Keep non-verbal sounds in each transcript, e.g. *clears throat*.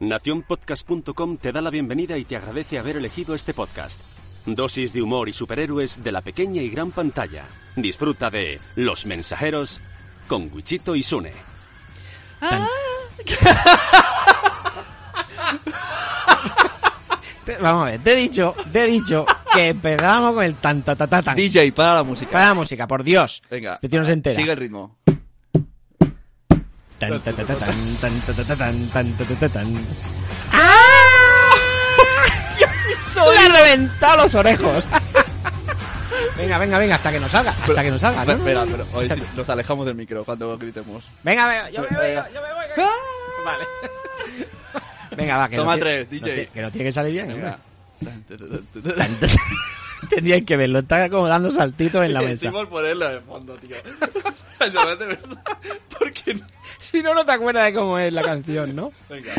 Naciónpodcast.com te da la bienvenida y te agradece haber elegido este podcast. Dosis de humor y superhéroes de la pequeña y gran pantalla. Disfruta de Los Mensajeros con Wichito y Sune. *laughs* Vamos a ver, te he dicho, te he dicho que empezamos con el tan ta ta ta tan. DJ, para la música. Para la música, por Dios. Venga. Este tío no se entera. Sigue el ritmo. Tan, ta, ta, ta, tan, tan, ta, ta, ta, tan, tan, ta, ta, ta, tan. ¡Le ha reventado los orejos! venga, venga, venga, hasta que nos salga, hasta que nos salga. ¿no? Espera, pero hoy sí nos alejamos del micro cuando gritemos. Venga, venga, yo me voy, Venga. yo me voy. que- Vale. Venga, va, que Toma no, tres, tiene- DJ. no que no tiene que salir bien. Venga. *laughs* Tendríais que verlo, está como dando saltitos en la *laughs* mesa. Decimos ponerlo de fondo, tío. *laughs* Eso hace verdad. ¿Por qué no? Si no, no te acuerdas de cómo es la canción, ¿no? Venga.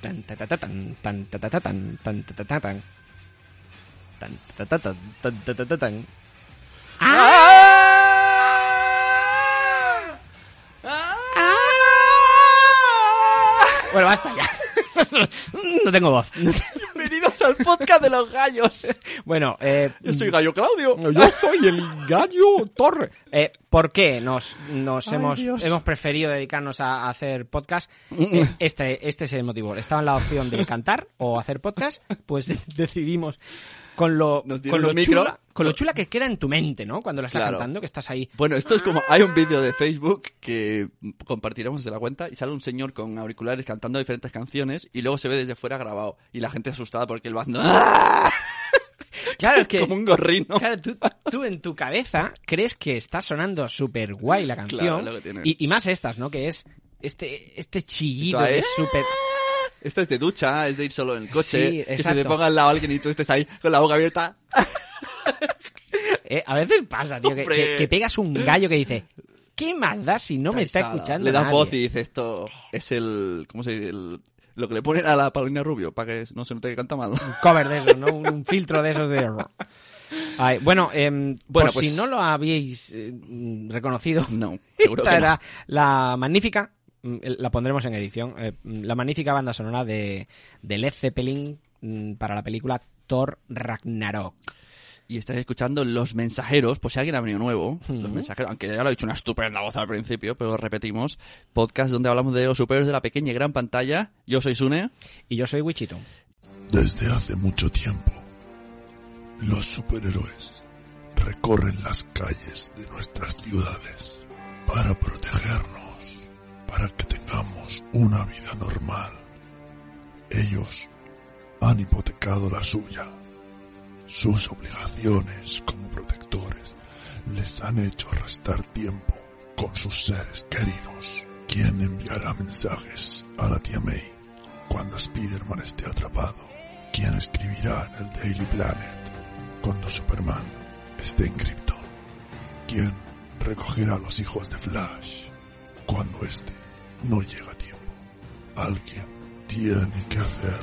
Tan ta ta ta tan tan ta ta ta tan tan ta ta ta tan tan ta ta ta tan ta ta ta tan Bueno, basta ya. *laughs* No tengo voz. Bienvenidos al podcast de los gallos. Bueno, eh, Yo soy Gallo Claudio. yo soy el gallo Torre. Eh, ¿Por qué nos, nos Ay, hemos, Dios. hemos preferido dedicarnos a, a hacer podcast? Eh, este, este es el motivo. Estaba en la opción de cantar o hacer podcast, pues *laughs* decidimos con lo, con lo, micro. chula, con lo chula que queda en tu mente, ¿no? Cuando la estás Claro. cantando, que estás ahí. Bueno, esto es como... Hay un vídeo de Facebook que compartiremos desde la cuenta y sale un señor con auriculares cantando diferentes canciones y luego se ve desde fuera grabado y la gente asustada porque el bando... Claro, es que... *laughs* Como un gorrino. Claro, tú, tú en tu cabeza crees que está sonando súper guay la canción. Claro, lo que tiene. y, y más estas, ¿no? Que es este, este chillido que es- es súper... Esto es de ducha, es de ir solo en el coche, Sí, que se te ponga al lado alguien y tú estés ahí con la boca abierta. Eh, a veces pasa, tío, que, Hombre. que- que pegas un gallo que dice, ¿qué más da si no me está escuchando Le das nadie? voz y dice esto es el... ¿Cómo se dice? El- lo que le ponen a la Paulina Rubio para que no se note que canta mal. Un cover de eso, ¿no? Un, un filtro de esos de... Ay, bueno, Bueno, por pues- si no lo habíais eh, reconocido, No, *laughs* esta que era la magnífica, la pondremos en edición, eh, la magnífica banda sonora de, de Led Zeppelin mm, para la película Thor Ragnarok. Y estáis escuchando Los Mensajeros, por si alguien ha venido nuevo. Los Mensajeros, aunque ya lo he dicho una estupenda voz al principio, pero repetimos. Podcast donde hablamos de los superhéroes de la pequeña y gran pantalla. Yo soy Sune. Y yo soy Wichito. Desde hace mucho tiempo, los superhéroes recorren las calles de nuestras ciudades para protegernos, para que tengamos una vida normal. Ellos han hipotecado la suya. Sus obligaciones como protectores les han hecho restar tiempo con sus seres queridos. ¿Quién enviará mensajes a la tía May cuando Spider-Man esté atrapado? ¿Quién escribirá en el Daily Planet cuando Superman esté en Krypton? ¿Quién recogerá a los hijos de Flash cuando este no llega tiempo? Alguien tiene que hacer.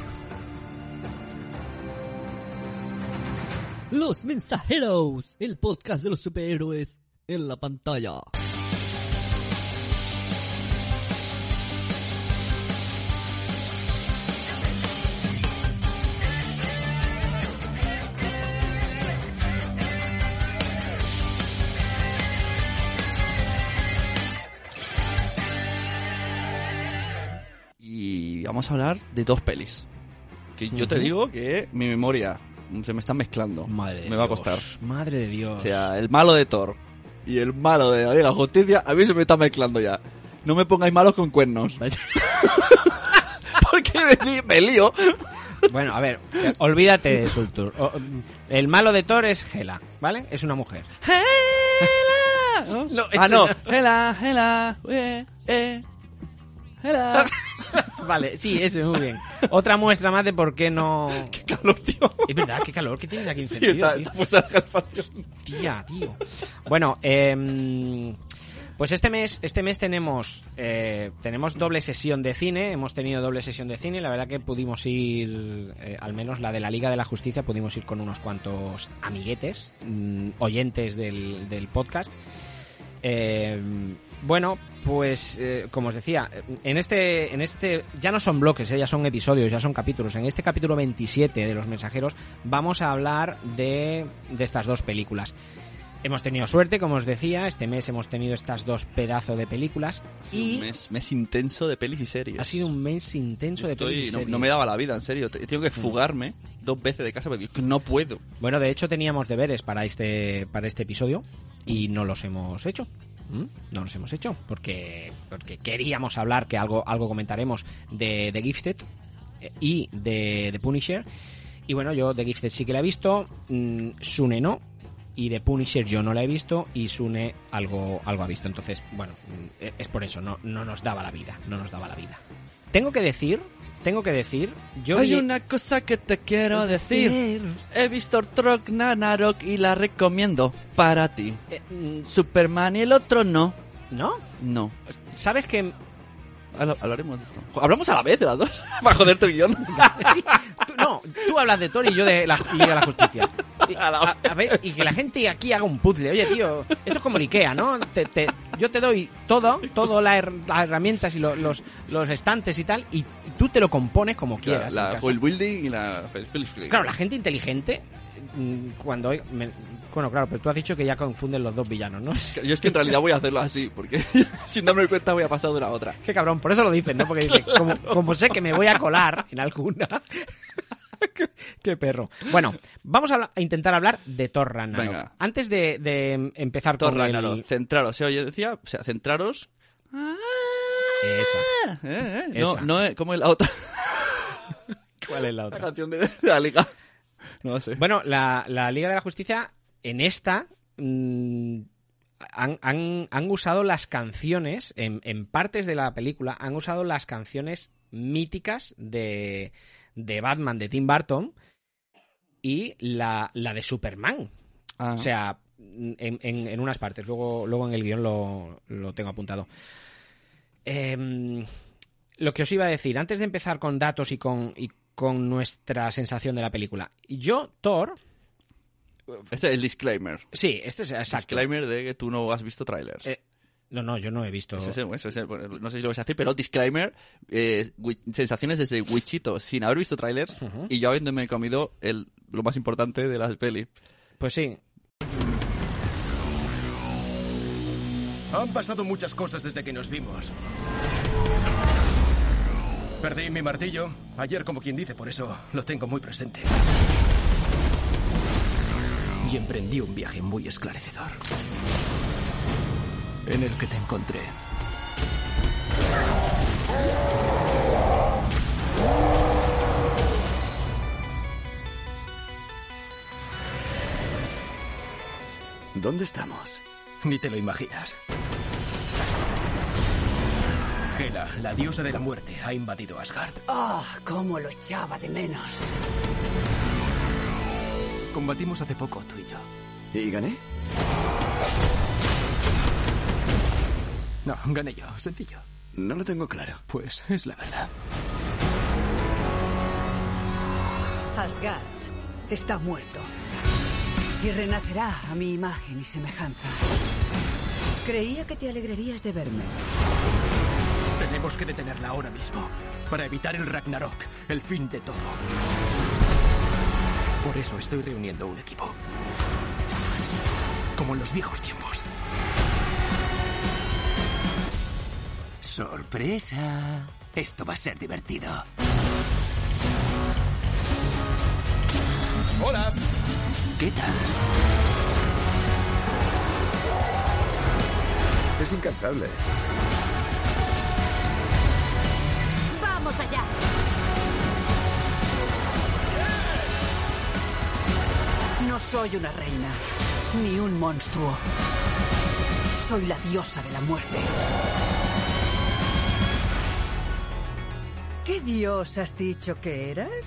Los Mensajeros, el podcast de los superhéroes en la pantalla. Vamos a hablar de dos pelis. Que yo te digo que mi memoria se me está mezclando. Madre de Me va a Dios, costar. Madre de Dios. O sea, el malo de Thor y el malo de la Liga Justicia, a mí se me está mezclando ya. No me pongáis malos con cuernos. *laughs* Porque me, me lío. Bueno, a ver, olvídate de Sultur. El malo de Thor es Hela, ¿vale? Es una mujer. *laughs* No, ah, no. Hela, hela, eh, eh. *laughs* Vale, sí, eso, muy bien. Otra muestra más de por qué no... *laughs* Qué calor, tío. Es verdad, qué calor que tienes aquí Sí, encendido, está, tío. está tío. Bueno, em, pues este mes, este mes tenemos, eh, tenemos doble sesión de cine. Hemos tenido doble sesión de cine. La verdad que pudimos ir, eh, al menos la de la Liga de la Justicia, pudimos ir con unos cuantos amiguetes, mm, oyentes del, del podcast. Eh, Bueno, pues eh, como os decía, en este, en este ya no son bloques, eh, ya son episodios, ya son capítulos. En este capítulo 27 de Los Mensajeros vamos a hablar de, de estas dos películas. Hemos tenido suerte, como os decía, este mes hemos tenido estas dos pedazos de películas y Un mes, mes intenso de pelis y series. ha sido un mes intenso de Estoy- pelis y no, series. no me daba la vida, en serio. Te- Tengo que fugarme dos veces de casa porque no puedo. Bueno, de hecho teníamos deberes para este para este episodio y no los hemos hecho. ¿Mm? No los hemos hecho porque porque queríamos hablar que algo algo comentaremos de The Gifted eh, y de The Punisher. Y bueno, yo The Gifted sí que la he visto, mm, Sune no y The Punisher yo no la he visto y Sune algo algo ha visto. Entonces, bueno, mm, eh, es por eso no no nos daba la vida, no nos daba la vida. Tengo que decir, tengo que decir, yo Hay vi- una cosa que te quiero decir. He visto Thor Nanarok y la recomiendo para ti. eh, mm, Superman y el otro no. ¿no? No. ¿Sabes que Habla- Hablaremos de esto. Hablamos a la vez de las dos. *laughs* Para joderte el guion. Tú- no, tú hablas de Thor y yo de la Liga de la Justicia. *laughs* Y, a- a ver, y que la gente aquí haga un puzzle. Oye, tío, esto es como el Ikea, ¿no? Te- te- yo te doy todo, todas las herramientas y lo- los, los estantes y tal, y tú te lo compones como quieras. la casa. Full Building y la Claro, la gente inteligente, mm, cuando... me- bueno, claro, pero tú has dicho que ya confunden los dos villanos, ¿no? *laughs* Yo es que en realidad voy a hacerlo así, porque *laughs* sin darme cuenta voy a pasar de una a otra. Qué cabrón, por eso lo dicen, ¿no? Porque dice, *laughs* como, como sé que me voy a colar en alguna. qué, qué perro. Bueno, vamos a, intentar hablar de Thor Ragnarok. Venga. Antes de, de empezar Thor con el- Ragnarok, centraros, ¿eh? Oye, decía, o sea, centraros. Esa. Eh, eh, No, Esa. no, como es la otra ¿Cuál es la la otra? canción de, de la liga. No sé. Bueno, la, la Liga de la Justicia, en esta, mm, han, han- han usado las canciones, en, en partes de la película, han usado las canciones míticas de, de Batman, de Tim Burton, y la, la de Superman. Ah. O sea, en, en- en unas partes. Luego, luego en el guion lo, lo tengo apuntado. Em, lo que os iba a decir, antes de empezar con datos y con, y con nuestra sensación de la película. Yo, Thor. Este es el disclaimer. Sí, este es exacto. Disclaimer de que tú no has visto trailers. Eh, no, no, yo no he visto. Eso es, eso es, bueno, no sé si lo vais a decir, pero disclaimer, eh, sensaciones desde Wichito, sin haber visto trailers Ujú. y yo habiéndome comido el, lo más importante de las peli. Pues sí. Han pasado muchas cosas desde que nos vimos. Perdí mi martillo ayer, como quien dice, por eso lo tengo muy presente. Y emprendí un viaje muy esclarecedor. En el que te encontré. ¿Dónde estamos? *laughs* Ni te lo imaginas. Hela, la diosa de la muerte, ha invadido Asgard. ¡Ah! ¡Cómo lo echaba de menos! Combatimos hace poco, tú y yo. ¿Y gané? No, gané yo, sencillo. No lo tengo claro. Pues es la verdad. Asgard está muerto. Y renacerá a mi imagen y semejanza. Creía que te alegrarías de verme. Tenemos que detenerla ahora mismo. Para evitar el Ragnarok, el fin de todo. Por eso estoy reuniendo un equipo. Como en los viejos tiempos. Sorpresa. Esto va a ser divertido. ¡Hola! ¿Qué tal? Es incansable. ¡Vamos allá! No soy una reina, ni un monstruo. Soy la diosa de la muerte. ¿Qué dios has dicho que eras?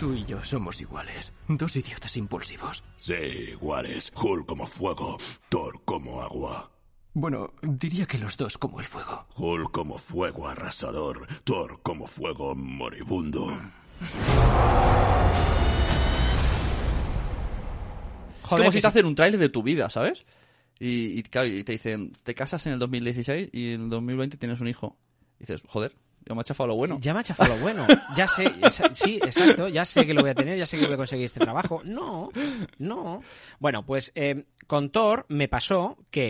Tú y yo somos iguales. Dos idiotas impulsivos. Sí, iguales. Hulk como fuego, Thor como agua. Bueno, diría que los dos como el fuego. Hulk como fuego arrasador, Thor como fuego moribundo. Es Joder, como que si te sí. hacen un tráiler de tu vida, ¿sabes? Y, y, claro, y te dicen, te casas en el 2016 y en el 2020 tienes un hijo. Y dices, joder, ya me ha chafado lo bueno. Ya me ha chafado lo bueno. Ya sé, esa- sí, exacto. Ya sé que lo voy a tener, ya sé que voy a conseguir este trabajo. No, no. Bueno, pues eh, con Thor me pasó que.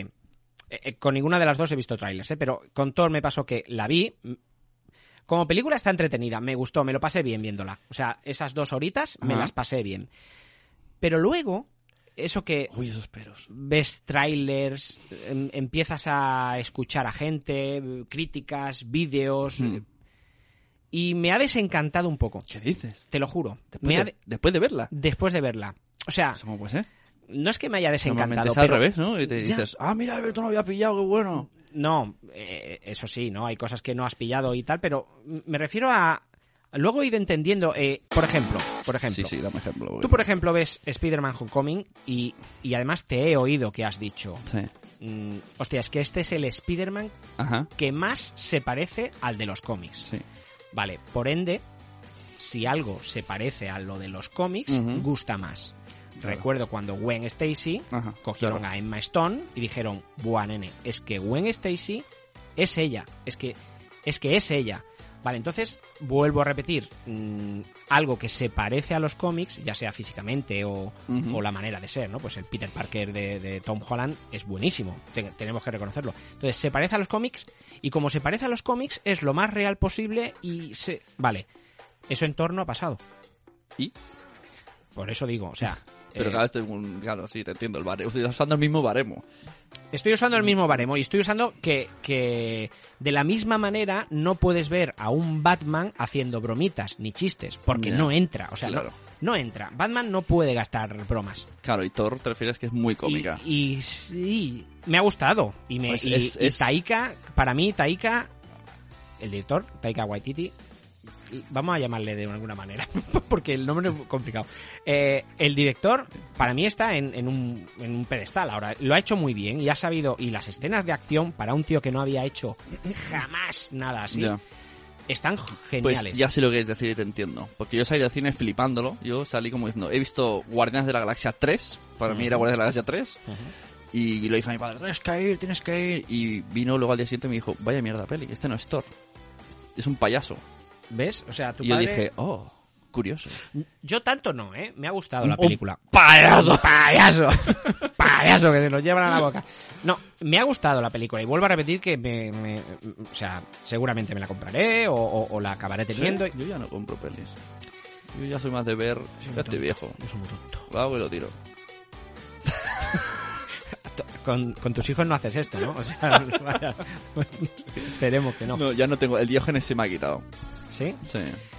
eh, eh, con ninguna de las dos he visto trailers, ¿eh? pero con Thor me pasó que la vi. mm, Como película está entretenida, me gustó, me lo pasé bien viéndola. O sea, esas dos horitas me las pasé bien. Pero luego, eso que Uy, esos peros. ves trailers, em- empiezas a escuchar a gente, críticas, vídeos, Hmm. y me ha desencantado un poco, ¿Qué dices? te lo juro. Después, de, de- después de verla. Después de verla. O sea, ¿Cómo puede ser? no es que me haya desencantado, es al pero... revés, ¿no? Y te Ya. dices, ah, mira, Alberto no había pillado, qué bueno. No, eh, eso sí, ¿no? Hay cosas que no has pillado y tal, pero me refiero a... Luego he ido entendiendo, eh, por ejemplo, por ejemplo, Sí, sí, dame ejemplo. tú por ejemplo ves Spider-Man Homecoming y, y además te he oído que has dicho, Sí. mm, hostia, es que este es el Spider-Man que más se parece al de los cómics. sí. Vale, por ende, si algo se parece a lo de los cómics, gusta más. Claro. Recuerdo cuando Gwen Stacy Ajá, cogieron claro. a Emma Stone y dijeron, buah, nene, es que Gwen Stacy es ella, es que es que es ella. Vale, entonces vuelvo a repetir mm, algo que se parece a los cómics, ya sea físicamente o, o la manera de ser, ¿no? Pues el Peter Parker de, de Tom Holland es buenísimo, te- tenemos que reconocerlo. Entonces se parece a los cómics y como se parece a los cómics es lo más real posible y se... Vale, eso en torno ha pasado. ¿Y? Por eso digo, o sea... Pero eh, cada vez tengo un... Claro, sí, te entiendo. El baremo. Estoy usando el mismo baremo. Estoy usando el mismo baremo y estoy usando que, que de la misma manera no puedes ver a un Batman haciendo bromitas ni chistes, porque no entra, o sea, no- Claro. no, entra. Batman no puede gastar bromas. Claro, y Thor te refieres que es muy Y, cómica. y sí, me ha gustado. Y, me, Pues y- es- y es- Taika, para mí, Taika, el director, Taika Waititi, vamos a llamarle de alguna manera, *laughs* porque el nombre es complicado. Eh, el director, para mí, está en, en un, en un pedestal ahora. Lo ha hecho muy bien y ha sabido. Y las escenas de acción, para un tío que no había hecho jamás nada así, están Pues geniales. ya sé lo que quieres decir y te entiendo. Porque yo salí del cine flipándolo. Yo salí como diciendo, he visto Guardianes de la Galaxia 3. Para mí era. Guardianes de la Galaxia 3. Ujú. Y le dije a mi padre, tienes que ir, tienes que ir. Y vino luego al día siguiente y me dijo, vaya mierda peli, este no es Thor. Es un payaso. ¿Ves? O sea, tu y yo padre- dije, oh, curioso. Yo tanto no, ¿eh? Me ha gustado la un película. payaso. ¡Payaso! *laughs* ¡Payaso! Que se lo llevan a la boca. No, me ha gustado la película y vuelvo a repetir que me... me- o sea, seguramente me la compraré o, o- o la acabaré teniendo. Yo ya no compro pelis. Yo ya soy más de ver, ya estoy viejo. Yo soy muy tonto. Lo hago y lo tiro. *laughs* Con, con tus hijos no haces esto, ¿no? O sea, *laughs* vaya, pues, esperemos que no. No, ya no tengo, el Diógenes se me ha quitado. ¿Sí? Sí.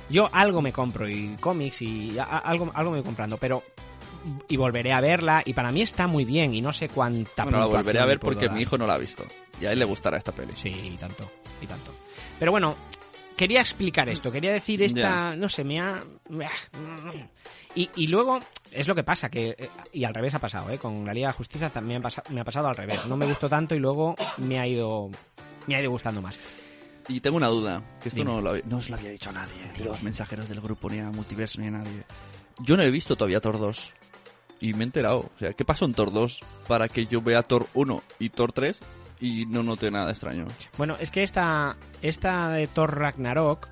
Yo algo me compro y cómics y a- algo, algo me voy comprando, pero... Y volveré a verla y para mí está muy bien y no sé cuánta Bueno, la volveré a ver porque dar. mi hijo no la ha visto. Y a él le gustará esta peli. Sí, y tanto, y tanto. Pero bueno, quería explicar esto, quería decir esta, no sé, me ha... Y, y luego, es lo que pasa, que eh, y al revés ha pasado, ¿eh? Con la Liga de Justicia también me ha, pasa- me ha pasado al revés. No me gustó tanto y luego me ha ido me ha ido gustando más. Y tengo una duda, que esto Dime. no, lo, había- no os lo había dicho a nadie, ni los mensajeros del grupo, ni a Multiverso, ni a nadie. Yo no he visto todavía Thor 2. Y me he enterado. O sea, ¿qué pasó en Thor 2 para que yo vea Thor 1 y Thor 3 y no note nada extraño? Bueno, es que esta, esta de Thor Ragnarok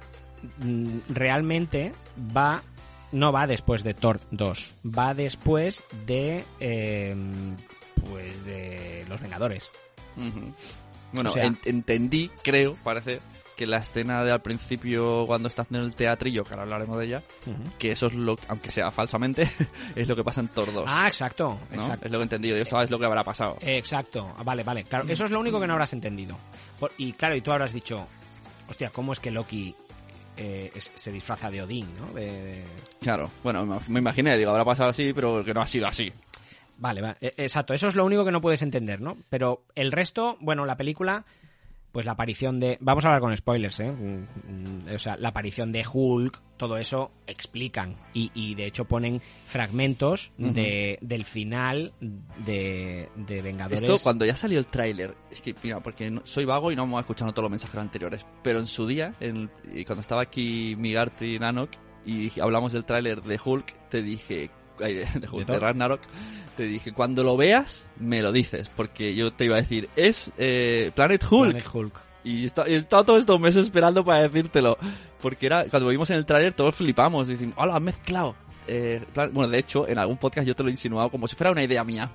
mm, realmente va. No va después de Thor 2. Va después de. eh, pues de Los Vengadores. Ujú. Bueno, O sea- en- entendí, creo, parece, que la escena de al principio cuando está haciendo el teatrillo, que ahora hablaremos de ella, que eso es lo, aunque sea falsamente, *laughs* es lo que pasa en Thor 2. Ah, exacto, ¿no? exacto. Es lo que he entendido. Y esto es lo que habrá pasado. Exacto, vale, vale. Claro, eso es lo único que no habrás entendido. Por- y claro, y tú habrás dicho, hostia, ¿cómo es que Loki eh, es- se disfraza de Odín, ¿no? De- de- Claro, bueno, me imaginé, digo, habrá pasado así, pero que no ha sido así. Vale, vale, exacto. Eso es lo único que no puedes entender, ¿no? Pero el resto, bueno, la película pues la aparición de... Vamos a hablar con spoilers, ¿eh? Mm, mm, O sea, la aparición de Hulk, todo eso explican. Y, y de hecho ponen fragmentos de, del final de, de Vengadores. Esto cuando ya salió el tráiler, es que, mira, porque no- soy vago y no me voy escuchando todos los mensajes anteriores, pero en su día, en- y cuando estaba aquí Migarty y Nanok y hablamos del tráiler de Hulk, te dije, de. Ragnarok, te dije, cuando lo veas, me lo dices, porque yo te iba a decir, es eh, Planet Hulk. Planet Hulk. Y he estado todos estos meses esperando para decírtelo. Porque era cuando vimos en el tráiler todos flipamos. Dicen, hola, han mezclado. Eh, plan- bueno, de hecho, en algún podcast yo te lo he insinuado como si fuera una idea mía.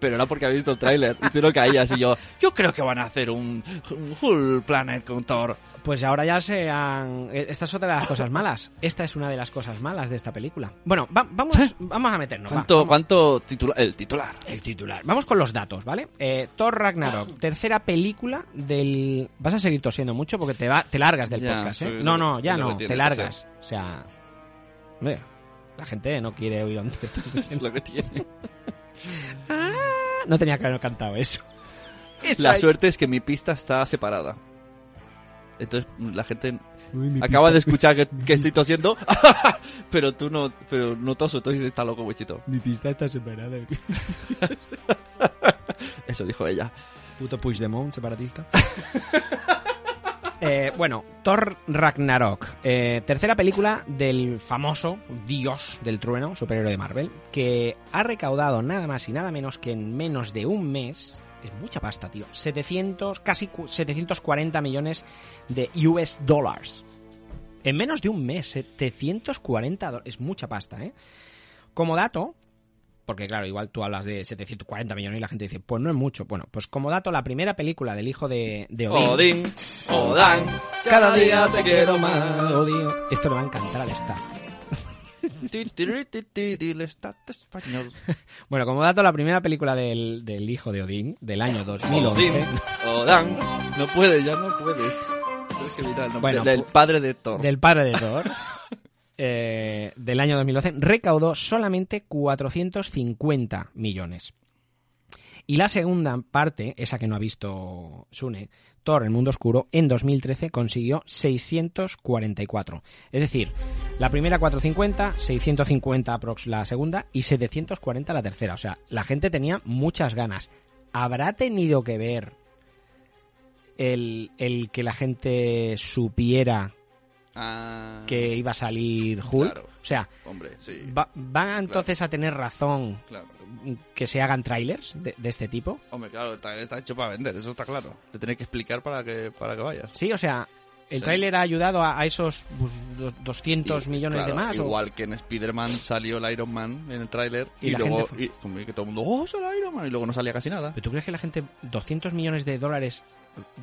Pero era porque había visto el tráiler y tú no caías. Y yo, yo creo que van a hacer un, un Hulk Planet con Thor. Pues ahora ya se han... eh, Esta es otra de las cosas malas. Esta es una de las cosas malas de esta película. Bueno, va- vamos, vamos a meternos. va, ¿Cuánto, vamos. cuánto titular? El titular. El titular. Vamos con los datos, ¿vale? Eh, Thor Ragnarok, tercera película del... Vas a seguir tosiendo mucho porque te, va, te largas del Ya, podcast, ¿eh? No, no, ya no, te largas. O sea... la gente no quiere oír un *laughs* Es lo que tiene. Ah, No tenía que haber cantado eso. Eso La es- suerte es que mi pista está separada. Entonces la gente acaba pista- de escuchar que, que estoy tosiendo, *laughs* pero tú no, pero no toso, entonces está loco, Wichito. Mi pista está separada. *laughs* Eso dijo ella. Puto Puigdemont, separatista. *laughs* Eh, bueno, Thor Ragnarok, eh, tercera película del famoso dios del trueno, superhéroe de Marvel, que ha recaudado nada más y nada menos que en menos de un mes, es mucha pasta, tío, 700, casi cu- 740 millones de US dollars. En menos de un mes, 740 dólares, es mucha pasta, ¿eh? Como dato, porque claro, igual tú hablas de 740 millones y la gente dice, pues no es mucho. Bueno, pues como dato, la primera película del hijo de, de Odín. Odín, Odán, cada día te quiero más. Odín. Esto le va a encantar al Star. *laughs* Bueno, como dato, la primera película del, del hijo de Odín, del año 2011. Odín, Odán. No puedes, ya no puedes. Tienes que nombre Bueno, del padre de Thor. Del padre de Thor. *laughs* eh, del año 2011. Recaudó solamente 450 millones. Y la segunda parte, esa que no ha visto Sune, Thor, el mundo oscuro, en 2013 consiguió 644. Es decir, la primera 450, 650 aprox la segunda y 740 la tercera. O sea, la gente tenía muchas ganas. ¿Habrá tenido que ver el, el que la gente supiera Ah, que iba a salir Hulk? Claro. O sea, Hombre, sí. va- ¿van entonces a tener razón Claro. que se hagan trailers de, de este tipo? Hombre, claro, está, está hecho para vender, eso está claro. Te tiene que explicar para que, para que vayas. Sí, o sea, ¿el Sí. tráiler ha ayudado a, a esos pues, dos- 200 Y, millones de más? o- Igual que en Spider-Man salió el Iron Man en el tráiler Y y, la luego gente fue- y, como que todo el mundo, ¡oh, sale Iron Man! Y luego no salía casi nada. ¿Pero tú crees que la gente, 200 millones de dólares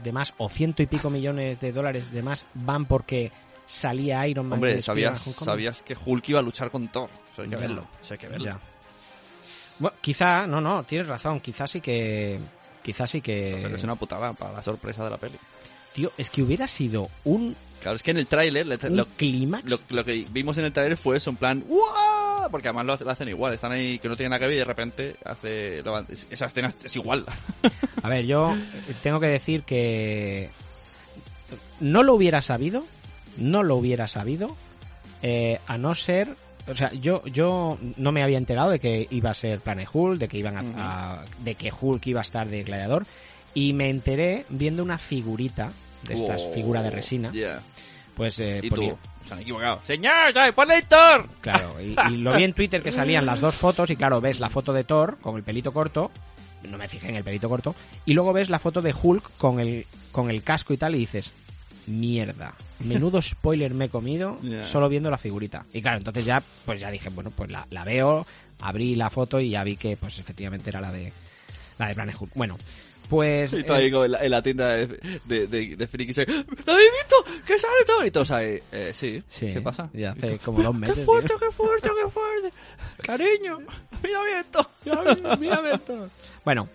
de más o ciento y pico millones de dólares de más van porque salía Iron Man? Hombre, sabías, sabías que Hulk iba a luchar con Thor. Eso hay que Ya. verlo. Eso hay que verlo. Ya. Bueno, quizá, no, no, tienes razón, quizá sí que... Quizá sí que... O sea, que es una putada para la sorpresa de la peli. Tío, es que hubiera sido un, Claro, es que en el tráiler lo, clímax... lo, lo que vimos en el tráiler fue eso, en plan ¡Wow! Porque además lo, lo hacen igual. Están ahí que no tienen nada que ver y de repente hace... Esa escena es igual. A ver, yo tengo que decir que no lo hubiera sabido, no lo hubiera sabido, eh, a no ser, o sea, yo yo no me había enterado de que iba a ser Planet Hulk, de que iban a, de que Hulk iba a estar de gladiador y me enteré viendo una figurita de estas Oh, figuras de resina, yeah. pues eh, Y ponía- tú, se han equivocado. ¡Señor, ya, ponle Thor! Claro, y, y lo vi en Twitter que salían las dos fotos y claro, ves la foto de Thor con el pelito corto, no me fijé en el pelito corto, y luego ves la foto de Hulk con el, con el casco y tal y dices, mierda, *laughs* menudo spoiler me he comido solo viendo la figurita. Y claro, entonces ya, pues ya dije, bueno, pues la, la veo, abrí la foto y ya vi que pues efectivamente era la de la de Planet Hulk. Bueno, pues... Y tú eh, ahí como en la, en la tienda de, de, de, de friki dice, ¿lo habéis visto? ¿Que sale Thor? Y todos ahí, eh, sí. Sí, ¿Qué pasa? ya Y hace como dos ¡Qué meses, fuerte, tío". qué fuerte, qué fuerte! *laughs* Cariño, mira bien esto. Bueno,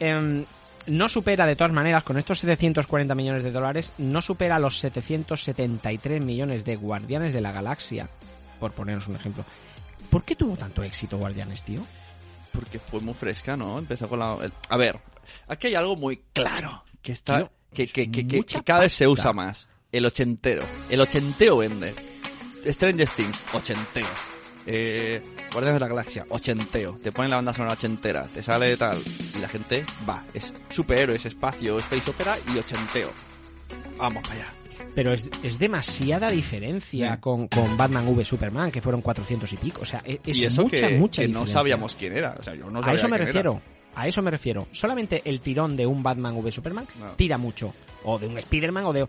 em, no supera de todas maneras, con estos 740 millones de dólares, no supera los 773 millones de Guardianes de la Galaxia, por poneros un ejemplo. ¿Por qué tuvo tanto éxito Guardianes, tío? Porque fue muy fresca, ¿no? Empezó con la... el- A ver, aquí hay algo muy claro. Que está... Que, que, que, que- cada vez se usa más. El ochentero. El ochenteo vende. Stranger Things, ochenteo. Eh, Guardianes de la Galaxia, ochenteo. Te ponen la banda sonora ochentera, te sale tal. Y la gente va. Es superhéroes, espacio, space opera y ochenteo. Vamos para allá. Pero es, es demasiada diferencia Mm. con, con Batman v Superman, que fueron 400 y pico. O sea, es, es y eso mucha, que, mucha que no sabíamos quién era. O sea, yo no a eso me era. refiero. A eso me refiero. Solamente el tirón de un Batman v Superman No. tira mucho. O de un Spider-Man o de...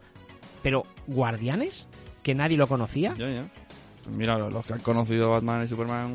Pero Guardianes, que nadie lo conocía. Ya, ya. Mira, lo- los que han conocido Batman y Superman,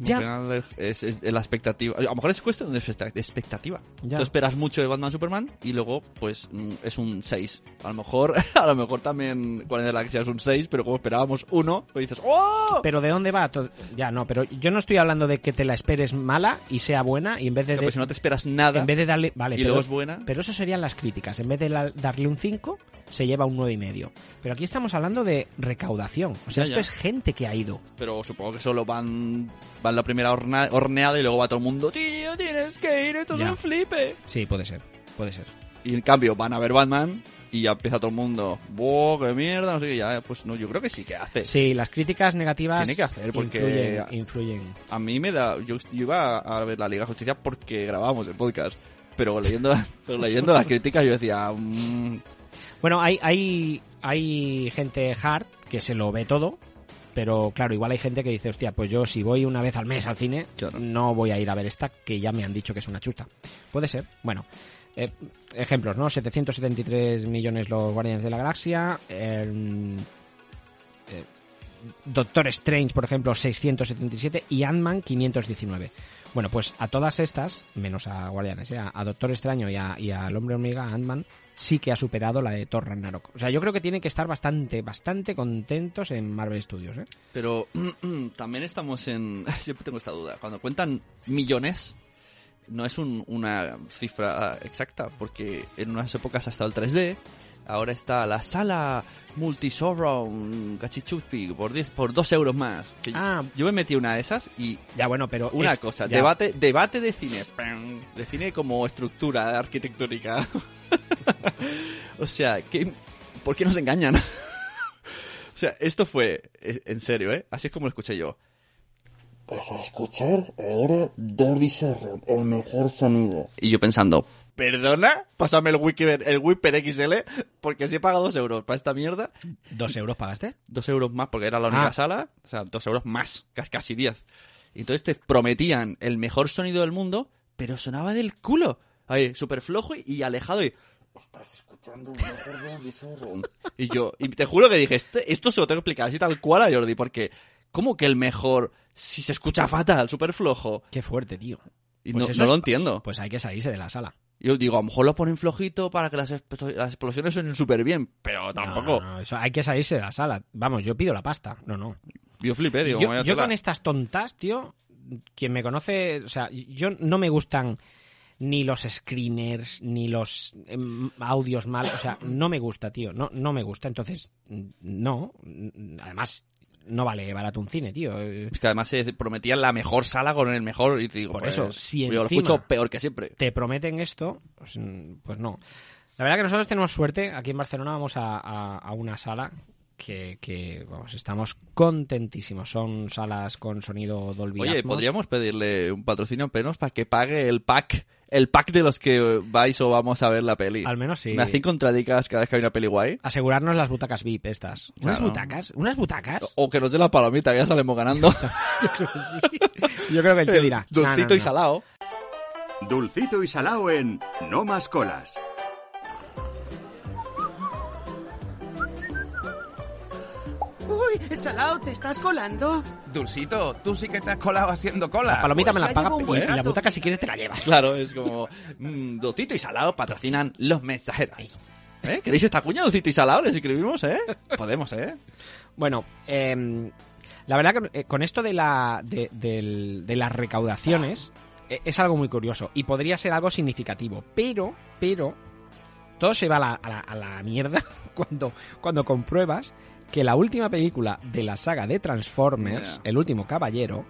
Ya. al final es, es la expectativa. A lo mejor es cuestión de expecta- de expectativa. Ya. Tú esperas mucho de Batman Superman y luego, pues, mm, es un 6. A lo mejor, *laughs* a lo mejor también Guardianes de la Galaxia es un 6, pero como esperábamos uno, pues dices, ¡oh! Pero ¿de dónde va? todo? Ya, no, pero yo no estoy hablando de que te la esperes mala y sea buena y en vez de... De- pues, si no te esperas nada en vez de darle... Vale, y pero, luego es buena, pero eso serían las críticas. En vez de la- darle un 5, se lleva un 9,5. Pero aquí estamos hablando de recaudación. O sea, Ya, esto es gente que ha ido. pero supongo que solo van, van la primera horna- horneada y luego va todo el mundo, tío, tienes que ir, esto Ya. es un flipe. Sí, puede ser. Puede ser. Y en cambio van a ver Batman y ya empieza todo el mundo, ¡buah, qué mierda! No sé qué, ya, pues no, yo creo que sí que hace. Sí, las críticas negativas Tiene que hacer, porque- influyen, influyen. A mí me da. Yo, yo iba a ver la Liga de Justicia porque grabábamos el podcast. Pero leyendo, *laughs* pero leyendo las críticas yo decía. mm, Bueno, hay, hay, hay gente hard que se lo ve todo, pero claro, igual hay gente que dice, hostia, pues yo si voy una vez al mes al cine, Claro. no voy a ir a ver esta, que ya me han dicho que es una chusta. Puede ser. Bueno, eh, ejemplos, ¿no? 773 millones los Guardianes de la Galaxia. eh, eh, Doctor Strange, por ejemplo, 677 y Ant-Man 519. Bueno, pues a todas estas, menos a Guardianes, ¿eh? a, a Doctor Extraño y, a- y al Hombre Hormiga, a Ant-Man, sí que ha superado la de Thor Ragnarok. O sea, yo creo que tienen que estar bastante, bastante contentos en Marvel Studios, ¿eh? Pero *clears throat* también estamos en. *laughs* Siempre tengo esta duda. Cuando cuentan millones, no es un- una cifra exacta, porque en unas épocas ha estado el 3D. Ahora está la sala multisurround Cachichupi por 10, por 2 euros más. Que Ah. Yo me metí una de esas y Ya, bueno, pero Una es- cosa, ya. debate, debate de cine. De cine como estructura arquitectónica. *laughs* *laughs* o sea, ¿qué, ¿por qué nos engañan? *laughs* o sea, esto fue, eh, en serio, ¿eh? Así es como lo escuché yo. Vas a escuchar ahora Dolby Surround, el mejor sonido. Y yo pensando, ¿perdona? Pásame el Wiki, el Whisper XL, porque si he pagado dos euros para esta mierda. ¿Dos euros pagaste? Dos euros más, porque era la única Ah. sala. O sea, dos euros más, casi, diez. Y entonces te prometían el mejor sonido del mundo, pero sonaba del culo. Ahí, súper flojo y alejado y... Estás escuchando el mejor Surround. Y yo, y te juro que dije, este- esto se lo tengo que explicar así tal cual a Jordi, porque ¿cómo que el mejor si se escucha fatal, súper flojo? Qué fuerte, tío. Y Pues no, eso no es- lo entiendo. Pues hay que salirse de la sala. Yo digo, a lo mejor lo ponen flojito para que las, las explosiones suenen súper bien, pero tampoco. No, no, no, eso hay que salirse de la sala. Vamos, yo pido la pasta. No, no. Yo flipé, digo, yo, yo con estas tontas, tío, quien me conoce, o sea, yo no me gustan ni los screeners, ni los em, audios malos, o sea, no me gusta, tío, no, no me gusta, entonces, no, además, no vale barato un cine, tío. Es que además se prometían la mejor sala con el mejor, y te digo, Por pues, eso, si yo lo escucho peor que siempre. Te prometen esto, pues, pues no. La verdad que nosotros tenemos suerte, aquí en Barcelona vamos a, a- a una sala que, que, vamos, estamos contentísimos, son salas con sonido Dolby Oye, Atmos. podríamos pedirle un patrocinio a Penos para que pague el pack, el pack de los que vais o vamos a ver la peli. Al menos sí. Me hacen contradicas cada vez que hay una peli guay. asegurarnos las butacas VIP estas. ¿Unas Claro. butacas? ¿Unas butacas? O que nos dé la palomita, que ya salimos ganando. *laughs* Yo creo que el tío dirá. "No, no, Dulcito y no". salado. Dulcito y salao en No Más Colas. Uy, Salao, ¿te estás colando? Dulcito, tú sí que te has colado haciendo cola. La palomita Pues me la ya paga y, y la butaca si quieres te la llevas. Claro, es como mm, Dulcito y salado patrocinan los mensajeros. ¿Eh? ¿Queréis esta cuña, Dulcito y salado? Les escribimos, ¿eh? *laughs* Podemos, ¿eh? Bueno, em, la verdad que eh, con esto de, la, de, las recaudaciones eh, es algo muy curioso y podría ser algo significativo, pero, pero, todo se va a la, a la- a la mierda *laughs* cuando, cuando compruebas que la última película de la saga de Transformers. El último caballero,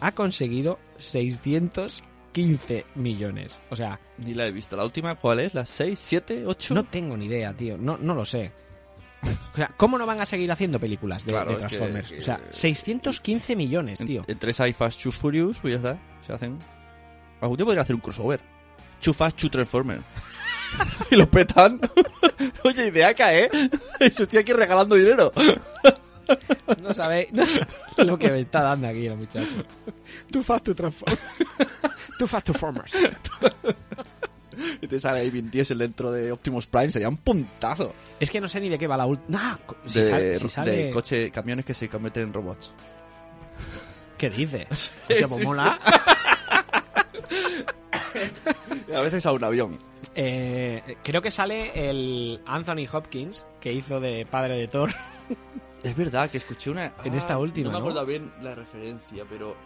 ha conseguido 600 15 millones. O sea, Ni la he visto. ¿La última cuál es? ¿La 6, 7, 8? no tengo ni idea, tío. No, no lo sé. O sea, ¿cómo no van a seguir haciendo películas de, Claro, de es que- Transformers? que- O sea, 615 millones, tío. Entre Sci Fast, Choose Furious, pues ya está. Se hacen. Algún día podría hacer un crossover. Fast, Too Transformers. *laughs* y lo petan. *laughs* Oye, ideaca, ¿eh? *laughs* Se estoy aquí regalando dinero. No sabéis no sabéis lo que me está dando aquí el muchacho. Too fast to transform. Too fast to formers. y te sale ahí Vin Diesel dentro de Optimus Prime. Sería un puntazo. Es que no sé ni de qué va la última. si, de, sale, si de sale- coche, camiones que se convierten en robots. ¿Qué dices? Pues Sí, mola. Y a veces a un avión. Eh, creo que sale el Anthony Hopkins, que hizo de padre de Thor. *laughs* Es verdad que escuché una. En esta última, No me ¿no? acuerdo bien la referencia, pero.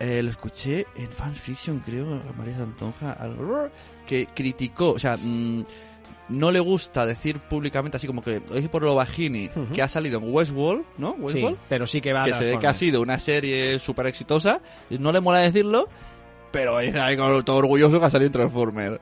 eh, lo escuché en fanfiction, creo, a María Santonja, que criticó, o sea, mm, no le gusta decir públicamente, así como que lo por lo bajini, Ujú. que ha salido en Westworld, ¿no? Sí, Westworld. pero sí que va a que se ve que ha sido una serie súper exitosa, no le mola decirlo, pero ahí con todo orgulloso que ha salido en Transformer.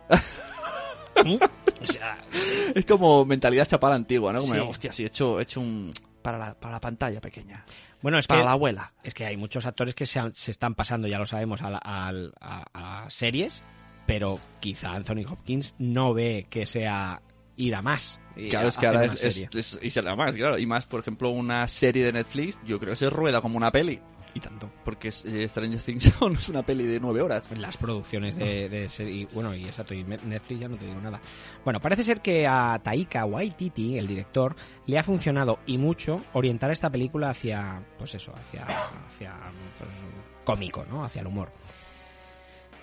O sea, *laughs* es como mentalidad chapada antigua, ¿no? Como, Sí. hostia, sí, he hecho, he hecho un... Para la, para la pantalla pequeña. Bueno, es para que la abuela. Es que hay muchos actores que se, han- se están pasando, ya lo sabemos, a, la- a- a series, pero quizá Anthony Hopkins no ve que sea ir a más. Claro, es que ahora es, es- es- y será más, claro. Y más, por ejemplo, una serie de Netflix, yo creo que se rueda como una peli. Y tanto. Porque eh, Stranger Things *laughs* no es una peli de nueve horas. Las producciones de, de serie, bueno, y exacto, y Netflix ya no te digo nada. Bueno, parece ser que a Taika Waititi, el director, le ha funcionado y mucho orientar esta película hacia, pues eso, hacia, hacia pues, cómico, ¿no? Hacia el humor.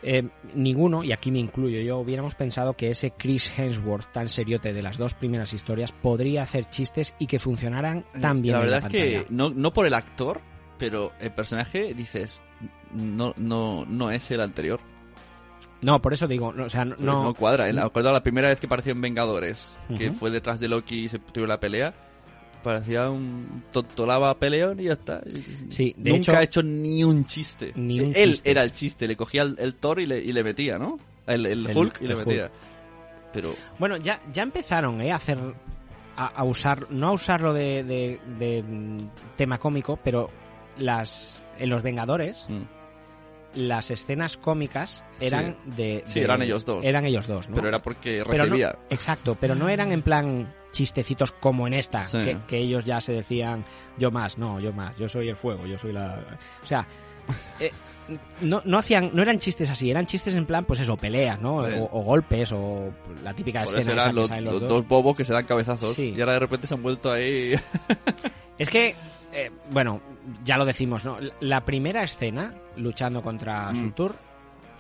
Eh, ninguno, y aquí me incluyo yo, hubiéramos pensado que ese Chris Hemsworth tan seriote de las dos primeras historias podría hacer chistes y que funcionaran tan bien La en verdad la es que no, no por el actor, pero el personaje, dices, no, no, no es el anterior. No, por eso digo, no, o sea, no, Pues no, cuadra. En la- acuerdo la primera vez que apareció en Vengadores, que fue detrás de Loki y se tuvo la pelea. Parecía un tontolaba peleón y ya está. Sí, de Nunca hecho- ha hecho ni un chiste. Ni un Él chiste. era el chiste, le cogía el, el Thor y le, y le metía, ¿no? El, el El- Hulk y le metía. Hulk. Pero Bueno, ya, ya empezaron ¿eh? a hacer. A, a usar. No a usarlo de, de- de, mm, tema cómico, pero las. En los Vengadores. Las escenas cómicas eran Mm. Sí. de, Sí, de- eran ellos dos. Eran ellos dos, ¿no? Pero era porque no- recibía. exacto, pero no eran en plan chistecitos como en esta, Sí. que, que ellos ya se decían yo más, no, yo más, yo soy el fuego, yo soy la... O sea, eh, no, no hacían, no eran chistes así, eran chistes en plan, pues eso, peleas, ¿no? Sí. O, o golpes, o la típica Por escena esa que los, dos bobos que se dan cabezazos. Sí. Y ahora de repente se han vuelto ahí. Es que, eh, bueno, ya lo decimos, ¿no? La primera escena, luchando contra Mm. Surtur,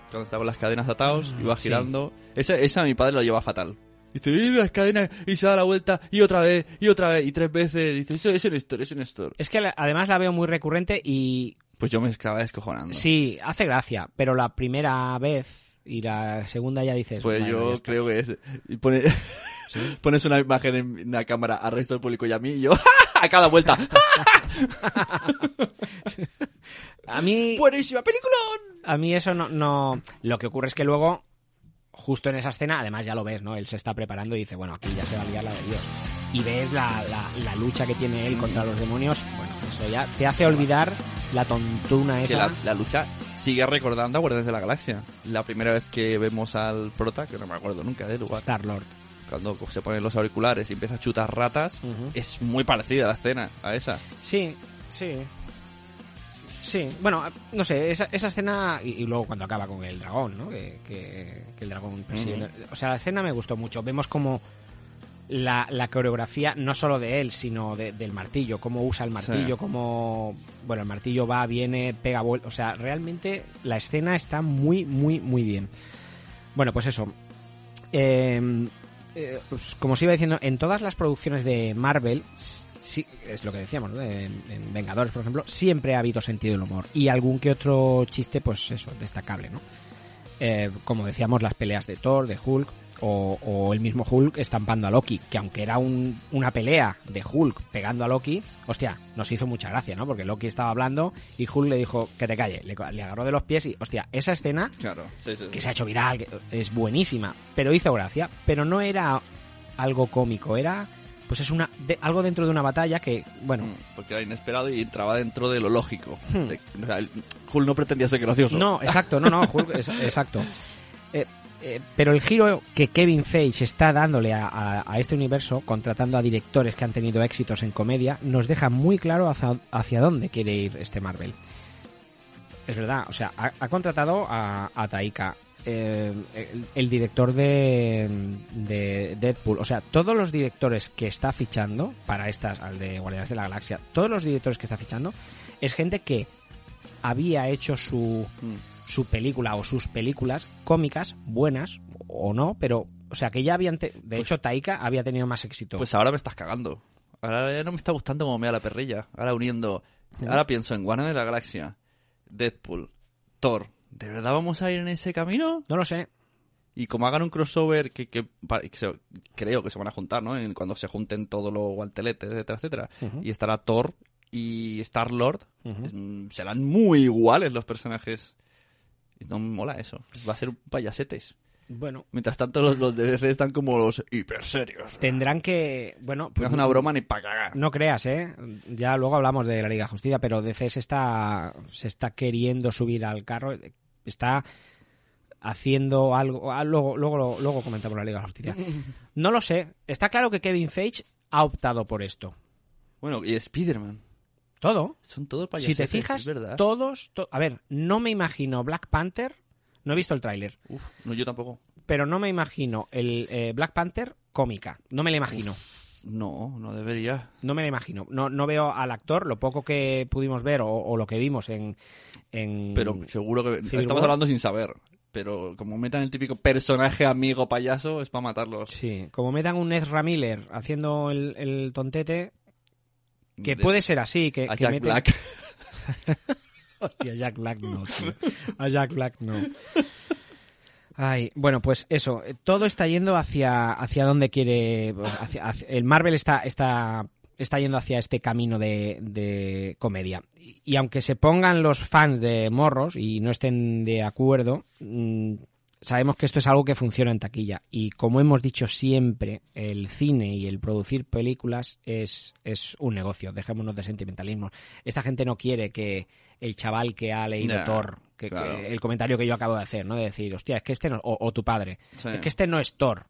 Cuando estaban las cadenas atados, iba Mm, sí. girando. Esa, esa mi padre lo lleva fatal. Dice, "Y las cadenas, y se da la vuelta, y otra vez, y otra vez, y tres veces. Dice, eso es un store, es un store. es que la- además la veo muy recurrente y Pues yo me estaba descojonando. sí, hace gracia, pero la primera vez y la segunda ya dices... Pues "Bueno, ya yo está". creo que es. Y pone- *laughs* pones una imagen en una cámara al resto del público y a mí, y yo, *laughs* a cada vuelta. *laughs* A mí... ¡Buenísima película! A mí eso no, no... Lo que ocurre es que luego, justo en esa escena, además ya lo ves, ¿no? Él se está preparando y dice, bueno, aquí ya se va a liar la de Dios. Y ves la, la, la lucha que tiene él contra los demonios. Bueno, eso ya te hace olvidar la tontuna Que esa. la, la lucha sigue recordando a Guardianes de la Galaxia. La primera vez que vemos al prota, que no me acuerdo nunca del lugar. Star-Lord. Cuando se ponen los auriculares y empieza a chutar ratas, es muy parecida la escena a esa. Sí, sí. Sí, bueno, no sé, esa, esa escena y, y luego cuando acaba con el dragón, ¿no? Que, que- que el dragón persigue. O sea, la escena me gustó mucho. Vemos como la, la coreografía, no solo de él, sino de- del martillo, cómo usa el martillo, Sí. cómo... Bueno, el martillo va, viene, pega vuelta. O sea, realmente la escena está muy, muy, muy bien. Bueno, pues eso. Eh, eh, pues, como os iba diciendo, en todas las producciones de Marvel, sí, es lo que decíamos, ¿no? en, en Vengadores, por ejemplo, siempre ha habido sentido del humor. Y algún que otro chiste, pues eso, destacable, ¿no? Eh, como decíamos, las peleas de Thor, de Hulk. O, o el mismo Hulk estampando a Loki, que aunque era un- una pelea de Hulk pegando a Loki, hostia, nos hizo mucha gracia, ¿no? Porque Loki estaba hablando y Hulk le dijo que te calle, le, le agarró de los pies y, hostia, esa escena Claro, sí, sí, sí. que se ha hecho viral, que es buenísima, pero hizo gracia, pero no era algo cómico, era pues es una de- algo dentro de una batalla que, bueno, Porque era inesperado y entraba dentro de lo lógico. Hmm. De- o sea, el- Hulk no pretendía ser gracioso. No, exacto, no, no, Hulk, es- exacto. Eh, eh, pero el giro que Kevin Feige está dándole a, este universo, contratando a directores que han tenido éxitos en comedia, nos deja muy claro hacia, dónde quiere ir este Marvel. Es verdad, o sea, ha, contratado a, a Taika, eh, el, director de, de Deadpool, o sea, todos los directores que está fichando para estas, al de Guardianes de la Galaxia, todos los directores que está fichando es gente que había hecho su, su película o sus películas cómicas, buenas o no, pero, o sea, que ya habían. te- de hecho, Taika había tenido más éxito. Pues ahora me estás cagando. Ahora ya no me está gustando como me da la perrilla. Ahora uniendo. Ahora pienso en Guardianes de la Galaxia, Deadpool, Thor. ¿De verdad vamos a ir en ese camino? No lo sé. Y como hagan un crossover que, que se- creo que se van a juntar, ¿no? En- cuando se junten todos los guanteletes, etcétera, etcétera. Y estará Thor y Star-Lord. Ujú. Mm, Serán muy iguales los personajes. No me mola eso. Va a ser un payasetes. Bueno, Mientras tanto los, los de DC están como los hiper serios. tendrán que. Bueno, No es una broma ni para cagar. No creas, ¿eh? Ya luego hablamos de la Liga de Justicia, pero DC se está, se está queriendo subir al carro. Está haciendo algo. ah, luego, luego, luego comentamos la Liga de Justicia. *laughs* No lo sé. Está claro que Kevin Feige ha optado por esto. Bueno, y Spider-Man. Todo. Son todos Si payasetes, te fijas, verdad. todos, to- A ver, no me imagino Black Panther. No he visto el tráiler. Uf, no, yo tampoco. Pero no me imagino el eh, Black Panther cómica. No me la imagino. No, no debería. No me la imagino. No, no veo al actor, lo poco que pudimos ver o, o lo que vimos en. en Pero seguro que... Civil Estamos War. hablando sin saber. Pero como metan el típico personaje amigo payaso, es para matarlos. Sí, como metan un Ezra Miller haciendo el, el tontete, que De- puede ser así. Que, a que Jack meten- Black. *laughs* Hostia, Jack Black no, tío. A Jack Black no. Ay, bueno, pues eso, eh, todo está yendo hacia, hacia donde quiere. hacia- hacia- el Marvel está, está, está yendo hacia este camino de, de comedia. Y, y aunque se pongan los fans de morros y no estén de acuerdo, mm, sabemos que esto es algo que funciona en taquilla. Y como hemos dicho siempre, el cine y el producir películas es, es un negocio. Dejémonos de sentimentalismo. Esta gente no quiere que el chaval que ha leído Thor, que, claro. que- el comentario que yo acabo de hacer, ¿no? De decir, hostia, es que este no, o, o tu padre, Sí. es que este no es Thor.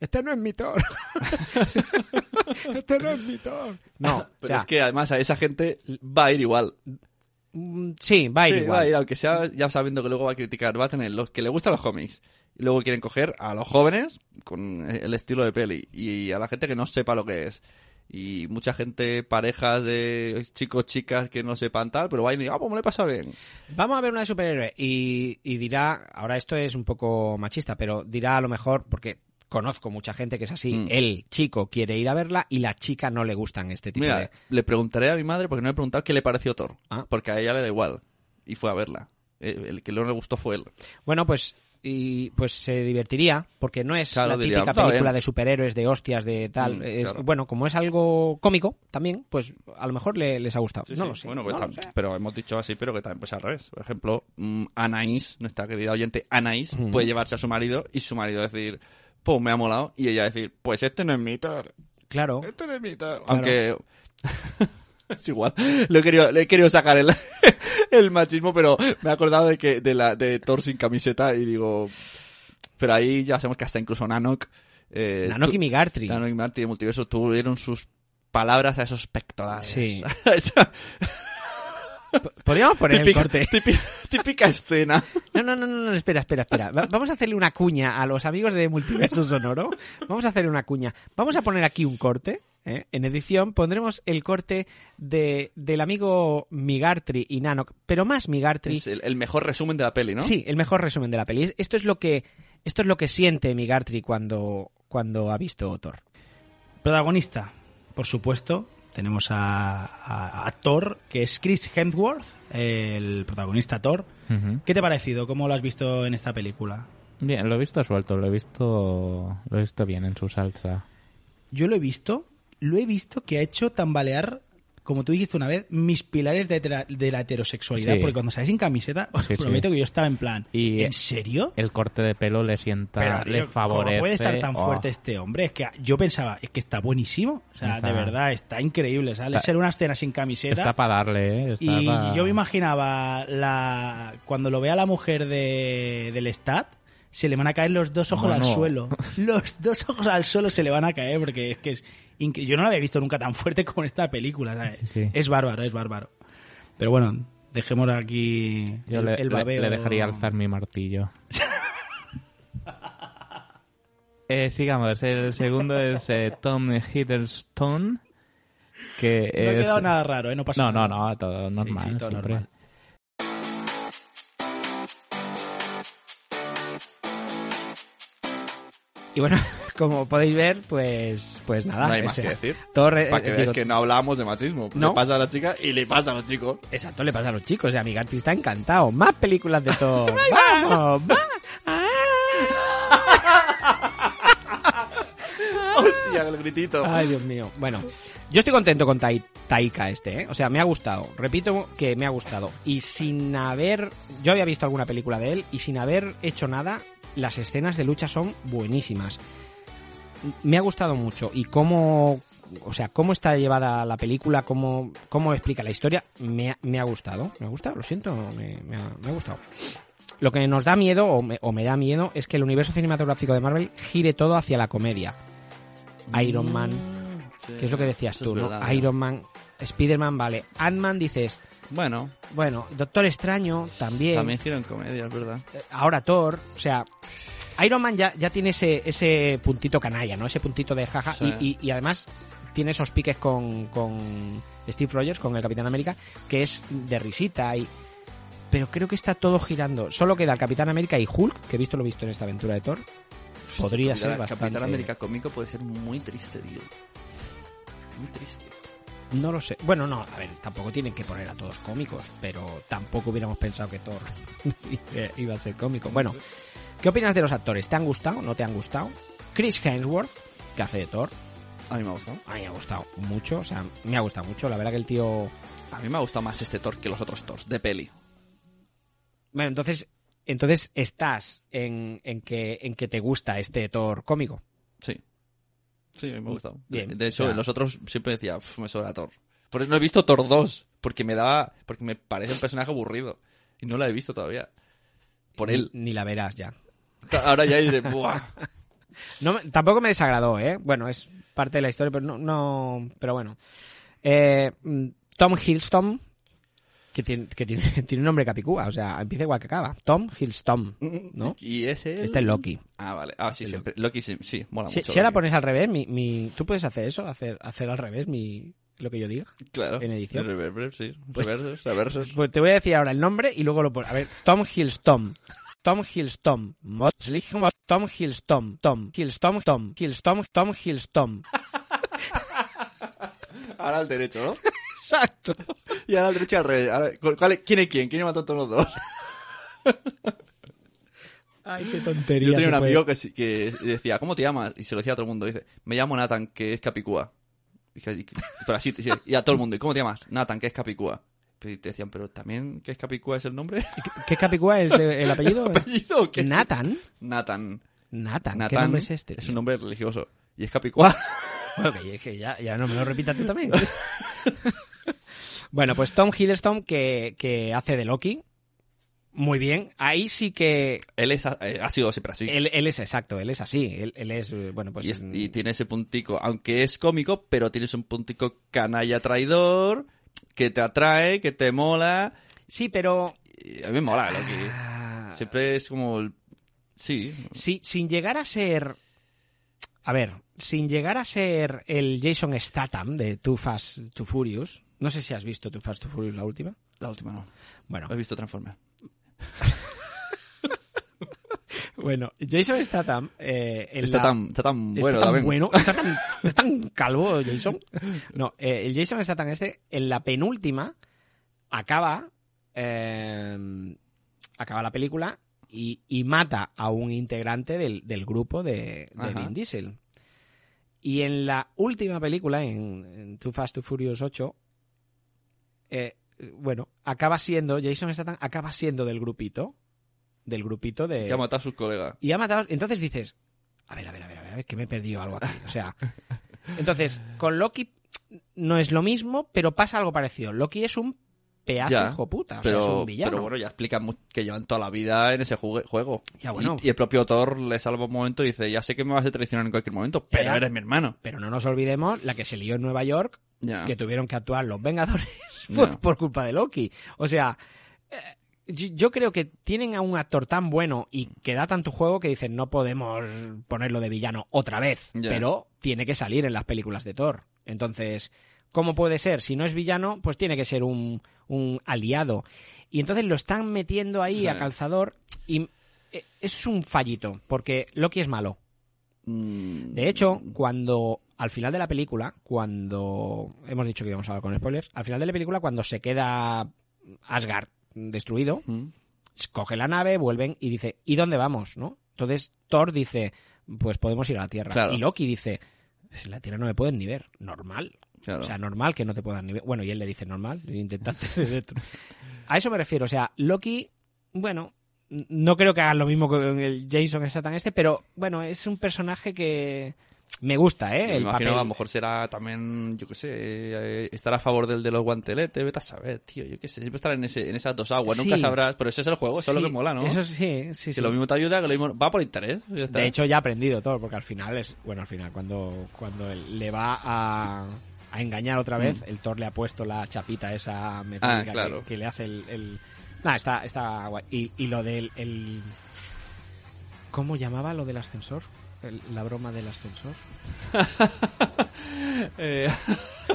Este no es mi Thor. *laughs* este no es mi Thor. No, *laughs* Pero o sea, es que además a esa gente va a ir igual. Mm, sí, va a ir Sí, igual. va a ir, aunque sea ya sabiendo que luego va a criticar, va a tener los que le gustan los cómics. Y luego quieren coger a los jóvenes con el estilo de peli y a la gente que no sepa lo que es. Y mucha gente, parejas de chicos, chicas que no sepan tal, pero va a ir y ah, pues me lo he pasado bien. Vamos a ver una de superhéroe y, y dirá, ahora esto es un poco machista, pero dirá a lo mejor, porque conozco mucha gente que es así, Mm. el chico quiere ir a verla y la chica no le gustan este tipo Mira, de... le preguntaré a mi madre porque no me he preguntado qué le pareció Thor. Ah. Porque a ella le da igual. Y fue a verla. Eh, El que no le gustó fue él. Bueno, pues y pues se divertiría porque no es Claro, la típica "Está película bien". de superhéroes de hostias de tal Mm, Es- claro. bueno como es algo cómico también pues a lo mejor le- les ha gustado Sí, no sí. lo sé Bueno, pues no lo tam- sé. pero hemos dicho así, pero que también pues al revés. Por ejemplo, mm, Anaís, nuestra querida oyente Anaís, puede llevarse a su marido y su marido decir, pues me ha molado, y ella decir, pues este no es mi Thor. claro Este no es mi Thor. Aunque... *laughs* es igual. Le he querido, le he querido sacar el, *laughs* el machismo, pero me he acordado de que de la de Thor sin camiseta y digo... Pero ahí ya sabemos que hasta incluso Nanok... Eh, Nanok y Migartri Nanok y Migartri de Multiverso tuvieron sus palabras a esos pectorales. Sí. *laughs* Podríamos poner típica, el corte típica, típica escena. no, no, no, no, no, espera, espera, espera. Va- Vamos a hacerle una cuña a los amigos de Multiverso Sonoro. Vamos a hacerle una cuña. Vamos a poner aquí un corte. ¿eh? En edición pondremos el corte de, del amigo Migartri y Nanok, pero más Migartri. Es el, el mejor resumen de la peli, ¿no? Sí, el mejor resumen de la peli. Esto es lo que, esto es lo que siente Migartri cuando, cuando ha visto Thor. Protagonista, por supuesto, tenemos a, a- a Thor, que es Chris Hemsworth, el protagonista Thor. ¿Qué te ha parecido? ¿Cómo lo has visto en esta película? Bien, lo he visto suelto, lo he visto, lo he visto bien en su salsa. Yo lo he visto, lo he visto que ha hecho tambalear, como tú dijiste una vez, mis pilares de, la- de la heterosexualidad. Sí. Porque cuando sales sin camiseta, os Sí, sí. prometo que yo estaba en plan, Y ¿en serio? El corte de pelo le sienta, Pero, le favorece. ¿Cómo puede estar tan Oh, fuerte este hombre? Es que yo pensaba, es que está buenísimo. O sea, Está- de verdad, está increíble. Sale ser una escena sin camiseta. Está para darle, ¿eh? Está y pa- yo me imaginaba la cuando lo vea la mujer de, del Stat, se le van a caer los dos ojos No, al no. suelo. *laughs* Los dos ojos al suelo se le van a caer porque es que es yo no lo había visto nunca tan fuerte *laughs* como en esta película. ¿sabes? sí. Es bárbaro, es bárbaro. Pero bueno, dejemos aquí Yo el, le, el le- babeo. le dejaría alzar mi martillo. *laughs* Eh, sigamos, el segundo es eh, Tom Hiddleston. Que No ha es... quedado nada raro, ¿eh? No pasa no, nada. No, no, todo normal. sí, todo siempre. normal. Y bueno, *laughs* como podéis ver, pues, pues nada. No hay más ese- que decir. Eh, Para que digo, veas que no hablamos de machismo. No. Le pasa a la chica y le pasa a los chicos. Exacto, le pasa a los chicos. Y Amigarty está encantado. Más películas de *laughs* Thor. ¡Vamos! ¡Va! *laughs* Hostia, el gritito. Ay, Dios mío. Bueno, yo estoy contento con Tai- Taika este, ¿eh? O sea, me ha gustado. Repito que me ha gustado. Y sin haber... Yo había visto alguna película de él y sin haber hecho nada, las escenas de lucha son buenísimas. Me ha gustado mucho. Y cómo... O sea, cómo está llevada la película, cómo, cómo explica la historia, me ha, me ha gustado. Me ha gustado, lo siento, me, me ha, me ha gustado. Lo que nos da miedo, o me, o me da miedo, es que el universo cinematográfico de Marvel gire todo hacia la comedia. Iron Man, que es lo que decías tú, ¿no? verdad, Iron Man, Spider-Man, vale. Ant-Man dices, Bueno, bueno, Doctor Extraño también. también gira en comedia, es verdad. Eh, Ahora Thor, o sea, Iron Man ya, ya tiene ese, ese puntito canalla, ¿no? Ese puntito de jaja. Sí. Y, y- y además tiene esos piques con, con Steve Rogers, con el Capitán América, que es de risita y... Pero creo que está todo girando. Solo queda el Capitán América y Hulk, que he visto lo visto en esta aventura de Thor. Podría Capitán- ser bastante... Capitán América cómico puede ser muy triste, tío. Muy triste. No lo sé. Bueno, no, a ver, tampoco tienen que poner a todos cómicos, pero tampoco hubiéramos pensado que Thor *laughs* iba a ser cómico. Bueno, ¿qué opinas de los actores? ¿Te han gustado? ¿No te han gustado? Chris Hemsworth, que hace de Thor. A mí me ha gustado. A mí me ha gustado mucho, o sea, me ha gustado mucho. La verdad que el tío... A mí me ha gustado más este Thor que los otros Thors de peli. Bueno, entonces, entonces estás en, en, que, en que te gusta este Thor cómico. Sí. Sí, me ha gustado. Bien, de, de hecho, o sea- en los otros siempre decía, "Uf, me sobra Thor. Por eso no he visto Thor 2, porque me daba, porque me parece un personaje aburrido. Y no la he visto todavía. Por él. Ni, ni la verás ya. Ahora ya diré, ¡buah! *laughs* No, tampoco me desagradó, ¿eh? Bueno, es parte de la historia, pero no... no pero bueno. Eh, mm, Tom Hiddleston, que tiene, que tiene, *laughs* tiene un nombre capicúa, o sea, empieza igual que acaba. Tom Hiddleston, ¿no? *laughs* Y ese Este es Loki. Ah, vale. Ah, sí, siempre. Loki sí, sí mola Si, mucho. si ahora pones al revés, mi, mi, ¿tú puedes hacer eso? Hacer, hacer al revés mi, lo que yo diga. Claro. En edición. Reverber, sí. Pues- Reversos, reversos. Pues te voy a decir ahora el nombre y luego lo pones. A ver, Tom Hiddleston. Tom Hiddleston. Motley, Tom Hiddleston. Tom Hiddleston. Tom Hiddleston. Tom Hiddleston. *laughs* Ahora al derecho, ¿no? Exacto. Y ahora al derecho y al revés. Ahora, ¿cuál es- ¿Quién es quién? ¿Quién mató a todos los dos? *laughs* Ay, qué tontería. Yo tenía un puede- amigo que, decía, ¿cómo te llamas? Y se lo decía a todo el mundo. Dice, me llamo Nathan, que es Capicúa. Y, que- y que- pero así, sí, y a todo el mundo, ¿y cómo te llamas? Nathan, que es Capicúa. Y te decían, ¿pero también que es Capicúa es el nombre? *laughs* ¿Qué capicúa es eh, el apellido? *laughs* ¿Apellido o qué es? Nathan. Nathan. Nathan. ¿Qué nombre es este? Es un nombre religioso. Y es Capicúa. *laughs* Bueno, que, que ya, ya no me lo repitas tú también. bueno, pues Tom Hiddleston, que, que hace de Loki. Muy bien. Ahí sí que. Él es, eh, ha sido siempre así. Él, él es exacto, él es así. Él, él es, eh, bueno, pues. y, es- y tiene ese puntico, aunque es cómico, pero tienes un puntico canalla traidor, que te atrae, que te mola. Sí, pero... A mí me mola Loki. Siempre es como... el- Sí. Sí, sin llegar a ser. A ver, sin llegar a ser el Jason Statham de Too Fast, Too Furious. No sé si has visto Too Fast, Too Furious la última. La última no. Bueno. He visto Transformers. *laughs* Bueno, Jason Statham. Eh, en Está la- tan- está tan está bueno tan bueno, está tan, está tan calvo Jason. No, eh, el Jason Statham este, en la penúltima, acaba. eh, acaba la película y, y mata a un integrante del, del grupo de, de. Vin Diesel. Y en la última película, en, en Too Fast, Too Furious 8, eh, bueno, acaba siendo, Jason Statham acaba siendo del grupito, del grupito de... Que ha matado a sus colegas. Y ha matado. Entonces dices, a ver, a ver, a ver, a ver, a ver, que me he perdido algo aquí. O sea, *laughs* entonces, con Loki no es lo mismo, pero pasa algo parecido. Loki es un pedazo Ya, hijo puta, o pero, sea, es un villano. pero bueno, ya explican que llevan toda la vida en ese juego. Ya, bueno. y, y el propio Thor le salva un momento y dice, ya sé que me vas a traicionar en cualquier momento, pero Ya, eres mi hermano. Pero no nos olvidemos la que se lió en Nueva York, que tuvieron que actuar los Vengadores *laughs* por culpa de Loki. O sea, eh, yo creo que tienen a un actor tan bueno y que da tanto juego que dicen no podemos ponerlo de villano otra vez, pero tiene que salir en las películas de Thor. Entonces, ¿cómo puede ser? Si no es villano, pues tiene que ser un, un aliado. Y entonces lo están metiendo ahí Sí. a calzador y eh, es un fallito, porque Loki es malo. Mm, De hecho, cuando al final de la película, cuando hemos dicho que íbamos a hablar con spoilers, al final de la película, cuando se queda Asgard destruido, Mm. coge la nave, vuelven y dice, ¿y dónde vamos? ¿no? Entonces Thor dice, pues podemos ir a la Tierra. Claro. Y Loki dice, "Si la Tierra no me pueden ni ver, normal. Claro. O sea, normal que no te puedan ni ver. Bueno, y él le dice normal, *laughs* dentro. A eso me refiero, o sea, Loki, bueno, no creo que hagan lo mismo con el Jason Statham este, pero bueno, es un personaje que me gusta, ¿eh? Me el imagino papel. a lo mejor será también, yo qué sé, eh, estar a favor del de los guanteletes, vete a saber, tío, yo qué sé, siempre estar en, ese, en esas dos aguas, nunca sabrás, pero ese es el juego, eso es lo que mola, ¿no? Eso sí, sí, que sí. lo mismo te ayuda, que lo mismo va por interés. De hecho, ya ha aprendido todo, porque al final es. Bueno, al final, cuando, cuando le va a, a engañar otra vez, Mm. el Thor le ha puesto la chapita esa metálica Ah, claro. que, que le hace el. el... Nah, está, está guay. Y, y lo del. El... ¿Cómo llamaba lo del ascensor? El- la broma del ascensor. *laughs* Eh,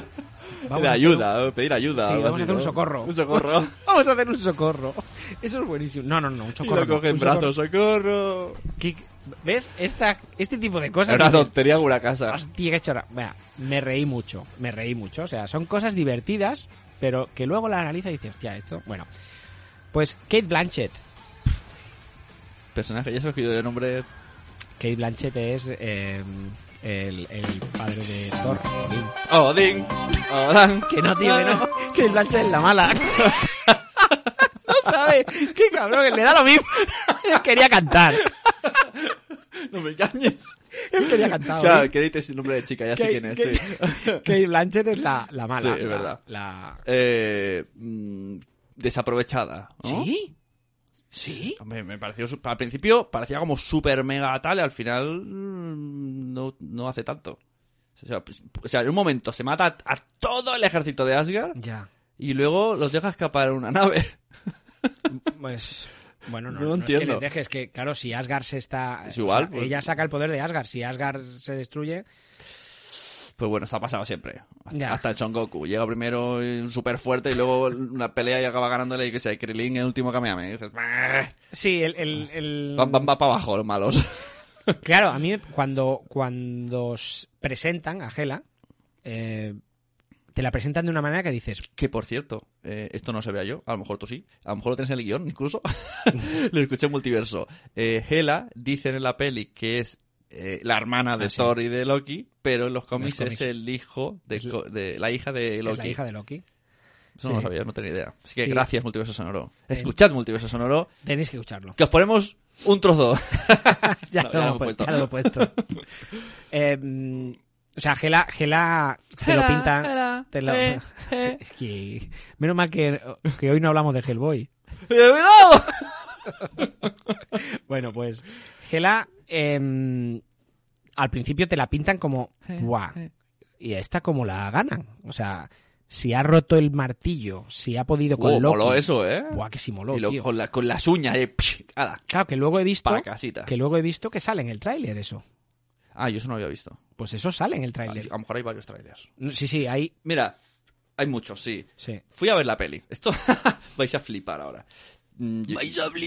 *laughs* Vamos ayuda, pedir ayuda. Sí, vamos así, a hacer un socorro. Un socorro. *laughs* vamos a hacer un socorro. Eso es buenísimo. No, no, no, un y socorro. lo no, coge en un socorro. brazos, socorro. ¿Qué- ¿Ves? Esta, este tipo de cosas. una dices, tontería una casa. Hostia, qué chorra. Vea, me reí mucho, me reí mucho. O sea, son cosas divertidas, pero que luego la analiza y dice, hostia, esto. Bueno, pues Kate Blanchett. Personaje, ya se ha escogido de nombre. Kate Blanchett es eh, el, el padre de Thor. Odín. Odín. Odán. Que no, tío, que no. Kate Blanchett es la mala. *laughs* no sabe. Qué cabrón, que le da lo mismo. Él quería cantar. No me engañes. Él quería cantar. Claro, Odín. que dices el nombre de chica, ya sé quién es. Kate- sí. *laughs* Kate Blanchett es la, la mala. Sí, es la- verdad. La... Eh, mm, desaprovechada. ¿no? ¿Sí? ¿Sí? Hombre, me pareció. Al principio parecía como súper mega tal y al final mm, no, no hace tanto. O sea, pues- o sea, en un momento se mata a, todo el ejército de Asgard Ya. y luego los deja escapar en una nave. *laughs* Pues. Bueno, no, No no, es que entiendo. les dejes que, claro, si Asgard se está. Es igual, o sea, pues. Ella saca el poder de Asgard. Si Asgard se destruye. Pues bueno, está pasado siempre. Hasta, hasta el Son Goku. Llega primero súper fuerte y luego una pelea y acaba ganándole, y que sé, Krillin el último Kamehameha. Y dices, "Bah". Sí, el. el, el- van, van, para abajo los malos. *laughs* Claro, a mí cuando, cuando presentan a Hela, eh, te la presentan de una manera que dices. Que por cierto, eh, esto no se vea yo, a lo mejor tú sí, a lo mejor lo tienes en el guion incluso. *laughs* lo escuché en multiverso. Eh, Hela dicen en la peli que es eh, la hermana de Ah, sí. Thor y de Loki, pero en los cómics, cómics. es el hijo de, de la hija de Loki. Es la hija de Loki. Eso Sí, no lo sí. sabía, no tenía idea. Así que Sí. gracias, Multiverso Sonoro. Eh, Escuchad Multiverso Sonoro, Tenéis que escucharlo. que os ponemos un trozo. *laughs* *laughs* ya, No, lo ya lo puesto, puesto. ya lo he puesto. *laughs* Eh, mm, o sea, Gela, Gela te lo pintan. Gela, te lo- eh, eh. Es que menos mal que, que hoy no hablamos de Hellboy. ¡Cuidado! *laughs* Bueno, pues Gela em, al principio te la pintan como ¡buah! Y a esta como la ganan. O sea, si ha roto el martillo, si ha podido con Oh, Loki. moló eso, ¿eh? ¡Buah, que sí moló, y lo- tío! con, la- con las uñas, eh, psh, ala, Claro, que luego he visto para casita. que luego he visto que sale en el tráiler eso. Ah, yo eso no había visto. Pues eso sale en el A tráiler. lo mejor hay varios trailers. Sí, sí, hay Mira, hay muchos, sí. sí. Fui a ver la peli. Esto *laughs* vais a flipar ahora. Mm.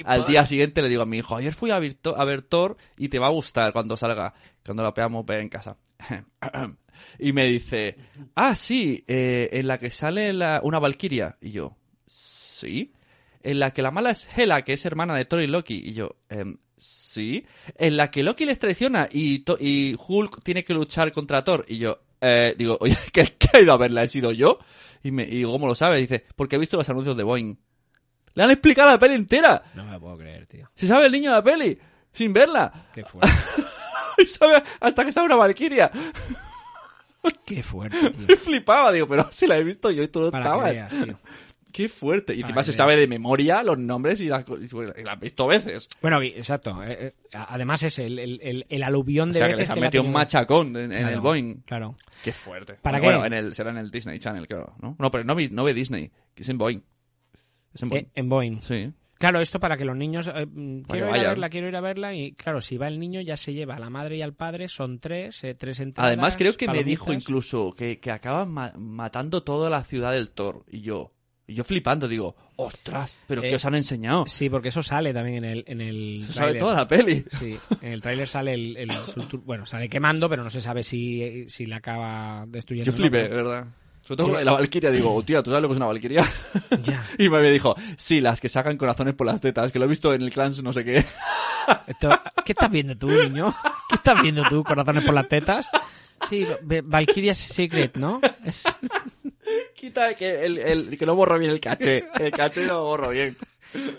Al día siguiente le digo a mi hijo, ayer fui a ver, Thor- a ver Thor y te va a gustar cuando salga, cuando la veamos ver en casa. *clears throat* y me dice, ah, sí, eh, en la que sale la- una valquiria. Y yo, sí. en la que la mala es Hela, que es hermana de Thor y Loki. Y yo, em, sí. En la que Loki les traiciona y, y Hulk tiene que luchar contra Thor. Y yo, eh, digo, oye, ¿qué, qué ha ido a verla? ¿He sido yo? Y, me, y ¿cómo lo sabes? dice, porque he visto los anuncios de Boeing. Le han explicado la peli entera. No me lo puedo creer, tío. Se sabe el niño de la peli, sin verla. Qué fuerte. *laughs* Y sabe hasta que está una valquiria. Qué fuerte, *laughs* tío. Me flipaba, digo, pero si la he visto yo y tú no Para que estabas. veas, tío. Qué fuerte. Y Para encima se veas. sabe de memoria los nombres y las co- y la has visto veces. Bueno, exacto. eh, eh, además es el, el, el, el aluvión O de sea, que veces les han que le ha metido un machacón en, el Boeing. Claro. Qué fuerte. ¿Para bueno, qué? Bueno, en el, será en el Disney Channel, claro, ¿no? No, pero no, no ve Disney, que es en Boeing. Es en Boeing. Eh, en Boeing. Sí. Claro, esto para que los niños... eh, mm, quiero ir a verla, quiero ir a verla y claro, si va el niño ya se lleva a la madre y al padre, son tres, eh, tres entradas. Además, creo que me dijo incluso que, que acaban ma- matando toda la ciudad del Thor. Y yo, y yo flipando, digo, ostras, pero Eh, ¿qué os han enseñado? Sí, porque eso sale también en el, en el sabe tráiler. toda la peli. Sí, en el tráiler sale el, bueno, sale quemando, pero no se sabe si, si la acaba destruyendo. Yo flipé, de verdad. Sobre todo con la Valkyria, digo, oh, tía, ¿tú sabes lo que es una Valkyria? Ya. *laughs* Y me dijo, sí, las que sacan corazones por las tetas, que lo he visto en el Clans no sé qué. *laughs* Esto- ¿Qué estás viendo tú, niño? ¿Qué estás viendo tú? ¿Corazones por las tetas? Sí, Valkyria's Secret, ¿no? Es- *laughs* Quita que, el, el- que no borro bien el caché. El caché no lo borro bien.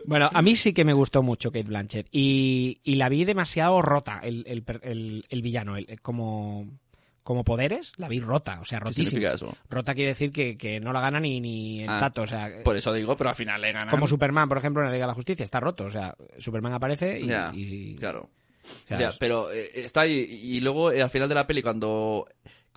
Bueno, a mí sí que me gustó mucho Kate Blanchett. Y, y la vi demasiado rota, el, el, el- el villano. como, como poderes, la vi rota, o sea, ¿Qué rotísima. significa eso? Rota quiere decir que, que no la gana ni, ni el Ah, tato, o sea... Por eso digo, pero al final le ganan. Como Superman, por ejemplo, en la Liga de la Justicia, está roto. O sea, Superman aparece y... Ya, y- claro. o sea, Ya, es- pero eh, está ahí. Y luego, eh, al final de la peli, cuando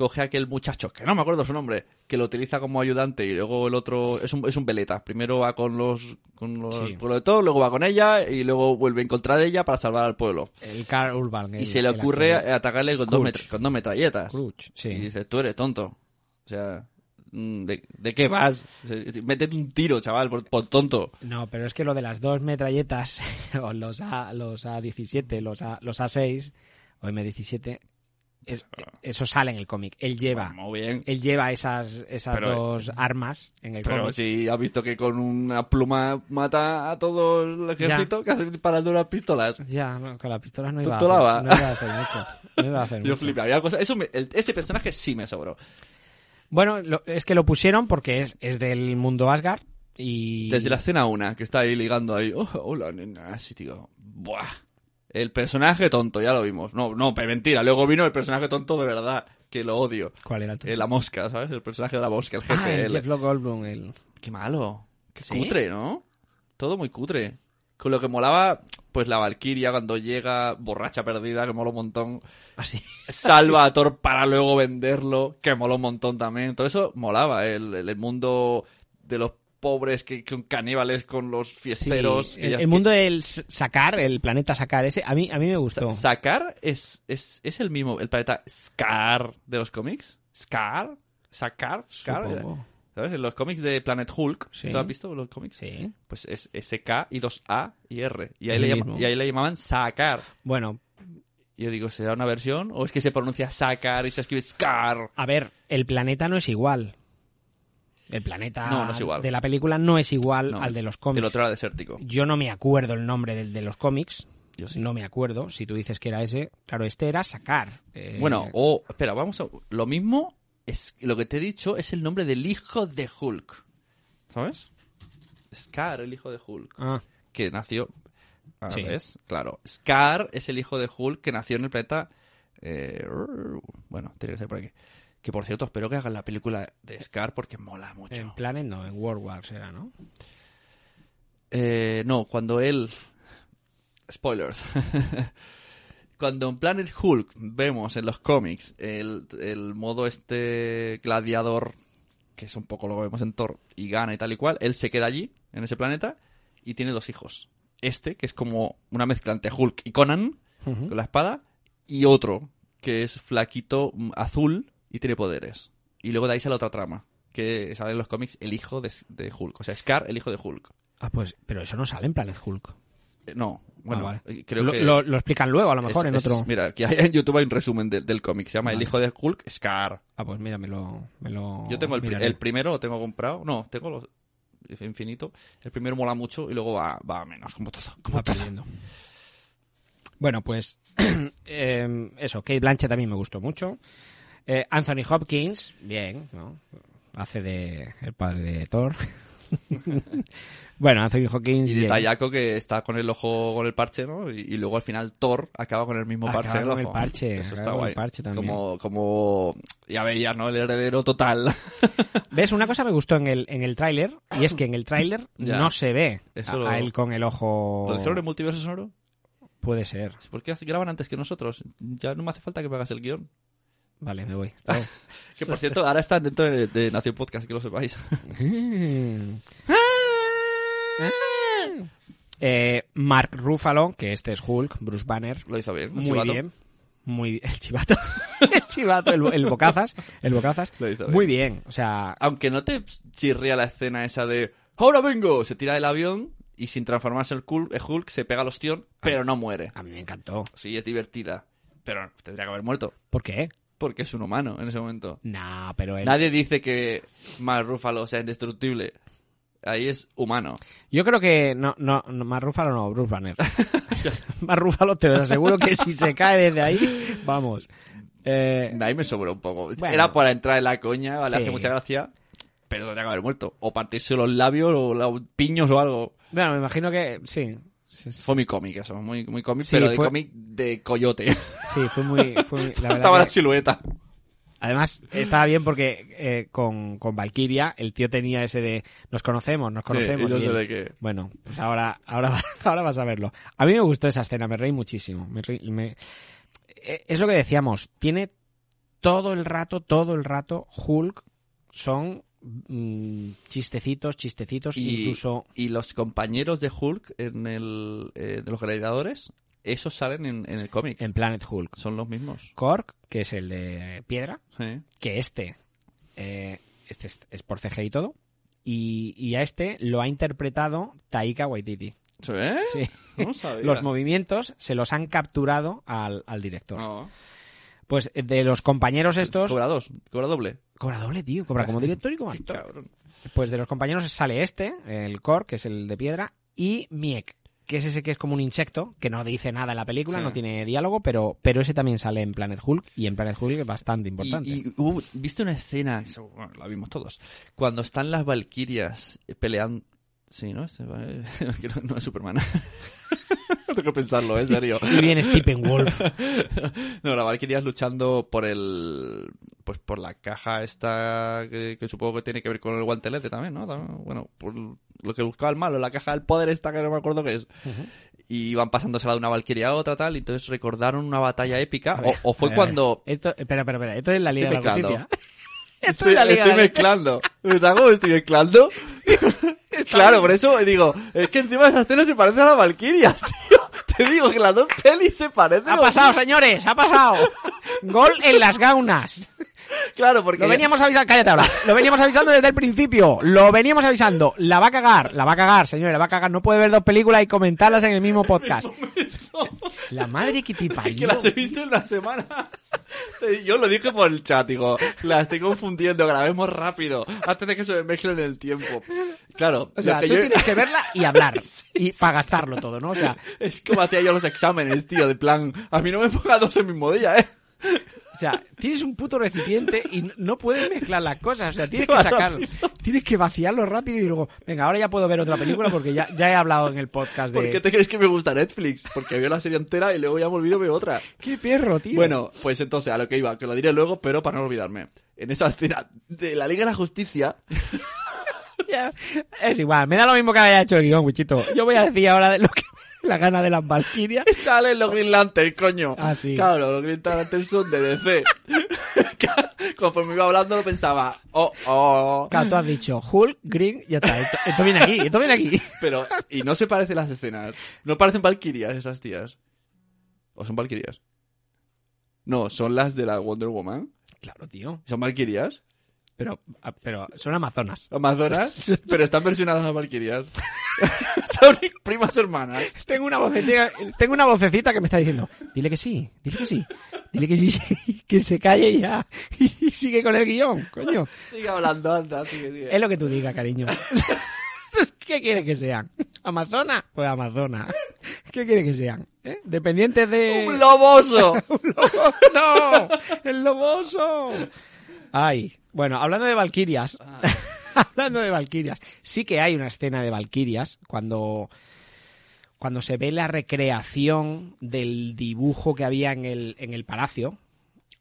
coge a aquel muchacho, que no me acuerdo su nombre, que lo utiliza como ayudante y luego el otro es un, es un veleta. Primero va con los con los Sí. pueblo de todo, luego va con ella y luego vuelve en contra de ella para salvar al pueblo. El Carl Urban. Y se le ocurre atacarle con dos, con dos metralletas. Sí. Y dices, tú eres tonto. O sea, mm, ¿de, de qué vas? Métete un tiro, chaval, por, por tonto. No, pero es que lo de las dos metralletas, *laughs* o los, A, los A17, los, A, los A6 o M17, es- eso sale en el cómic. Él lleva, Muy bien. él lleva esas, esas Pero- dos armas en el Pero cómic. si has visto que con una pluma mata a todo el ejército, que hace disparando unas pistolas. Ya, no, con las pistolas no iba, a hacer, no iba a hacer mucho. No iba a hacer *laughs* Yo cosas. Eso me- el- ese personaje sí me sobró. Bueno, lo- es que lo pusieron porque es, es del mundo Asgard y... Desde la escena una, que está ahí ligando ahí. Oh, hola, nena. Así, tío. Buah. El personaje tonto, ya lo vimos. No, no, mentira. Luego vino el personaje tonto de verdad, que lo odio. ¿Cuál era el tonto? Eh, la mosca, ¿sabes? El personaje de la mosca, el jefe. Ah, el el- Jeff Goldblum, el... Qué malo. Qué ¿Sí? cutre, ¿no? Todo muy cutre. Con lo que molaba, pues la Valkyria cuando llega borracha perdida, que mola un montón. Así. Salva a *laughs* Thor para luego venderlo, que mola un montón también. Todo eso molaba. El- el mundo de los pobres que con caníbales con los fiesteros. Sí, el, mundo del S- Sakar, el planeta Sakar, ese, a mí, a mí me gustó. Sakar es, es, es el mismo, el planeta Scar de los cómics. Scar, Sakar, Scar. Supongo. ¿Sabes? En los cómics de Planet Hulk, Sí. ¿tú has visto los cómics? Sí. Pues es SK y dos A y R. Y ahí, le, llama- y ahí le llamaban Sakar. Bueno, yo digo, ¿será una versión? ¿O es que se pronuncia Sakar y se escribe Scar? a ver, el planeta no es igual. El planeta No, no es igual. de la película no es igual No, al de los El cómics. otro era desértico. Yo no me acuerdo el nombre del de los cómics. Yo sí. No me acuerdo. Si tú dices que era ese, claro, este era Sakar. Eh, Bueno, o... espera, vamos a... Lo mismo, es lo que te he dicho, es el nombre del hijo de Hulk. ¿Sabes? Scar, el hijo de Hulk. Ah, Que nació... Ah, Sí. ¿ves? Claro. Scar es el hijo de Hulk que nació en el planeta... eh, bueno, tiene que ser por aquí. Que por cierto, espero que hagan la película de Scar porque mola mucho. en Planet no, en World Wars era, ¿no? Eh, no, cuando él... Spoilers. *laughs* cuando en Planet Hulk vemos en los cómics el, el modo este gladiador, que es un poco lo que vemos en Thor, y gana y tal y cual, él se queda allí, en ese planeta, y tiene dos hijos. Este, que es como una mezcla entre Hulk y Conan, Ujú. con la espada, y otro, que es flaquito, azul, y tiene poderes. Y luego de ahí sale otra trama, que sale en los cómics el hijo de, de Hulk. O sea, Scar, el hijo de Hulk. Ah, pues, pero eso no sale en Planet Hulk. Eh, No, bueno, Ah, vale. eh, creo lo, que... lo- lo explican luego, a lo mejor, es- en es- otro. Mira, aquí hay- *laughs* en YouTube hay un resumen de- del cómic. Se llama El hijo de Hulk, Scar. Ah, pues mira, me lo. Me lo Yo tengo el, pri- miraré. el primero, lo tengo comprado. No, tengo los... infinito. El primero mola mucho y luego va, va menos, como todo. Como Va todo. perdiendo. Bueno, pues eh, *clears throat* eso, Kate Blanchett también me gustó mucho. Eh, Anthony Hopkins, bien, ¿no? Hace de el padre de Thor. *laughs* bueno, Anthony Hopkins. Y bien. detallaco que está con el ojo con el parche, ¿no? Y, y luego al final Thor acaba con el mismo Acaba parche. con el parche, Eso está el guay. parche también. Como, como ya veías, ¿no? El heredero total. *laughs* ¿Ves? Una cosa me gustó en el, en el tráiler, y es que en el tráiler *coughs* no se ve Eso a, lo- a él con el ojo... ¿Lo dijeron en Multiverso Sonoro? Puede ser. ¿Por qué graban antes que nosotros? Ya no me hace falta que me hagas el guion. Vale, me voy. *laughs* Que por cierto, ahora están dentro de, de Nación Podcast, que lo sepáis. *laughs* Eh, Mark Ruffalo, que este es Hulk, Bruce Banner. Lo hizo bien. Muy chivato. bien. Muy *laughs* El chivato. el chivato, el, el bocazas. El bocazas. Lo hizo Muy bien. O sea, Aunque no te chirría la escena esa de ¡Ahora vengo! Se tira del avión y sin transformarse el Hulk, el Hulk se pega al ostión, pero no muere. a mí me encantó. Sí, es divertida. Pero tendría que haber muerto. ¿Por qué? Porque es un humano en ese momento. Nah, pero él... Nadie dice que Mark Ruffalo sea indestructible. Ahí es humano. Yo creo que no, no, no Mark Ruffalo no, Bruce Banner. *laughs* Mark Ruffalo te lo aseguro que si se cae desde ahí, vamos. Eh, Ahí me sobró un poco. Bueno. Era para entrar en la coña, vale, Sí. hace mucha gracia. Pero tendría que haber muerto. O partirse los labios o los piños o algo. bueno, me imagino que sí. Sí, sí. Fue muy cómic eso, muy, muy cómic, Sí, pero de cómic de coyote. Sí, fue muy... *laughs* Fue la verdad Estaba que- la silueta. Además, estaba bien porque eh, con, con Valkyria el tío tenía ese de nos conocemos, nos conocemos. y no y sé él- de qué. Bueno, pues ahora, ahora, *laughs* ahora vas a verlo. A mí me gustó esa escena, me reí muchísimo. Me reí- me- eh, Es lo que decíamos, tiene todo el rato, todo el rato, Hulk son chistecitos, chistecitos, Y, incluso... y los compañeros de Hulk en el, eh, de los gladiadores, esos salen en, en el cómic. En Planet Hulk. Son los mismos. Cork, que es el de piedra, Sí. que este, eh, este es, es por CG y todo, y, y a este lo ha interpretado Taika Waititi. ¿Sí? Sí. No sabía. *laughs* Los movimientos se los han capturado al, al director. No. Pues eh, de los compañeros estos... Cobra dos, cobra doble. Cobra doble, tío. Cobra como director y como actor. Pues de los compañeros sale este, el Cork, que es el de piedra, y Miek, que es ese que es como un insecto, que no dice nada en la película, Sí. no tiene diálogo, pero, pero ese también sale en Planet Hulk, y en Planet Hulk es bastante importante. Y, y hubo- ¿Viste una escena? bueno, la vimos todos. Cuando están las valquirias peleando. Sí, ¿no? Este, *laughs* no es Superman. *laughs* *laughs* Tengo que pensarlo, ¿eh? en serio. Y viene Steppenwolf. *laughs* no, las valquirias luchando por el. Pues por la caja esta que, que supongo que tiene que ver con el guantelete también, ¿no? Bueno, por lo que buscaba el malo, la caja del poder esta que no me acuerdo qué es. Y van pasándosela de una valquiria a otra, tal, y entonces recordaron una batalla épica. Ver, o, o fue ver, cuando. Esto, espera, espera, espera. Esto es la Liga de la. Justicia. *laughs* Esto Estoy, es la Liga estoy de la- mezclando. ¿Verdad cómo estoy mezclando? *laughs* claro, por eso digo, es que encima esa escena se parece a las Valkyrias, *laughs* tío. Te digo que las dos pelis se parecen. Ha pasado, señores, ha pasado. *laughs* Gol en las gaunas. Claro, porque... Lo veníamos avisando, cállate ahora. Lo veníamos avisando desde el principio. Lo veníamos avisando. La va a cagar, la va a cagar, señores, la va a cagar. No puede ver dos películas y comentarlas en el mismo podcast. *laughs* La madre que te parió. *laughs* que las he visto en una semana. *laughs* Yo lo dije por el chat, digo, la estoy confundiendo, grabemos rápido, antes de que se me mezcle en el tiempo. Claro, O sea, tú yo- tienes que verla y hablar. Y para gastarlo todo, ¿no? O sea, Es como hacía yo los exámenes, tío, de plan, a mí no me ponga dos el mismo día, ¿eh? O sea, tienes un puto recipiente y no- puedes mezclar las cosas. O sea, tienes que sacarlo. Tienes que vaciarlo rápido y luego, venga, ahora ya puedo ver otra película porque ya, ya he hablado en el podcast de... ¿Por qué te crees que me gusta Netflix? Porque veo la serie entera y luego ya me olvido veo otra. ¡Qué perro, tío! Bueno, pues entonces, a lo que iba, que lo diré luego, pero para no olvidarme. En esa escena de la Liga de la Justicia, *laughs* Ya, Es igual, me da lo mismo que haya hecho el guion, Wichito. Yo voy a decir ahora de lo que la gana de las *laughs* Valkyrias. salen los Green Lantern, coño. Ah, sí. Claro, los Green Lantern son de DC. *laughs* Conforme iba hablando lo pensaba, oh, oh. Claro, tú has dicho Hulk, Green, ya está. Esto, esto viene aquí, esto viene aquí. *laughs* Pero, y no se parecen las escenas. No parecen Valkyrias esas tías. ¿O son Valkyrias? No, son las de la Wonder Woman. Claro, tío. ¿Son Valkyrias? Pero, ah, pero son amazonas. Amazonas, *laughs* pero están versionadas a Valkyrias. *laughs* son primas hermanas. Tengo una vocecita, tengo una vocecita que me está diciendo, dile que sí, dile que sí, dile que sí, *laughs* que se calle ya y sigue con el guion, coño. Sigue hablando, anda, sigue, sigue. Es lo que tú digas, cariño. ¿Qué quiere que sean? ¿Amazona? Pues Amazona. ¿Qué quiere que sean? ¿Eh? ¿Dependientes de...? ¡Un loboso! ¡Un lobo- ¡No! ¡El loboso! Ay, bueno, hablando de Valquirias. *laughs* hablando de Valquirias. Sí que hay una escena de Valquirias cuando... Cuando se ve la recreación del dibujo que había en el, en el palacio,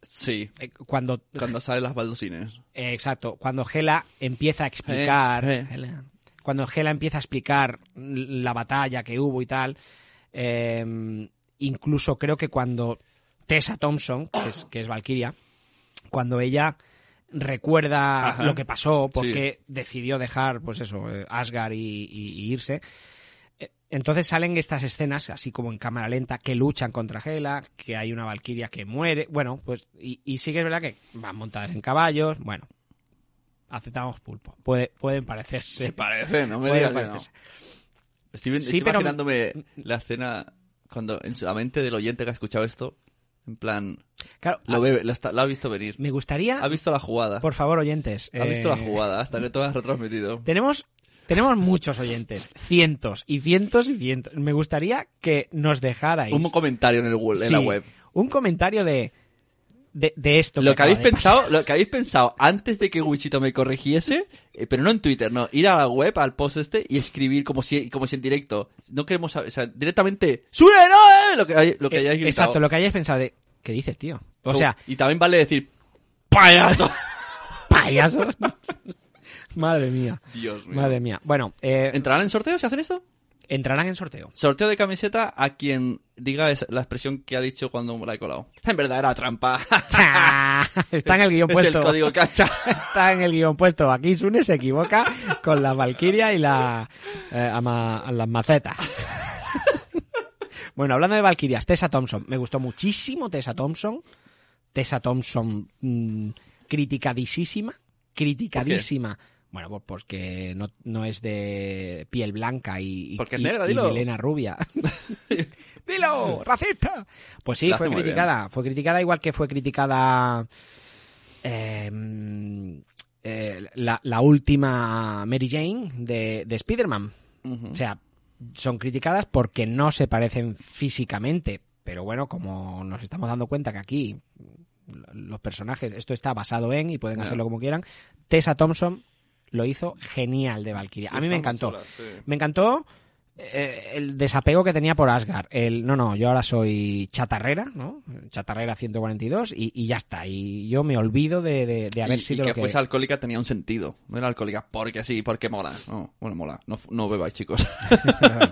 Sí. eh, cuando Cuando salen las baldosines. eh, exacto, cuando Hela empieza a explicar, Eh, eh. Hela- cuando Hela empieza a explicar la batalla que hubo y tal, eh, incluso creo que cuando Tessa Thompson, que es, que es Valkyria, cuando ella recuerda Ajá. lo que pasó, porque decidió dejar, pues eso, eh, Asgard y, y- y irse. Eh, Entonces salen estas escenas, así como en cámara lenta, que luchan contra Hela, que hay una Valkyria que muere. Bueno, pues, y, y sí que es verdad que van montadas en caballos. Bueno, aceptamos pulpo. Puede, pueden parecerse. Se parece, no me digas que no. Estoy, Sí, estoy pero- imaginándome la escena cuando en la mente del oyente que ha escuchado esto, en plan, Claro, lo, a- ve, lo, está- lo ha visto venir. me gustaría, Ha visto la jugada. por favor, oyentes. Ha visto la eh, jugada, hasta que todo has retransmitido. *laughs* Tenemos, tenemos muchos oyentes, cientos y cientos y cientos. Me gustaría que nos dejarais Un comentario en, el, la web. un comentario de, de, de esto. Lo que habéis pensado, lo que habéis pensado antes de que Wichito me corrigiese, eh, pero no en Twitter, no, ir a la web, al post este y escribir como si, como si en directo. No queremos saber, o sea, directamente, ¡sube, no! eh! Lo que, hay- lo que hayáis gritado. Exacto, lo que hayáis pensado de. ¿Qué dices, tío? O sea, y también vale decir, ¡payaso! *laughs* payaso. Madre mía. Dios mío. Madre mía. Bueno, eh, ¿Entrarán en sorteo si hacen esto? entrarán en sorteo. Sorteo de camiseta a quien diga es- la expresión que ha dicho cuando la he colado. En verdad era trampa. *laughs* Está en el guion *laughs* es puesto. el código cacha. Está en el guion puesto. Aquí Sune se equivoca con la Valkyria y la, eh, ama- las macetas. Bueno, hablando de Valkyrias, Tessa Thompson. Me gustó muchísimo Tessa Thompson. Tessa Thompson mm, criticadísima. Criticadísima. Bueno, pues porque no, no es de piel blanca y, y- Porque es y- negra, y dilo. melena rubia. *laughs* ¡Dilo! *laughs* ¡Racista! Pues sí, fue criticada. Fue criticada igual que fue criticada eh, mm, eh, la, la última Mary Jane de, de Spider-Man. O sea, son criticadas porque no se parecen físicamente. Pero bueno, como nos estamos dando cuenta que aquí los personajes, esto está basado en y pueden hacerlo como quieran. Tessa Thompson lo hizo genial de Valkyria. A mí me encantó. sí. Me encantó eh, el desapego que tenía por Asgard. El, no, no, yo ahora soy chatarrera, ¿no? Chatarrera 142 y, y ya está. Y yo me olvido de, de- de haber y, y sido que lo que... fuese alcohólica tenía un sentido. No era alcohólica porque sí, porque mola. No, bueno, mola. No, no bebáis, chicos. *laughs*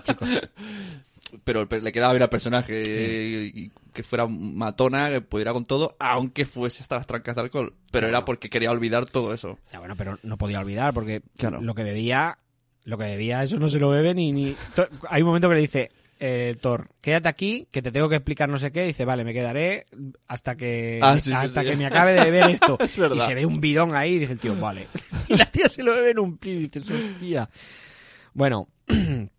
*laughs* Pero le quedaba bien al personaje que fuera matona, que pudiera con todo, aunque fuese hasta las trancas de alcohol. Pero era porque quería olvidar todo eso. Ya bueno, pero no podía olvidar porque Claro. lo que bebía, lo que bebía, eso no se lo bebe ni... ni... Hay un momento que le dice, eh, Thor, quédate aquí, que te tengo que explicar no sé qué. Dice, vale, me quedaré hasta que, Ah, sí, hasta sí. que me acabe de beber esto. *laughs* Es y se ve un bidón ahí y dice el tío, vale. *laughs* y la tía se lo bebe en un pin y dices, hostia. Bueno, *clears throat*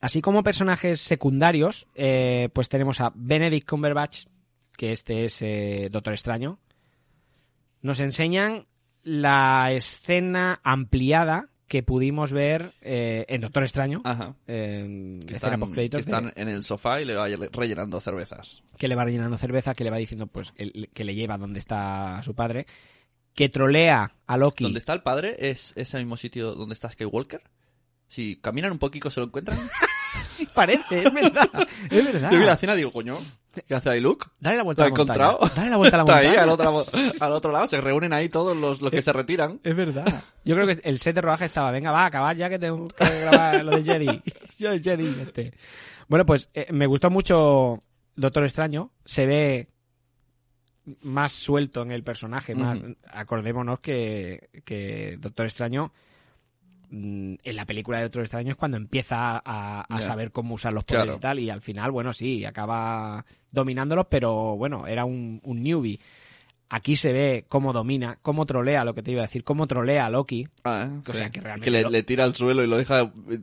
así como personajes secundarios, eh, pues tenemos a Benedict Cumberbatch, que este es eh, Doctor Extraño. Nos enseñan la escena ampliada que pudimos ver eh, en Doctor Extraño. Ajá. Que están, postcréditos que de- están en el sofá y le va rellenando cervezas. que le va rellenando cerveza, que le va diciendo pues el- que le lleva donde está su padre, que trolea a Loki. ¿Dónde está el padre? ¿Es ese mismo sitio donde está Skywalker? Si caminan un poquito se lo encuentran. *laughs* sí parece, es verdad, es verdad. Yo vi la escena y digo, coño, ¿qué hace ahí Luke? Dale la vuelta ¿Lo a la montaña. encontrado? Dale la vuelta a la *laughs* Está ahí, montaña. al otro, al otro lado. Se reúnen ahí todos los, los que se retiran. Es verdad. Yo creo que el set de rodaje estaba, venga, va a acabar ya que tengo que grabar lo de Jedi. *laughs* Yo de Jedi, este. Bueno, pues eh, me gustó mucho Doctor Extraño. Se ve más suelto en el personaje. Más. Acordémonos que, que Doctor Extraño en la película de Doctor Extraño es cuando empieza a, saber cómo usar los poderes Claro. y tal. Y al final, bueno, sí, acaba dominándolos, pero bueno, era un, un newbie. Aquí se ve cómo domina, cómo trolea, lo que te iba a decir, cómo trolea a Loki. Ah, O sí. sea, que realmente Que le, lo- le tira al suelo y lo deja eh,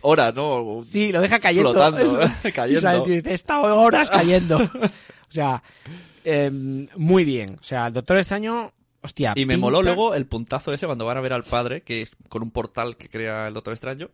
horas, ¿no? Sí, lo deja cayendo. Flotando, *laughs* ¿eh? Y cayendo. sale el tío y dice, está horas cayendo. *laughs* o sea, em, muy bien. O sea, el Doctor Extraño, Hostia, Y me pinta- moló luego el puntazo ese cuando van a ver al padre, que es con un portal que crea el Doctor Extraño.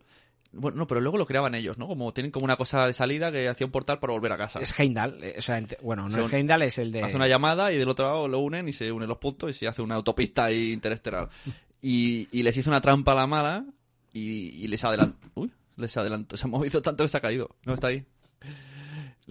Bueno, no, pero luego lo creaban ellos, ¿no? Como tienen como una cosa de salida que hacía un portal para volver a casa. Es Heimdall. eh, O sea, bueno, no Son- es Heimdall, es el de... Hace una llamada y del otro lado lo unen y se unen los puntos y se hace una autopista ahí interestelar. *laughs* Y, y les hizo una trampa a la mala y, y les adelantó. Uy, les adelantó. Se ha movido tanto que se ha caído. No está ahí.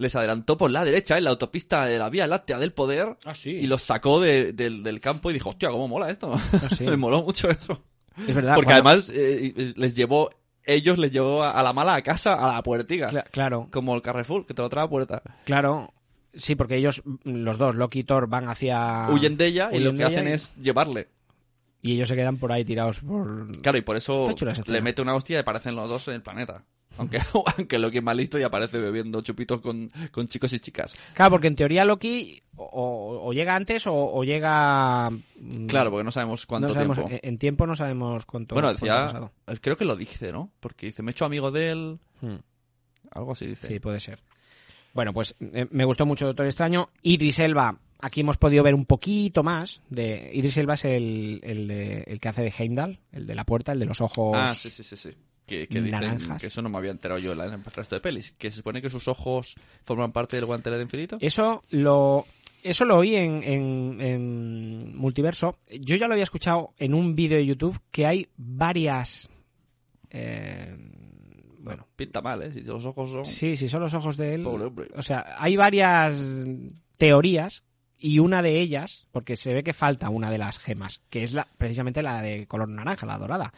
Les adelantó por la derecha en la autopista de la Vía Láctea del Poder Ah, sí. y los sacó de- del, del campo y dijo, hostia, cómo mola esto. sí. *laughs* Me moló mucho eso. Es verdad. Porque cuando- además eh, les llevó, ellos les llevó a, a la mala a casa, a la puertiga. Cla- claro. Como el Carrefour, que te lo trae a puerta. Claro. Sí, porque ellos, los dos, Loki y Thor, van hacia... Huyen de ella y lo que hacen y- es llevarle. Y ellos se quedan por ahí tirados por... Claro, y por eso le mete una hostia y aparecen los dos en el planeta. Aunque, *laughs* aunque Loki es más listo y aparece bebiendo chupitos con, con chicos y chicas. Claro, porque en teoría Loki o, llega antes o, o llega... mm, Claro, porque no sabemos cuánto no sabemos- tiempo. En, tiempo no sabemos cuánto Bueno, decía, pasado. creo que lo dice, ¿no? Porque dice, me he hecho amigo de él. Hmm. Algo así dice. Sí, puede ser. Bueno, pues eh, me gustó mucho Doctor Extraño. Idris Elba, aquí hemos podido ver un poquito más de... Idris Elba es el, el, de- el que hace de Heimdall, el de la puerta, el de los ojos... Ah, sí, sí, sí, sí. Que, que dicen que eso no me había enterado yo en el resto de pelis. Que se supone que sus ojos forman parte del guantelete de infinito. Eso lo, eso lo oí en, en- en Multiverso. Yo ya lo había escuchado en un vídeo de YouTube que hay varias... eh, bueno, Pinta mal, ¿eh? Si los ojos son... sí, sí, son los ojos de él. Pobre hombre. O sea, hay varias teorías y una de ellas, porque se ve que falta una de las gemas, que es la, precisamente la de color naranja, la dorada.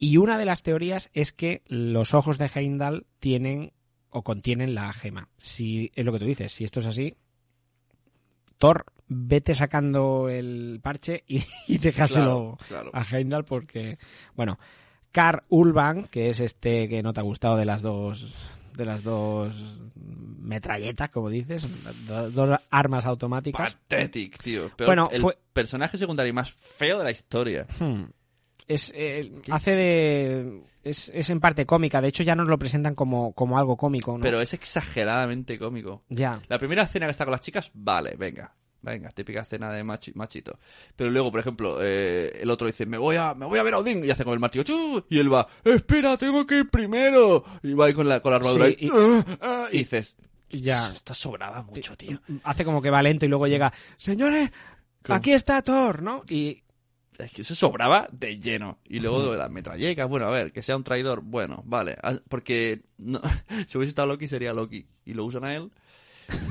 Y una de las teorías es que los ojos de Heimdall tienen o contienen la gema. Si es lo que tú dices, si esto es así, Thor, vete sacando el parche y, y déjaselo Claro, claro. a Heimdall porque, bueno, Carl Urban, que es este que no te ha gustado de las dos de las dos metralletas, como dices, do- dos armas automáticas. Pathetic, tío. Pero Bueno, el fue- personaje secundario más feo de la historia. Hmm. Es, eh, hace de. Es, es en parte cómica, de hecho ya nos lo presentan como, como algo cómico, ¿no? Pero es exageradamente cómico. Ya. La primera escena que está con las chicas, vale, venga. Venga, típica escena de machi- machito. Pero luego, por ejemplo, eh, el otro dice, me voy a, me voy a ver a Odín. Y hace con el martillo, ¡chu! y él va, espera, tengo que ir primero. Y va ahí con la, con la armadura Sí, y, y- "Ah, ah", y dices, Ya. Esto sobraba mucho, tío. Hace como que va lento y luego llega, señores, aquí está Thor, ¿no? Y Es que eso sobraba de lleno. Y luego de las metrallecas, bueno, a ver, que sea un traidor, bueno, vale. Ah, Porque no, *laughs* si hubiese estado Loki sería Loki. Y lo usan a él.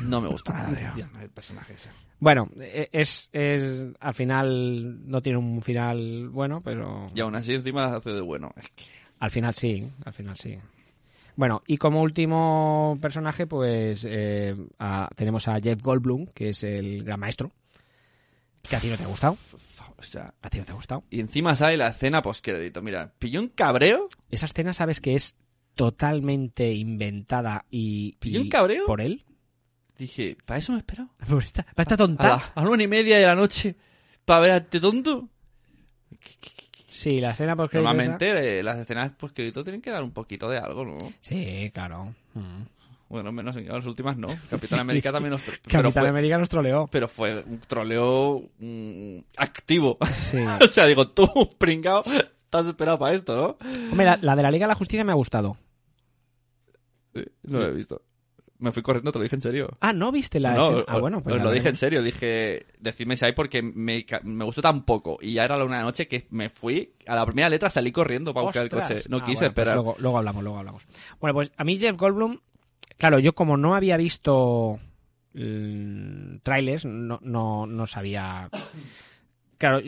No me gusta *laughs* nada, tío, el personaje ese. Bueno, e- es, es al final no tiene un final bueno, pero Y aún así encima hace de bueno. Es que al final sí, al final sí. Bueno, y como último personaje, pues eh, a- tenemos a Jeff Goldblum, que es el gran maestro. Que a ti no te ha gustado. O sea, ¿A ti no te ha gustado? y encima sale la escena postcrédito. Mira, pilló un cabreo. Esa escena sabes que es totalmente inventada y, ¿Pilló y un cabreo? por él. Dije, ¿para eso me *laughs* esta, para esta A tonta. la, a la una y media de la noche. ¿Para ver a este tonto? Sí, la escena por Normalmente eh, las escenas postcrédito tienen que dar un poquito de algo, ¿no? Sí, claro. Mm. Bueno, menos en las últimas no. *laughs* Capitán América también nos... pero Capitán fue- América nos troleó. Pero fue un troleo mm, activo. Sí. *laughs* o sea, digo, tú, pringao, estás esperado para esto, ¿no? Hombre, la, la de la Liga de la Justicia me ha gustado. Sí, no lo he visto. Me fui corriendo, te lo dije en serio. Ah, ¿no viste la no? Ah, bueno, pues os lo dije en serio. Dije, decidme si hay porque me, me gustó tan poco. Y ya era la una de la noche que me fui, a la primera letra salí corriendo para buscar el coche. No Ah, quise bueno, pues esperar. luego, luego hablamos, luego hablamos. Bueno, pues a mí Jeff Goldblum, claro, yo como no había visto mm, trailers, no, no, no sabía... Claro,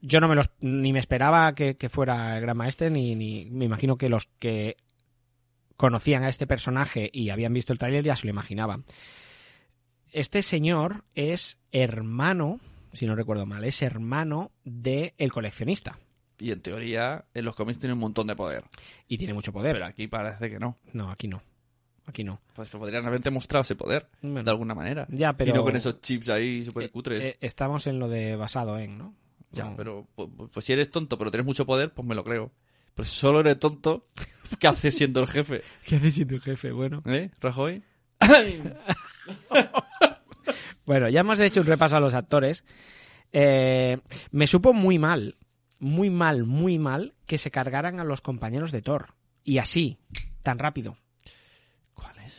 yo no me los ni me esperaba que, que fuera el Gran Maestre, ni, ni me imagino que los que conocían a este personaje y habían visto el tráiler ya se lo imaginaban. Este señor es hermano, si no recuerdo mal, es hermano de El Coleccionista. Y en teoría, en los cómics tiene un montón de poder. Y tiene mucho poder. Pero aquí parece que no. No, aquí no. Aquí no. Pues podrían haberte mostrado ese poder, Bueno. de alguna manera. Ya, pero- Y no con esos chips ahí súper Eh, cutres. eh, estamos en lo de basado en, ¿no? Ya, No. pero pues, pues si eres tonto pero tienes mucho poder, pues me lo creo. Pero si solo eres tonto, ¿qué haces siendo el jefe? *laughs* ¿Qué haces sin tu jefe? Bueno. ¿Eh, Rajoy? *laughs* Bueno, ya hemos hecho un repaso a los actores. Eh, me supo muy mal, muy mal, muy mal que se cargaran a los compañeros de Thor. Y así, tan rápido.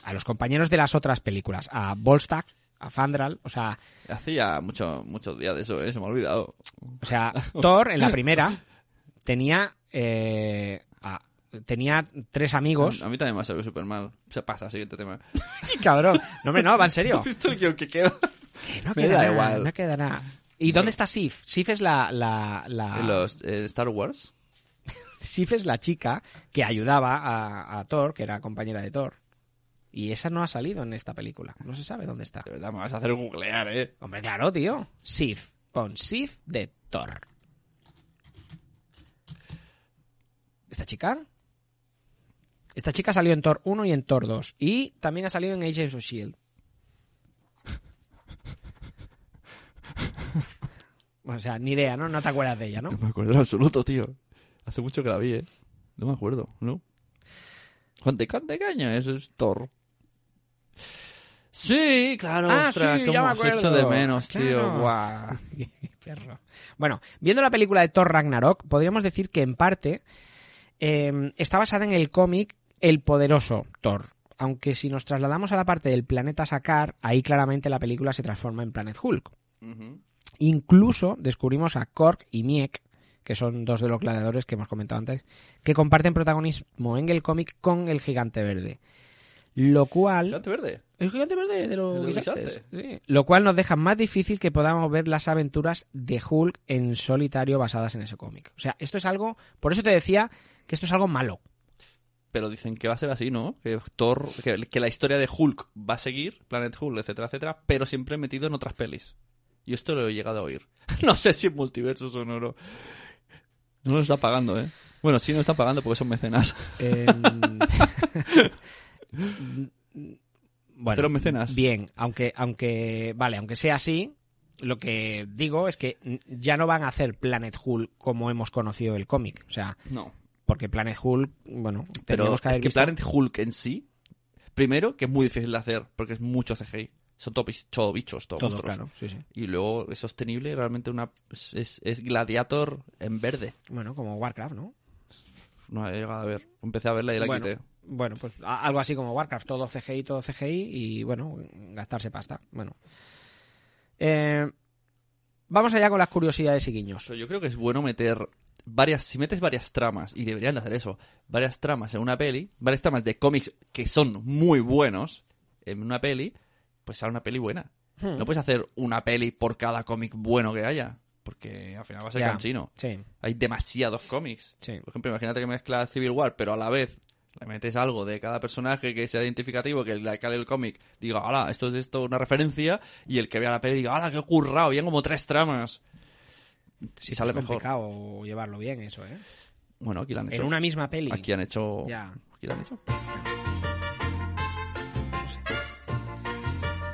A los compañeros de las otras películas. A Volstagg, a Fandral, o sea... Hacía mucho, muchos días de eso, ¿eh? Se me ha olvidado. O sea, Thor en la *laughs* primera tenía... eh, a- tenía tres amigos. A mí también me ha sabido súper mal. Se pasa, siguiente tema. *laughs* Cabrón. No, hombre, no, va en serio. ¿Visto el guion que queda? Que no Me queda da nada, igual. no queda nada. ¿Y dónde está Sif? Sif es la... la, los eh, Star Wars. *laughs* Sif es la chica que ayudaba a, a Thor, que era compañera de Thor. Y esa no ha salido en esta película. No se sabe dónde está. De verdad, me vas a hacer googlear, ¿eh? Hombre, claro, tío. Sif. Pon Sif de Thor. ¿Esta chica? Esta chica salió en Thor 1 y en Thor 2. Y también ha salido en Agents of S.H.I.E.L.D. *laughs* O sea, ni idea, ¿no? No te acuerdas de ella, ¿no? No me acuerdo en absoluto, tío. Hace mucho que la vi, ¿eh? No me acuerdo, ¿no? ¿Cuánto de caña? Eso es Thor. Sí, claro, Ah, ostras, sí, cómo ya me os echo acuerdo. de menos, tío. Claro. Guau. *laughs* Perro. Bueno, viendo la película de Thor Ragnarok, podríamos decir que en parte eh, está basada en el cómic El Poderoso Thor. Aunque si nos trasladamos a la parte del planeta Sakar, ahí claramente la película se transforma en Planet Hulk. Incluso descubrimos a Korg y Miek, que son dos de los gladiadores que hemos comentado antes, que comparten protagonismo en el cómic con el gigante verde. Lo cual... ¿Gigante verde? El gigante verde de los ¿El de los guisantes, guisantes? sí. Lo cual nos deja más difícil que podamos ver las aventuras de Hulk en solitario basadas en ese cómic. O sea, esto es algo... Por eso te decía que esto es algo malo. Pero dicen que va a ser así, ¿no? Que Thor, que, que la historia de Hulk va a seguir, Planet Hulk, etcétera, etcétera, pero siempre metido en otras pelis. Y esto lo he llegado a oír. *laughs* no sé si en multiverso sonoro. No lo está pagando, ¿eh? Bueno, sí nos está pagando porque son mecenas. *laughs* bueno, Cero mecenas. Bien, aunque, aunque, vale, aunque sea así, lo que digo es que ya no van a hacer Planet Hulk como hemos conocido el cómic. O sea, No. porque Planet Hulk, bueno, Pero tendríamos que es haber que visto- Planet Hulk en sí, primero, que es muy difícil de hacer, porque es mucho CGI. Son todo, todo bichos, todo, Todo, monstruos. claro, sí, sí. Y luego es sostenible, realmente una es, es- es Gladiator en verde. Bueno, como Warcraft, ¿no? No he llegado a ver. Empecé a verla y la bueno, quité. Bueno, pues algo así como Warcraft, todo CGI, todo CGI y bueno, gastarse pasta. Bueno. Eh, vamos allá con las curiosidades y guiños. Yo creo que es bueno meter varias, si metes varias tramas, y deberían de hacer eso, varias tramas en una peli, varias tramas de cómics que son muy buenos en una peli, pues sale una peli buena. Hmm. No puedes hacer una peli por cada cómic bueno que haya, porque al final va a ser Ya, cansino. sí. Hay demasiados cómics. Sí. Por ejemplo, imagínate que mezclas Civil War, pero a la vez le metes algo de cada personaje que sea identificativo, que el que el cómic diga, hola, esto es esto, una referencia, y el que vea la peli diga, hola, qué currado, y como tres tramas. Si Sí, sale es mejor. complicado llevarlo bien eso, ¿eh? Bueno, aquí lo han hecho. En una misma peli. Aquí han hecho. Ya. Aquí lo han hecho.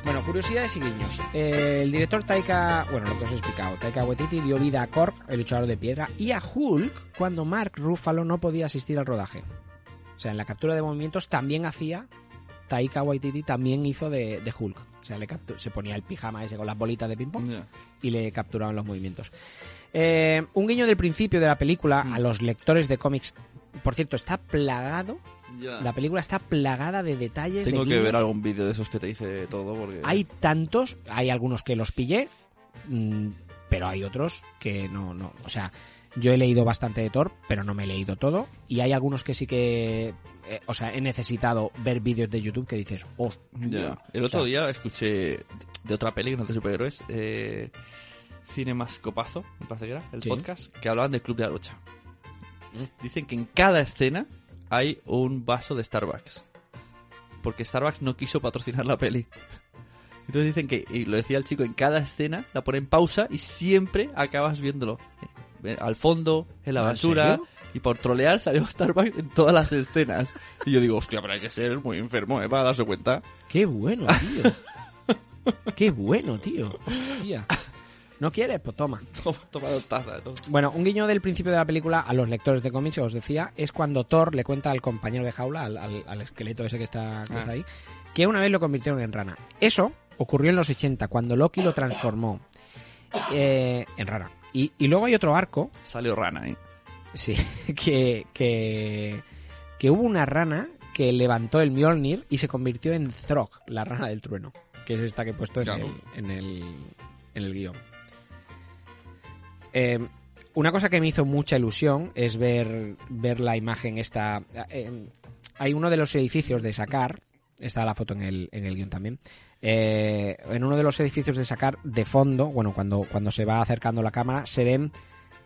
Bueno, curiosidades y guiños. El director Taika, bueno, lo que os he explicado, Taika Waititi dio vida a Korg, el luchador de piedra, y a Hulk cuando Mark Ruffalo no podía asistir al rodaje. O sea, en la captura de movimientos también hacía, Taika Waititi también hizo de, de Hulk. O sea, le captu- se ponía el pijama ese con las bolitas de ping-pong y le capturaban los movimientos. Eh, un guiño del principio de la película Mm. a los lectores de cómics. Por cierto, está plagado. Ya. La película está plagada de detalles. Tengo de que ver algún vídeo de esos que te dice todo, porque. Hay tantos, hay algunos que los pillé, mm, pero hay otros que no, no. O sea, yo he leído bastante de Thor, pero no me he leído todo. Y hay algunos que sí que. eh, o sea, he necesitado ver vídeos de YouTube que dices, oh. Ya. El otro día escuché de otra peli, que no de superhéroes, eh, Cinemascopazo, me parece que era, el Sí. podcast, que hablaban del Club de la Lucha. Dicen que en cada escena hay un vaso de Starbucks. Porque Starbucks no quiso patrocinar la peli. Entonces dicen que, y lo decía el chico, en cada escena la ponen pausa y siempre acabas viéndolo. Al fondo, en la ¿Ah, en basura. serio? Y por trolear salió Starbucks en todas las escenas. Y yo digo, hostia, pero hay que ser muy enfermo, ¿eh? Para darse cuenta. Qué bueno, tío. *laughs* Qué bueno, tío. Hostia. ¿No quieres? Pues toma. Toma, toma dos tazas, ¿no? Bueno, un guiño del principio de la película a los lectores de cómics, os decía, es cuando Thor le cuenta al compañero de jaula, al, al- al esqueleto ese que está, que Ah. está ahí, que una vez lo convirtieron en rana. Eso ocurrió en los 80, cuando Loki lo transformó. eh, en rana. Y, y luego hay otro arco. Salió rana, ¿eh? Sí, *laughs* que, que, que hubo una rana que levantó el Mjolnir y se convirtió en Throg, la rana del trueno, que es esta que he puesto en, Claro. el, en, el, en el guion. Eh, una cosa que me hizo mucha ilusión es ver, ver la imagen esta... eh, hay uno de los edificios de Sakar, está la foto en el, en el guion también, eh, en uno de los edificios de Sakar, de fondo, bueno, cuando, cuando se va acercando la cámara, se ven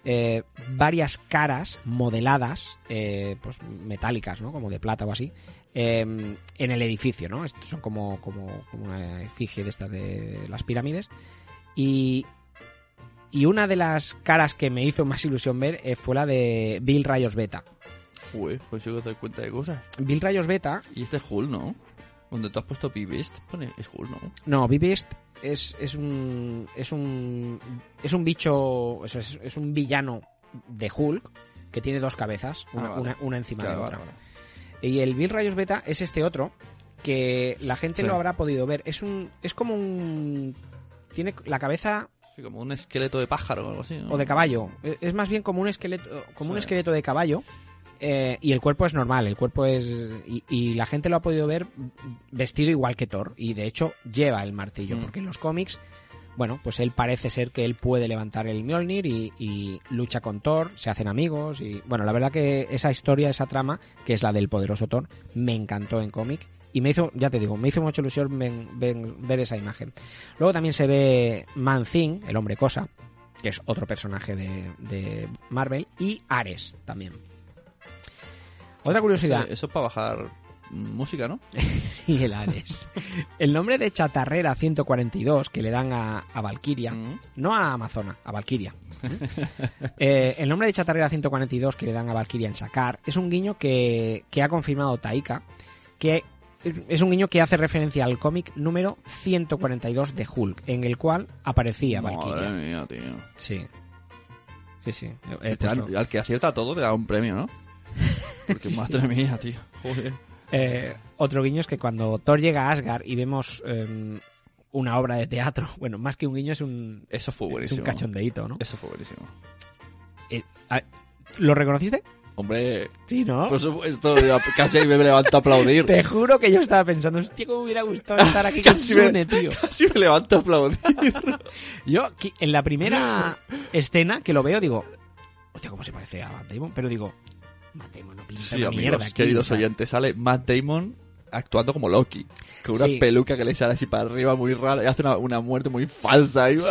eh, varias caras modeladas, eh, pues metálicas, ¿no? Como de plata o así, eh, en el edificio, ¿no? Estos son como, como, como una efigie de estas de las pirámides. Y, y una de las caras que me hizo más ilusión ver eh, fue la de Bill Rayos Beta. Uy, pues yo te doy cuenta de cosas. Bill Rayos Beta. Y este es Hull, ¿no? Donde tú has puesto Beast, pone es Hull, ¿no? No, Beast es, es un. Es un. Es un bicho. Es, es un villano de Hulk que tiene dos cabezas, una, Ah, vale. una, una encima Claro, de otra. vale, Y el Bill Rayos Beta es este otro que la gente Sí. lo habrá podido ver. Es un. Es como un. Tiene la cabeza Sí, como un esqueleto de pájaro o algo así, ¿no? o de caballo. Es más bien como un esqueleto, como un esqueleto de caballo. Eh, y el cuerpo es normal, el cuerpo es. Y, y la gente lo ha podido ver vestido igual que Thor. Y de hecho lleva el martillo. Mm. Porque en los cómics, bueno, pues él parece ser que él puede levantar el Mjolnir y, y lucha con Thor, se hacen amigos. Y bueno, la verdad que esa historia, esa trama, que es la del poderoso Thor, me encantó en cómic. Y me hizo, ya te digo, me hizo mucha ilusión ven- ven- ver esa imagen. Luego también se ve Man Thing, el hombre cosa, que es otro personaje de, de Marvel, y Ares también. Otra curiosidad. Eso es para bajar mm, música, ¿no? *laughs* sí, el Ares. El nombre de Chatarrera 142 que le dan a, a Valkyria, Mm. no a Amazona, a Valkyria. Eh, el nombre de Chatarrera 142 que le dan a Valkyria en Sakar es un guiño que, que ha confirmado Taika, que es- un guiño que hace referencia al cómic número 142 de Hulk, en el cual aparecía Valkyria. Madre mía, tío. Sí. Sí, sí. Al- al, que acierta todo le da un premio, ¿no? Porque *laughs* madre mía, tío. Joder. Eh, otro guiño es que cuando Thor llega a Asgard y vemos eh, una obra de teatro, *laughs* bueno, más que un guiño es un, Eso fue es buenísimo. un cachondeíto, ¿no? Eso fue buenísimo. Eh, a- ¿Lo reconociste? Hombre, Sí, ¿no? por supuesto, yo casi me levanto a aplaudir. *laughs* Te juro que yo estaba pensando, hostia, cómo me hubiera gustado estar aquí con Casi me- Sune, tío. Casi me levanto a aplaudir. Yo, en la primera escena que lo veo, digo, hostia, cómo se parece a Damon, pero digo, Matt Damon no pinta Sí, una amigos, mierda aquí, queridos oyentes, sale Matt Damon actuando como Loki. Con una Sí. peluca que le sale así para arriba muy rara y hace una, una muerte muy falsa. Y... Sí.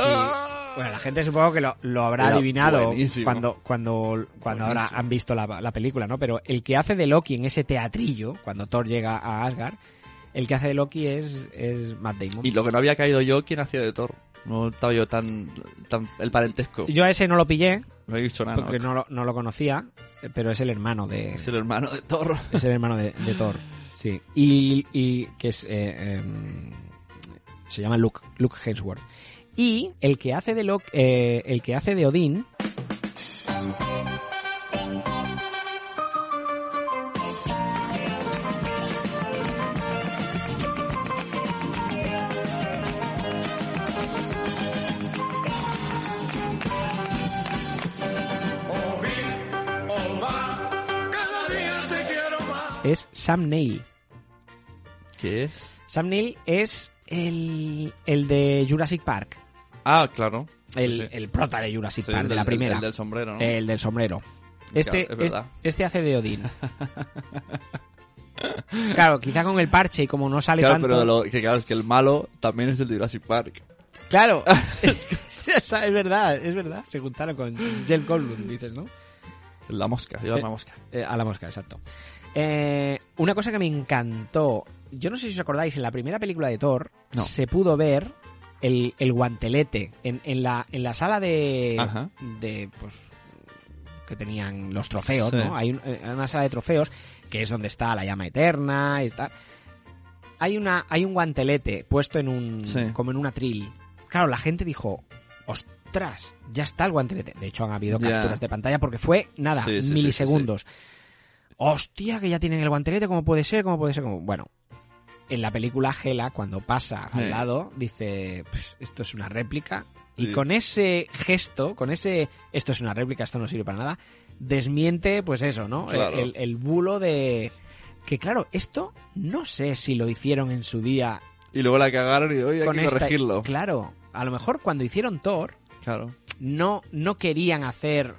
Bueno, la gente supongo que lo, lo habrá Era adivinado buenísimo. cuando cuando cuando ahora han visto la, la película, ¿no? Pero el que hace de Loki en ese teatrillo, cuando Thor llega a Asgard, el que hace de Loki es, es Matt Damon. Y lo que no había caído yo, ¿quién hacía de Thor? No estaba yo tan, tan el parentesco. Yo a ese no lo pillé, No he dicho nada. porque no lo, no lo conocía, pero es el hermano de... Es el hermano de Thor. Es el hermano de, de Thor, sí. Y, y que es... eh, em, se llama Luke, Luke Hemsworth. Y el que hace de eh, el que hace de Odín... es Sam Neill. ¿Qué es? Sam Neill es el, el de Jurassic Park. Ah, claro. El, Sí, sí. el prota de Jurassic Sí, Park, de la primera. el del sombrero, ¿no? El del sombrero. Este, Claro, es este hace de Odín. *laughs* claro, quizá con el parche y como no sale Claro, tanto... pero lo, que claro, es que el malo también es el de Jurassic Park. Claro. *laughs* *laughs* Es verdad, es verdad. Se juntaron con Jeff Goldblum, dices, ¿no? La mosca, lleva Eh, la mosca. eh, a la mosca, exacto. Eh, una cosa que me encantó, yo no sé si os acordáis, en la primera película de Thor No. se pudo ver el, el guantelete en, en la, en la sala de, Ajá. de pues que tenían los trofeos, Sí. ¿no? Hay un- eh, una sala de trofeos que es donde está la llama eterna y tal. Hay una hay un guantelete puesto en un Sí. como en un atril. Claro, la gente dijo, "Ostras, ya está el guantelete." De hecho han habido capturas de pantalla porque fue nada, sí, milisegundos. Hostia, que ya tienen el guantelete, ¿cómo puede ser? ¿Cómo puede ser? ¿Cómo? Bueno, en la película Gela, cuando pasa al Sí. lado, dice, "Pff, esto es una réplica Y con ese gesto, con ese esto es una réplica, esto no sirve para nada, desmiente pues eso, ¿no? El- Claro. El, el bulo de que claro, esto no sé si lo hicieron en su día Y luego la cagaron y hoy hay que esta- corregirlo. Claro, a lo mejor cuando hicieron Thor, Claro. no, no querían hacer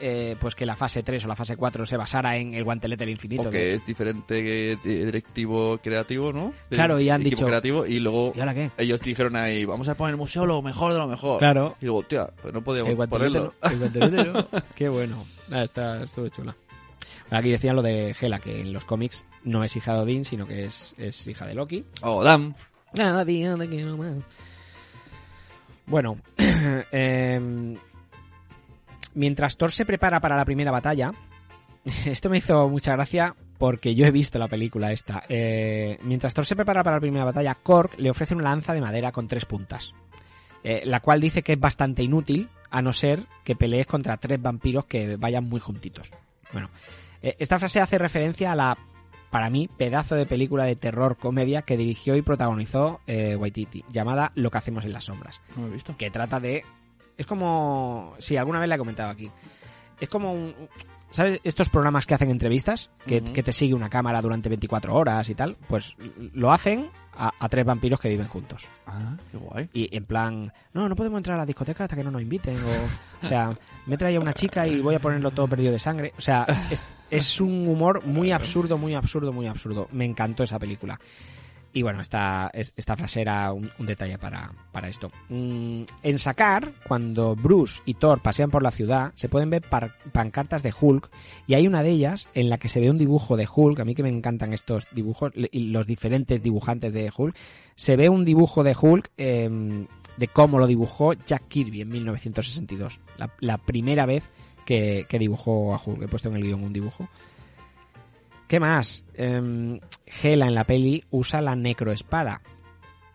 eh, pues que la fase 3 o la fase 4 se basara en el guantelete del infinito. Que es diferente de- directivo creativo, ¿no? De- Claro, y han dicho- creativo y luego ¿Y ahora qué? ellos dijeron ahí, vamos a poner el museo lo mejor de lo mejor. Claro. Y luego, tía, pues no podíamos El ponerlo. no, el guantelete no. *laughs* Qué bueno. Ah, está, estuvo chula. Aquí decían lo de Hela, que en los cómics no es hija de Odín, sino que es, es hija de Loki. Oh, damn. Quiero más. Bueno, *clears throat* em, mientras Thor se prepara para la primera batalla, *laughs* esto me hizo mucha gracia porque yo he visto la película esta. Eh, mientras Thor se prepara para la primera batalla, Korg le ofrece una lanza de madera con tres puntas, eh, la cual dice que es bastante inútil a no ser que pelees contra tres vampiros que vayan muy juntitos. Bueno, eh, esta frase hace referencia a la, para mí, pedazo de película de terror comedia que dirigió y protagonizó Waititi, llamada Lo que hacemos en las sombras. No lo he visto. Que trata de... Es como... Sí, alguna vez la he comentado aquí. Es como un... ¿Sabes estos programas que hacen entrevistas? Que, que te sigue una cámara durante 24 horas y tal. Pues lo hacen a, a tres vampiros que viven juntos. Ah, qué guay. Y en plan, no, no podemos entrar a la discoteca hasta que no nos inviten. O, o sea, me traía una chica y voy a ponerlo todo perdido de sangre. O sea, es, es un humor muy absurdo, muy absurdo, muy absurdo. Me encantó esa película. Y bueno, esta, es- esta frase era un, detalle para, para esto. Mm, en Sakar, cuando Bruce y Thor pasean por la ciudad, se pueden ver par- pancartas de Hulk y hay una de ellas en la que se ve un dibujo de Hulk. A mí que me encantan estos dibujos y los diferentes dibujantes de Hulk. Se ve un dibujo de Hulk em, de cómo lo dibujó Jack Kirby en 1962. La, la primera vez que, que dibujó a Hulk. He puesto en el guion un dibujo. ¿Qué más? Em, Hela en la peli usa la necroespada.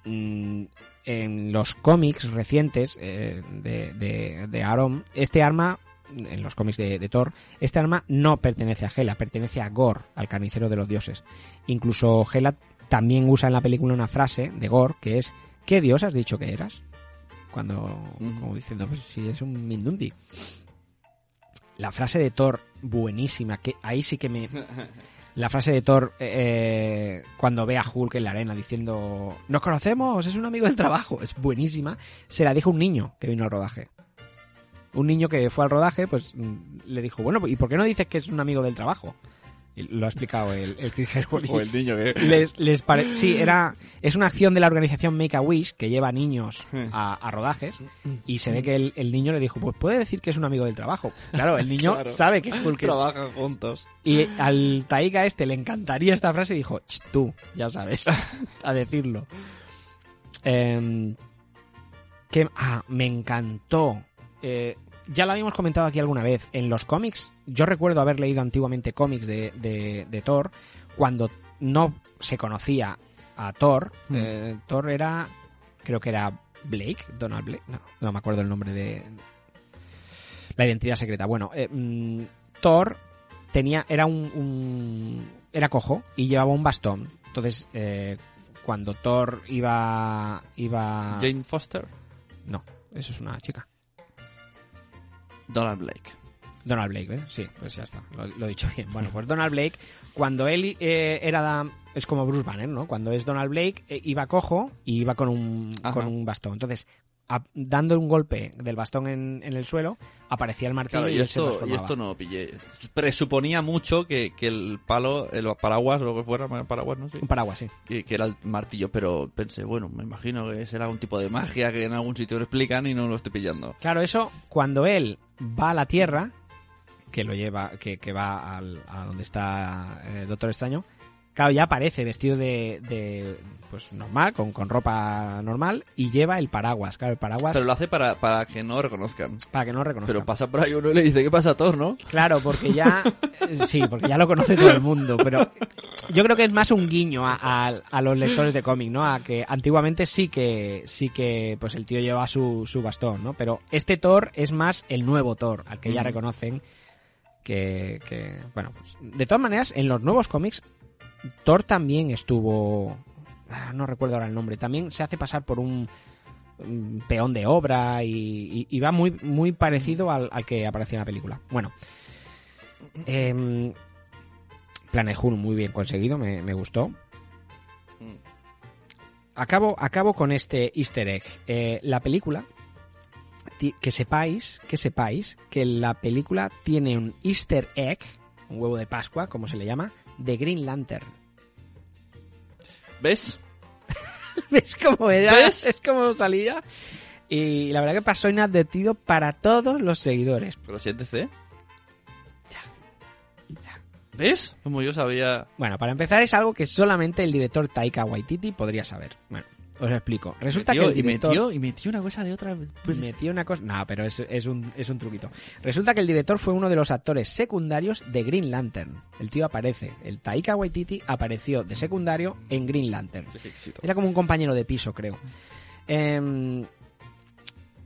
Mm, en los cómics recientes eh, de, de, de Aaron, este arma, en los cómics de, de Thor, este arma no pertenece a Hela, pertenece a Gore, al carnicero de los dioses. Incluso Hela también usa en la película una frase de Gore que es ¿Qué dios has dicho que eras? Cuando, como diciendo, pues si es un Mindundi. La frase de Thor, buenísima, que ahí sí que me... *laughs* La frase de Thor eh, cuando ve a Hulk en la arena diciendo nos conocemos, es un amigo del trabajo, es buenísima. Se la dijo un niño que vino al rodaje. Un niño que fue al rodaje, pues mm, le dijo, bueno, ¿y por qué no dices que es un amigo del trabajo? Lo ha explicado el, el Chris Hemsworth. O el niño que- Les, les pare- Sí, era, es una acción de la organización Make a Wish que lleva niños a, a rodajes y se ve que el, el niño le dijo, pues puede decir que es un amigo del trabajo. Claro, el niño *laughs* Claro. sabe que Hulk es- Trabajan juntos. y al Taika este le encantaría esta frase y dijo, "Ch, tú, ya sabes, *laughs* a decirlo. Em, que, ah, me encantó. Eh, ya lo habíamos comentado aquí alguna vez. En los cómics, yo recuerdo haber leído antiguamente cómics de, de, de Thor cuando no se conocía a Thor. Mm. Eh, Thor era, creo que era Blake, Donald Blake, no, no me acuerdo el nombre de la identidad secreta. Bueno, eh, mm, Thor tenía era un, un- era cojo y llevaba un bastón. Entonces, eh, cuando Thor iba iba Jane Foster. no, eso es una chica. Donald Blake. Donald Blake, ¿eh? Sí, pues ya está, lo, lo he dicho bien. Bueno, pues Donald Blake, cuando él eh, era... es como Bruce Banner, ¿no? Cuando es Donald Blake, eh, iba cojo y iba con un, Ajá. con un bastón. Entonces, a- dando un golpe del bastón en, en el suelo, aparecía el martillo Claro, y, y él se esto, y esto no pillé. Presuponía mucho que, que el palo, el paraguas o lo que fuera, paraguas, ¿no? Sí. Un paraguas, sí. Que, que era el martillo, pero pensé, bueno, me imagino que será un tipo de magia que en algún sitio lo explican y no lo estoy pillando. Claro, eso cuando él va a la Tierra, que lo lleva, que, que va al- a donde está eh, Doctor Extraño, claro, ya aparece vestido de, de, pues normal, con, con ropa normal, y lleva el paraguas. Claro, el paraguas Pero lo hace para, para que no reconozcan. para que no reconozcan. Pero pasa por ahí uno y le dice, ¿qué pasa, Thor, no? Claro, porque ya. eh, Sí, porque ya lo conoce todo el mundo. Pero yo creo que es más un guiño a, a- a los lectores de cómic, ¿no? A que antiguamente sí que. Sí que. Pues el tío lleva su, su bastón, ¿no? Pero este Thor es más el nuevo Thor, al que ya reconocen. Que. que bueno, pues, de todas maneras, en los nuevos cómics, Thor también estuvo. ah, No recuerdo ahora el nombre. También se hace pasar por un. peón de obra y, y- va muy, muy parecido al, al que aparecía en la película. Bueno, Hulk muy bien conseguido, me, gustó. Acabo, acabo con este easter egg. Eh, la película, que sepáis, que sepáis que la película tiene un easter egg, un huevo de Pascua, como se le llama, de Green Lantern. ¿Ves? *laughs* ¿Ves cómo era? ¿Ves? Es como salía. Y la verdad que pasó inadvertido para todos los seguidores. Pero siéntese. ¿Ves? Como yo sabía. Bueno, para empezar es algo que solamente el director Taika Waititi podría saber. Bueno, os explico. Resulta Metió- que el director... y, metió, y metió una cosa de otra. pues, Metió una cosa... No, pero es, es un, es un truquito. Resulta que el director fue uno de los actores secundarios de Green Lantern. El tío aparece. El Taika Waititi apareció de secundario en Green Lantern. Era como un compañero de piso, creo. Em,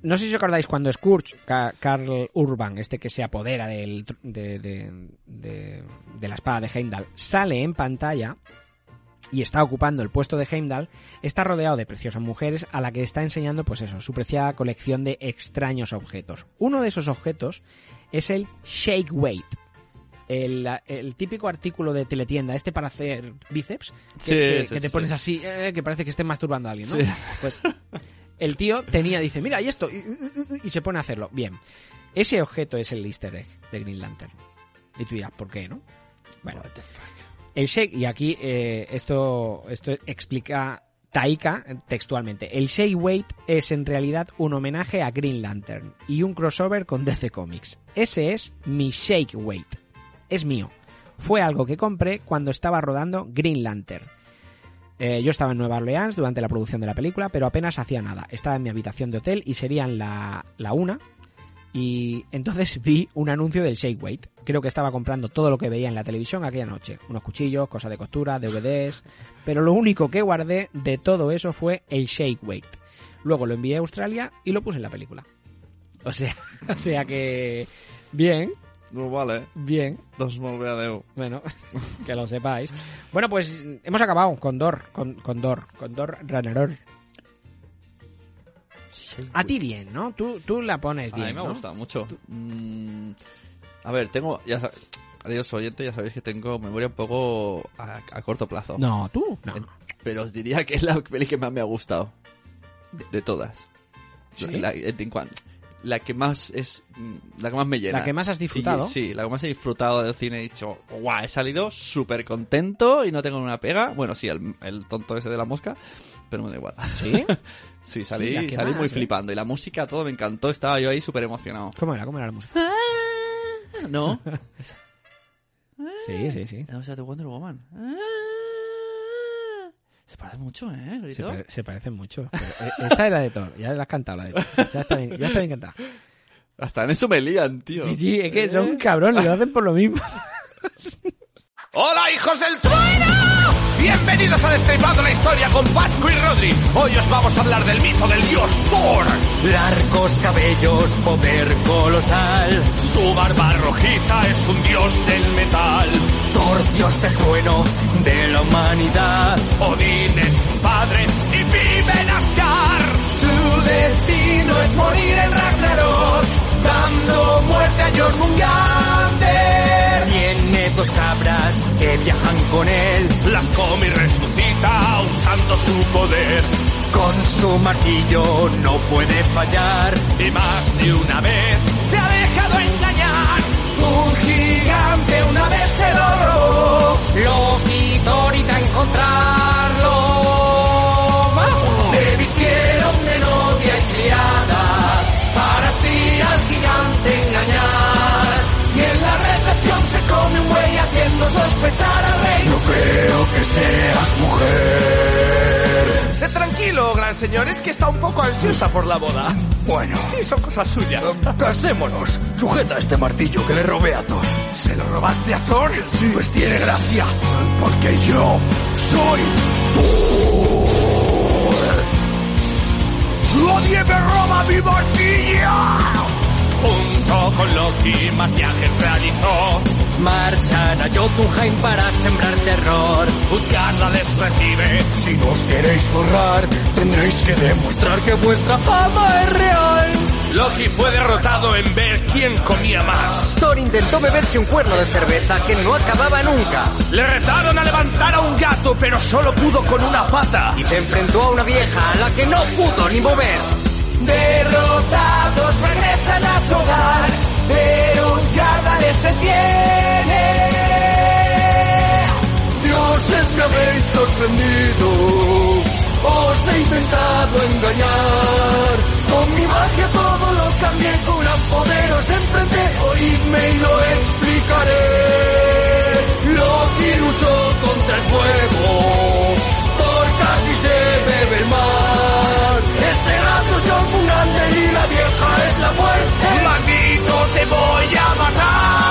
no sé si os acordáis cuando Scourge, Ca- Carl Urban, este que se apodera del de, de- de- de la espada de Heimdall, sale en pantalla y está ocupando el puesto de Heimdall, está rodeado de preciosas mujeres a la que está enseñando, pues eso, su preciada colección de extraños objetos. Uno de esos objetos es el Shake Weight. El, el típico artículo de teletienda, este para hacer bíceps, que, Sí, que- sí, que te sí, pones sí. así, eh, que parece que estés masturbando a alguien, ¿no? Pues el tío tenía, dice, mira, y esto, y, y- y se pone a hacerlo. Bien, ese objeto es el easter egg de Green Lantern. Y tú dirás, ¿por qué, no? Bueno, el shake, y aquí eh, esto, esto explica Taika textualmente. El shake weight es en realidad un homenaje a Green Lantern y un crossover con DC Comics. Ese es mi shake weight. Es mío. Fue algo que compré cuando estaba rodando Green Lantern. Eh, yo estaba en Nueva Orleans durante la producción de la película, pero apenas hacía nada. Estaba en mi habitación de hotel y serían la, la una. Y entonces vi un anuncio del Shake Weight. Creo que estaba comprando todo lo que veía en la televisión aquella noche. Unos cuchillos, cosas de costura, DVDs. Pero lo único que guardé de todo eso fue el Shake Weight. Luego lo envié a Australia y lo puse en la película. O sea, *laughs* o sea que... Bien, No vale. bien. Dos. Bueno, *laughs* que lo sepáis. Bueno, pues hemos acabado con Dor, con, con Dor, con Dor. A ti bien, ¿no? Tú, tú la pones A bien, mí me ha ¿no? gustado mucho. Mm, a ver, tengo. Ya sab- Adiós, oyente, ya sabéis que tengo memoria un poco a, a corto plazo. No, tú, no. En- Pero os diría que es la peli que más me ha gustado. De, de todas. ¿Sí? La, cuan- la que más es. mm, La que más me llena. La que más has disfrutado. Sí, sí, la que más he disfrutado del cine. He dicho, guau, he salido súper contento y no tengo una pega. Bueno, sí, el, el tonto ese de la mosca, pero me da igual. ¿Sí? *laughs* sí, salí, la salí muy flipando. Y la música, todo me encantó. Estaba yo ahí súper emocionado. ¿Cómo era? ¿Cómo era la música? ¿No? *laughs* Sí, sí, sí. O sea, de Wonder Woman. Se parece mucho, ¿eh? Se, pare- se parecen mucho. Pero, eh, esta era de Thor, ya la has cantado la de Thor. Ya está bien, ya está bien cantada. Hasta en eso me lían, tío. Sí, sí, es que son cabrones, lo hacen por lo mismo. *laughs* ¡Hola, hijos del trueno! Bienvenidos a Destripando la Historia con Pascu y Rodri. Hoy os vamos a hablar del mito del dios Thor. Largos cabellos, poder colosal. Su barba rojiza es un dios del metal. Thor, dios del trueno, de la humanidad. Odín es su padre y vive en Asgard. Su destino es morir en Ragnarok, dando muerte a Jormungandr. Dos cabras que viajan con él. Las come y resucita usando su poder. Con su martillo no puede fallar. Y más de una vez se ha dejado engañar. Un gigante una vez se lo robó. Loki ahorita encontrarlo. Creo que seas mujer. Eh, Tranquilo, gran señor, es que está un poco ansiosa por la boda. Bueno, Sí, son cosas suyas. casémonos. Sujeta este martillo que le robé a Thor. ¿Se lo robaste a Thor? Sí. Pues tiene gracia. Porque yo soy Thor. ¡Nadie me roba mi martillo! Junto con Loki más viajes realizó marchan a Jotunheim para sembrar terror. Utgarda les recibe. Si nos queréis borrar, tendréis que demostrar que vuestra fama es real. Loki fue derrotado en ver quién comía más. Thor intentó beberse un cuerno de cerveza que no acababa nunca. Le retaron a levantar a un gato, pero solo pudo con una pata. Y se enfrentó a una vieja a la que no pudo ni mover. Derrotados regresan a su hogar, pero Utgarda les detiene. Dioses me habéis sorprendido, os he intentado engañar. Con mi magia todo lo cambié, con gran poder os enfrenté, oídme y lo explicaré. Loki luchó contra el te voy a matar.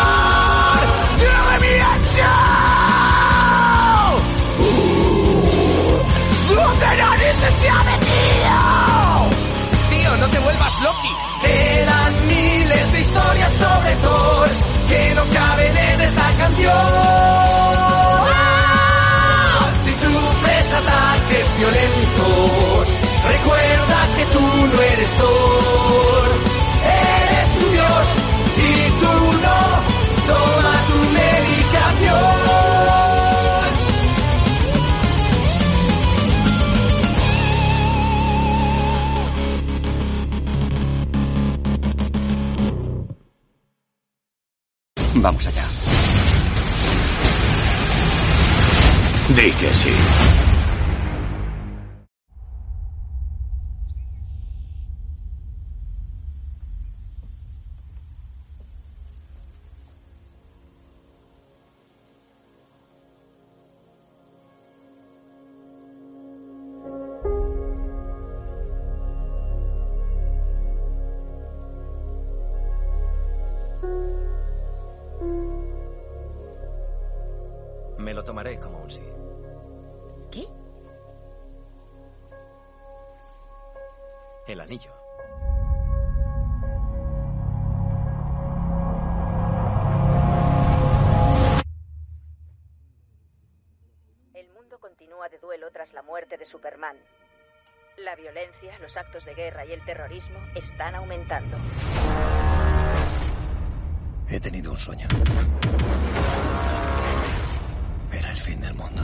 Vamos allá. Di que sí. Y el terrorismo están aumentando. He tenido un sueño. Era el fin del mundo.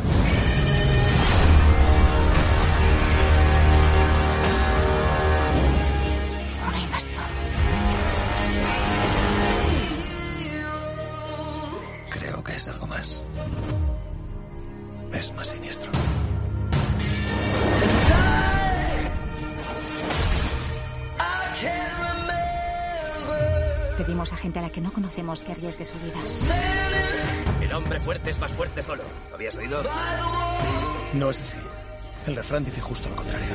Que arriesgue su vida. El hombre fuerte es más fuerte solo. ¿Lo habías oído? No es así. El refrán dice justo lo contrario.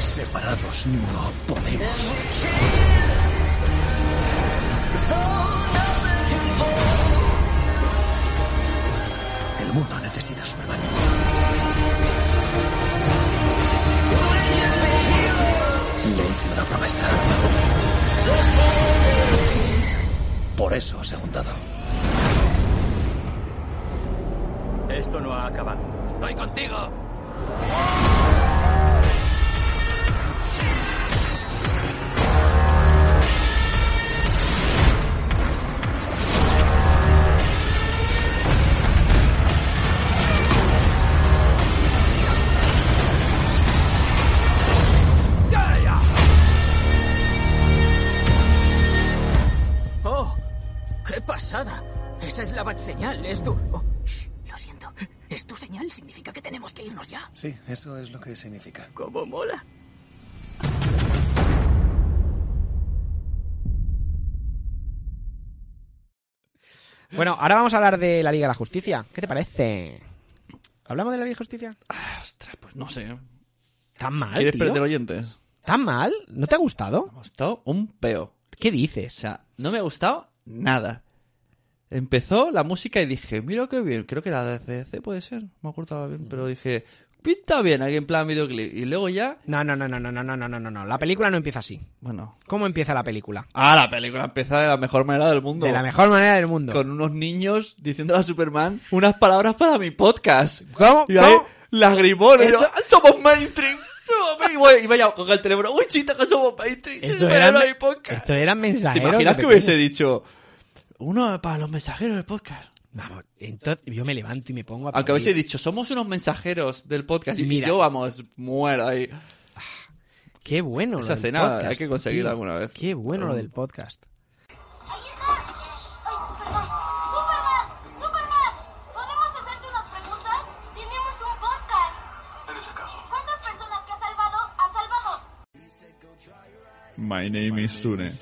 Separados no podemos. Promesa. Por eso os he juntado. Esto no ha acabado. Estoy contigo. Es tu. Oh, shh, lo siento. ¿Es tu señal? Significa que tenemos que irnos ya. Sí, eso es lo que significa. ¿Cómo mola? Bueno, ahora vamos a hablar de la Liga de la Justicia. ¿Qué te parece? ¿Hablamos de la Liga de Justicia? ostras, pues no sé. ¿Tan mal, ¿Quieres tío? perder oyentes? ¿Tan mal? ¿No te ha gustado? Me ha gustado un peo. ¿Qué dices? O sea, no me ha gustado nada. Empezó la música y dije, mira qué bien, creo que era de CDC, puede ser, me acuerdo bien, pero dije, pinta bien aquí en plan videoclip. Y luego ya, No, no, no, no, no, no, no, no, no, no, no. La película no empieza así. bueno. ¿Cómo empieza la película? Ah, la película empieza de la mejor manera del mundo. De la mejor manera del mundo. Con unos niños diciendo a Superman unas palabras para mi podcast. ¿Cómo? Y ahí, ¿Cómo? Esto- yo, ¡Somos mainstream! ¡Somos mainstream! Y vaya con el teléfono. ¡Uy, chita, que somos mainstream! Esto eran, no esto eran ¿Te mensajeros. imaginas de que hubiese dicho uno para los mensajeros del podcast? Vamos, entonces yo me levanto y me pongo a Aunque hubiese dicho, somos unos mensajeros del podcast. Y Mira. yo, vamos, muero ahí. Qué bueno Esa lo del escena podcast, hay que conseguirla tío. alguna vez. Qué bueno lo del podcast. ¿Podemos hacerte unas preguntas? Tenemos un podcast. En ese caso. ¿Cuántas personas que has salvado has salvado? My name is Sune.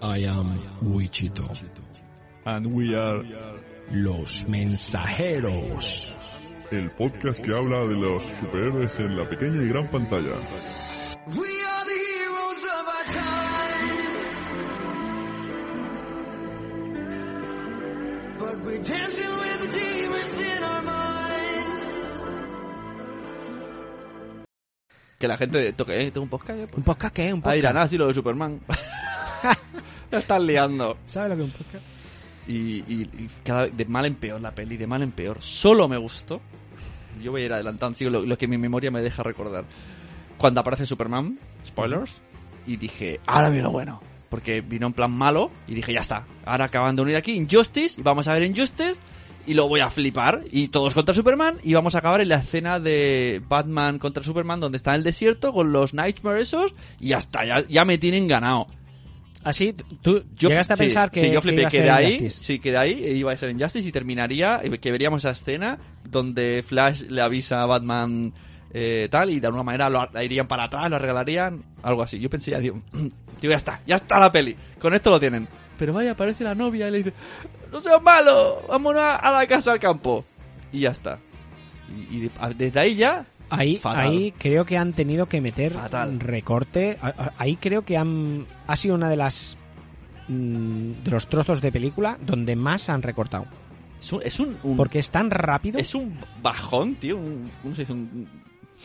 I am Wichito. And we are Los mensajeros. el podcast que habla de los superhéroes en la pequeña y gran pantalla. We are the heroes of our time. But we're dancing with the demons in our minds. Que la gente toque, ¿eh? ¿Tengo un podcast? ya? ¿Un podcast qué? ¿Un Ah, podcast? dirán, ah, sí, lo de Superman. *laughs* *laughs* Están liando. ¿Sabes lo que es un podcast? Y, y- y cada vez de mal en peor la peli, de mal en peor. Solo me gustó. Yo voy a ir adelantando, sigo lo, lo que mi memoria me deja recordar. Cuando aparece Superman, spoilers, y dije, ahora viene lo bueno. Porque vino en plan malo y dije, ya está. Ahora acaban de unir aquí Injustice y vamos a ver Injustice y lo voy a flipar. Y todos contra Superman y vamos a acabar en la escena de Batman contra Superman donde está en el desierto con los Nightmare esos y ya está, ya, ya me tienen ganado. Así, tú llegaste a sí, pensar que, sí, yo flipé iba a que de ahí, Injustice. sí, que de ahí iba a ser Injustice y terminaría, y que veríamos esa escena donde Flash le avisa a Batman eh, tal y de alguna manera lo, la irían para atrás, lo arreglarían, algo así. Yo pensé ya, digo, *clears throat* tío, ya está, ya está la peli, con esto lo tienen. Pero vaya, aparece la novia y le dice, no seas malo, vámonos a, a la casa al campo. Y ya está. Y, y de- a- desde ahí ya, Ahí, Fatal. ahí creo que han tenido que meter recorte. A- a- Ahí creo que han ha sido una de las mm, de los trozos de película donde más han recortado. es un, es un- un- Porque es tan rápido. es un bajón, tío, un, ¿cómo se dice? Un-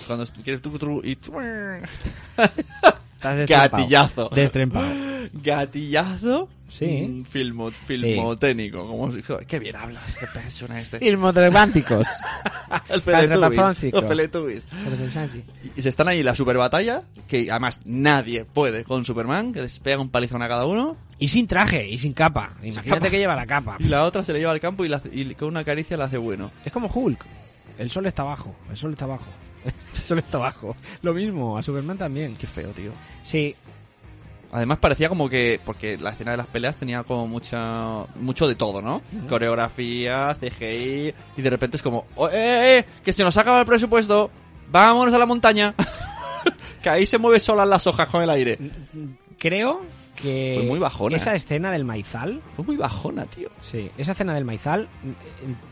cuando quieres tú, tú y tú- Estás destrempado. *laughs* Gatillazo. Destrempado. *gasps* Gatillazo. Sí. Filmo, filmotécnico. Como si- joder, qué bien hablas. Qué persona este. Calzapafóncicos. *laughs* Los Teletubbies. Y se están ahí la super batalla. Que además nadie puede con Superman. Que les pega un palizón a cada uno. Y sin traje, y sin capa. Imagínate capa. que lleva la capa. Y la otra se le lleva al campo y, la hace- y con una caricia la hace bueno. Es como Hulk. El sol está abajo. El sol está abajo. *laughs* El sol está abajo. Lo mismo, a Superman también. Qué feo, tío. Sí. Además parecía como que, porque la escena de las peleas tenía como mucha, mucho de todo, ¿no? Coreografía, CGI, y de repente es como, "Oh, eh, eh, que se nos acaba el presupuesto, vámonos a la montaña. *laughs* que ahí se mueve solas las hojas con el aire. Creo que Fue muy bajona. esa escena del maizal Fue muy bajona, tío. Sí, esa escena del maizal mm,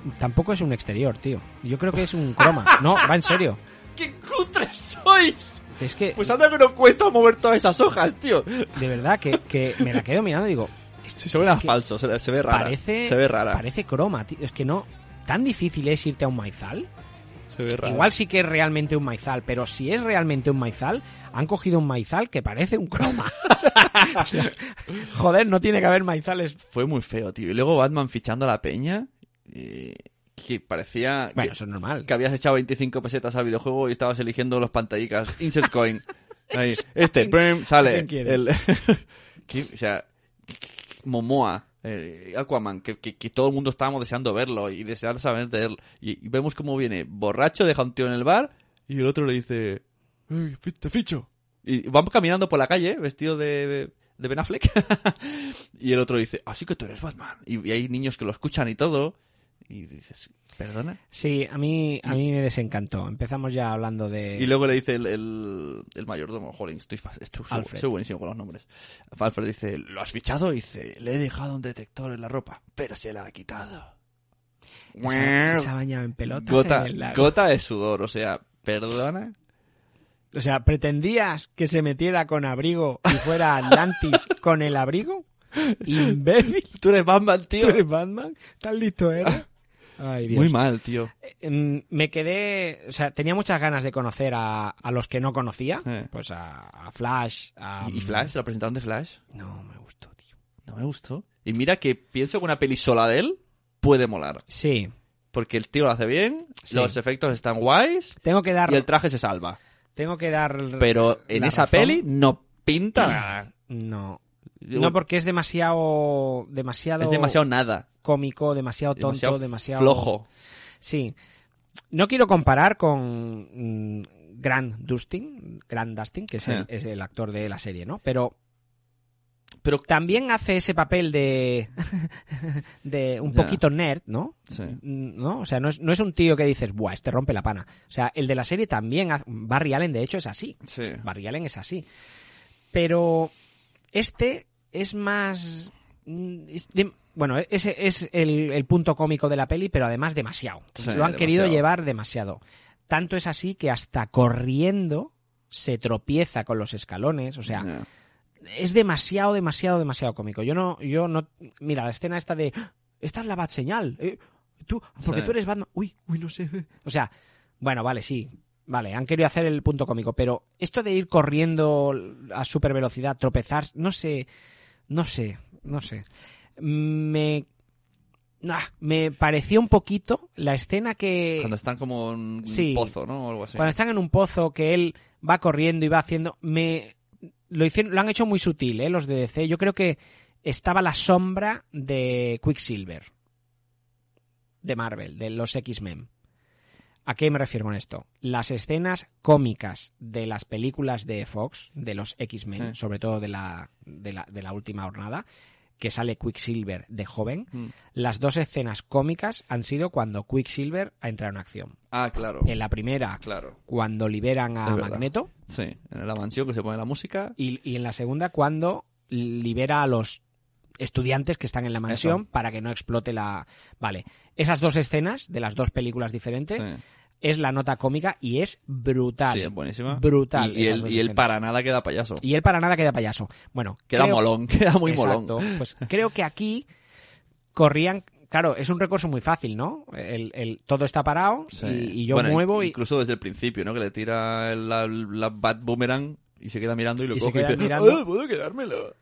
mm, tampoco es un exterior, tío. Yo creo que es un croma. No, va en serio. *laughs* ¡Qué cutres sois! Es que, Pues anda que no cuesta mover todas esas hojas, tío. de verdad, que, que me la quedo mirando y digo, Si *laughs* se ve falso, se, se ve rara. parece, Se ve rara. parece croma, tío. Es que no, tan difícil es irte a un maizal. Se ve rara. Igual sí que es realmente un maizal, pero si es realmente un maizal, han cogido un maizal que parece un croma. *laughs* O sea, joder, no tiene que haber maizales. Fue muy feo, tío. Y luego Batman fichando a la peña. eh, que parecía. Bueno, que, eso es normal. que habías echado 25 pesetas al videojuego y estabas eligiendo los pantallicas. Insert coin. *laughs* Ahí. Este, prim, sale. El, *laughs* o sea, Momoa. eh, Aquaman, que, que, que todo el mundo estábamos deseando verlo y desear saber de él. Y, y vemos cómo viene borracho, deja un tío en el bar y el otro le dice: "Ey, fi- te ficho. Y vamos caminando por la calle, vestido de, de Ben Affleck. *laughs* y el otro dice, así que tú eres Batman. Y, y hay niños que lo escuchan y todo. Y dices, ¿perdona? Sí, a mí, a mí me desencantó. Empezamos ya hablando de... Y luego le dice el, el, el mayordomo, joder, estoy, estoy- Alfred. soy buenísimo con los nombres. Alfred dice, ¿lo has fichado? Y dice, le he dejado un detector en la ropa, pero se la ha quitado. Esa- esa bañaba en pelotas Gota, en el lago. gota de sudor, o sea, ¿perdona? O sea, ¿pretendías que se metiera con abrigo y fuera Atlantis *laughs* con el abrigo? Imbécil. Tú eres Batman, tío. ¿Tú eres Batman? ¿Tan listo eres? Ay, Dios. Muy mal, tío. Mm, me quedé, o sea, tenía muchas ganas de conocer a, a los que no conocía, Eh. pues a, a Flash, a... ¿Y Flash? ¿La presentaron de Flash? No, me gustó, tío. No me gustó. Y mira que pienso que una peli sola de él puede molar. Sí. Porque el tío lo hace bien, Sí. los efectos están guays Tengo que dar, y el traje se salva. tengo que dar. Pero en esa razón. peli no pinta nada. No. No, porque es demasiado, demasiado. Es demasiado nada. cómico, demasiado tonto, Demasiado demasiado, flojo. Sí. No quiero comparar con mm, Grant Dustin, Grant Dustin, que es el, Eh. es el actor de la serie, ¿no? Pero pero también hace ese papel de *laughs* de un poquito nerd, ¿no? Sí. Mm, ¿No? O sea, no es, no es un tío que dices, "Buah, este rompe la pana." O sea, el de la serie también hace- Barry Allen de hecho es así. Sí. Barry Allen es así. Pero este es más. mm, es de- bueno, ese es el, el punto cómico de la peli, pero además demasiado. Sí, Lo han demasiado. querido llevar demasiado. Tanto es así que hasta corriendo se tropieza con los escalones. O sea, es demasiado, demasiado, demasiado cómico. Yo no, yo no. Mira, la escena esta de. "¡Ah! Esta es la bat señal. tú, porque Sí. tú eres Batman. Uy, uy, no sé. O sea, bueno, vale, sí. Vale, han querido hacer el punto cómico, pero esto de ir corriendo a super velocidad, tropezar, no sé, no sé, no sé. Me, me pareció un poquito la escena que Cuando están como en un Sí. pozo, ¿no? O algo así. cuando están en un pozo que él va corriendo y va haciendo, me lo hicieron, lo han hecho muy sutil, ¿eh? los de DC. Yo creo que estaba la sombra de Quicksilver de Marvel, de los X-Men. ¿A qué me refiero con esto? Las escenas cómicas de las películas de Fox, de los X-Men, Eh. sobre todo de la, de, la, de la última jornada, que sale Quicksilver de joven, Mm. las dos escenas cómicas han sido cuando Quicksilver ha entrado en acción. Ah, claro. En la primera, Claro. cuando liberan a. Magneto, Sí, en la mansión que se pone la música. y, y en la segunda, cuando libera a los estudiantes que están en la mansión Eso. para que no explote la... Vale, esas dos escenas de las dos películas diferentes Sí. es la nota cómica y es brutal. Sí, es buenísima. Brutal. Y, él, y para nada queda payaso. Y él para nada queda payaso. Bueno, Queda creo- molón, *laughs* queda muy Exacto. molón. Pues creo que aquí corrían... Claro, es un recurso muy fácil, ¿no? El, el- todo está parado Sí. y, y yo Bueno, muevo y... Incluso desde el principio, ¿no? Que le tira la, la Bat Boomerang y se queda mirando y lo Y se coge y dice, mirando. "Ah, ¿puedo quedármelo?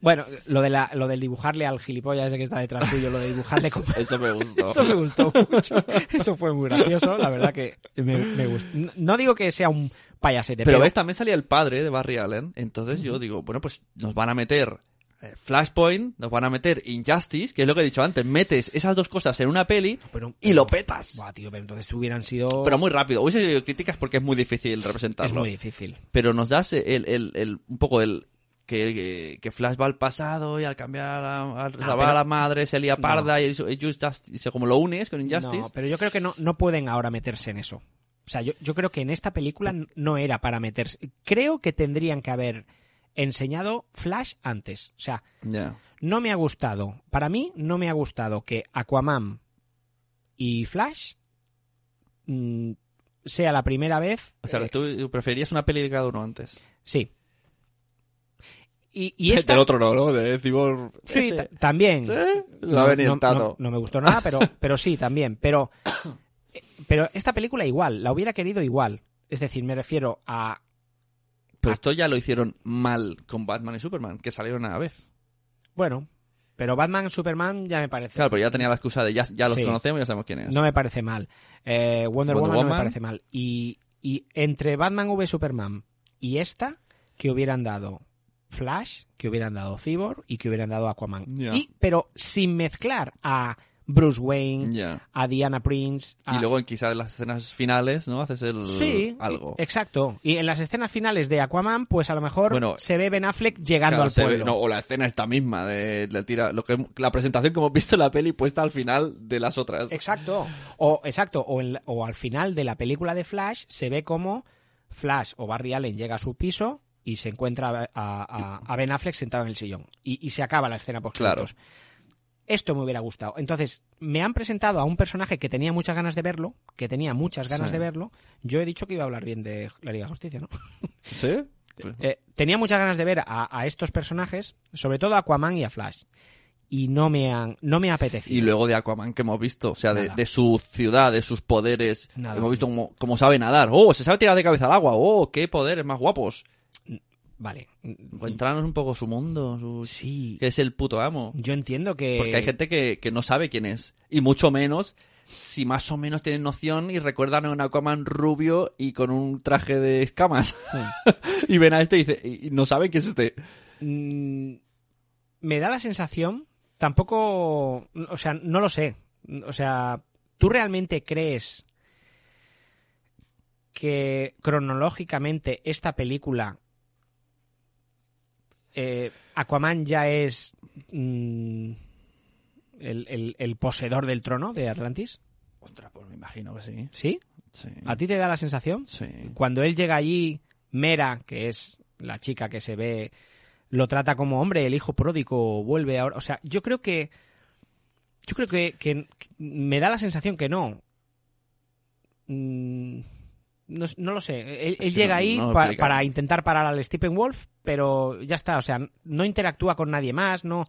Bueno, lo, de la, lo del dibujarle al gilipollas ese que está detrás tuyo, lo de dibujarle como... Eso me gustó. *laughs* Eso me gustó mucho. Eso fue muy gracioso, la verdad que me, me gustó. No digo que sea un payasete, Pero pero, ves, también salía el padre de Barry Allen. Entonces yo digo, bueno, pues nos van a meter eh, Flashpoint, nos van a meter Injustice, que es lo que he dicho antes. Metes esas dos cosas en una peli pero- y lo petas. Buah, tío, pero entonces hubieran sido... Pero muy rápido. Hubiese sido críticas porque es muy difícil es representarlo. muy difícil. Pero nos das el, el, el- un poco el... Que, que, Flash va al pasado y al cambiar a, a salvar pero- a la madre se lía No. parda y, y Justice- como lo unes con Injustice. No, pero yo creo que no, no pueden ahora meterse en eso. O sea, yo, yo creo que en esta película no era para meterse. Creo que tendrían que haber enseñado Flash antes. O sea, no me ha gustado. Para mí, no me ha gustado que Aquaman y Flash mm, sea la primera vez. O sea, eh, tú preferías una peli de cada uno antes. Sí. Y, y esta. Del otro no, ¿no? De Cyborg. Sí, ese. ta- también. ¿Sí? No ha venido el Tato. no- no me gustó nada, pero, *laughs* pero sí, también. Pero, pero esta película igual, la hubiera querido igual. Es decir, me refiero a... Pero esto ya lo hicieron mal con Batman y Superman, que salieron a la vez. Bueno, pero Batman, Superman ya me parece... Claro, pero ya tenía la excusa de ya, ya los Sí. conocemos, ya sabemos quién es. No me parece mal. Eh, Wonder, Wonder Woman, no me parece mal. Y, y entre Batman v Superman y esta, que hubieran dado Flash, que hubieran dado Cyborg y que hubieran dado Aquaman. Y, pero sin mezclar a Bruce Wayne, a Diana Prince... a- Y luego quizás en las escenas finales, ¿no? Haces el Sí, algo. exacto. Y en las escenas finales de Aquaman, pues a lo mejor Bueno, se ve Ben Affleck llegando Claro, al ve- pueblo. no, o la escena esta misma de, de tira, lo que la presentación que hemos visto en la peli puesta al final de las otras. Exacto. O exacto, o, en la- o al final de la película de Flash se ve como Flash o Barry Allen llega a su piso y se encuentra a, a- a Ben Affleck sentado en el sillón y, y se acaba la escena por Claro. Esto me hubiera gustado. Entonces, me han presentado a un personaje que tenía muchas ganas de verlo, que tenía muchas ganas Sí. de verlo. Yo he dicho que iba a hablar bien de la Liga de Justicia, ¿no? *laughs* ¿Sí? Eh, tenía muchas ganas de ver a, a estos personajes, sobre todo a Aquaman y a Flash. y no me han no me ha apetecido. Y luego de Aquaman que hemos visto, o sea, de, su ciudad, de sus poderes. Nada, hemos visto cómo, cómo sabe nadar. Oh, se sabe tirar de cabeza al agua. Oh, qué poderes más guapos. Vale. Entrarnos un poco su mundo. Su... Sí. Que es el puto amo. Yo entiendo que Porque hay gente que, que no sabe quién es. Y mucho menos si más o menos tienen noción y recuerdan a un Aquaman rubio y con un traje de escamas. *laughs* y ven a este y, dice, y no saben quién es este. Mm, me da la sensación, tampoco, o sea, no lo sé. O sea, ¿tú realmente crees que cronológicamente esta película eh, Aquaman ya es mm, el, el- el poseedor del trono de Atlantis? Ostras, pues me imagino que sí. ¿Sí? Sí. ¿A ti te da la sensación? Sí. Cuando él llega allí, Mera, que es la chica que se ve, lo trata como hombre, el hijo pródigo vuelve ahora. O sea, yo creo que. Yo creo que, que me da la sensación que no. Mm, No, no lo sé. Él, llega no- ahí no pa- para intentar parar al Stephen Wolf, pero ya está. O sea, no interactúa con nadie más. No.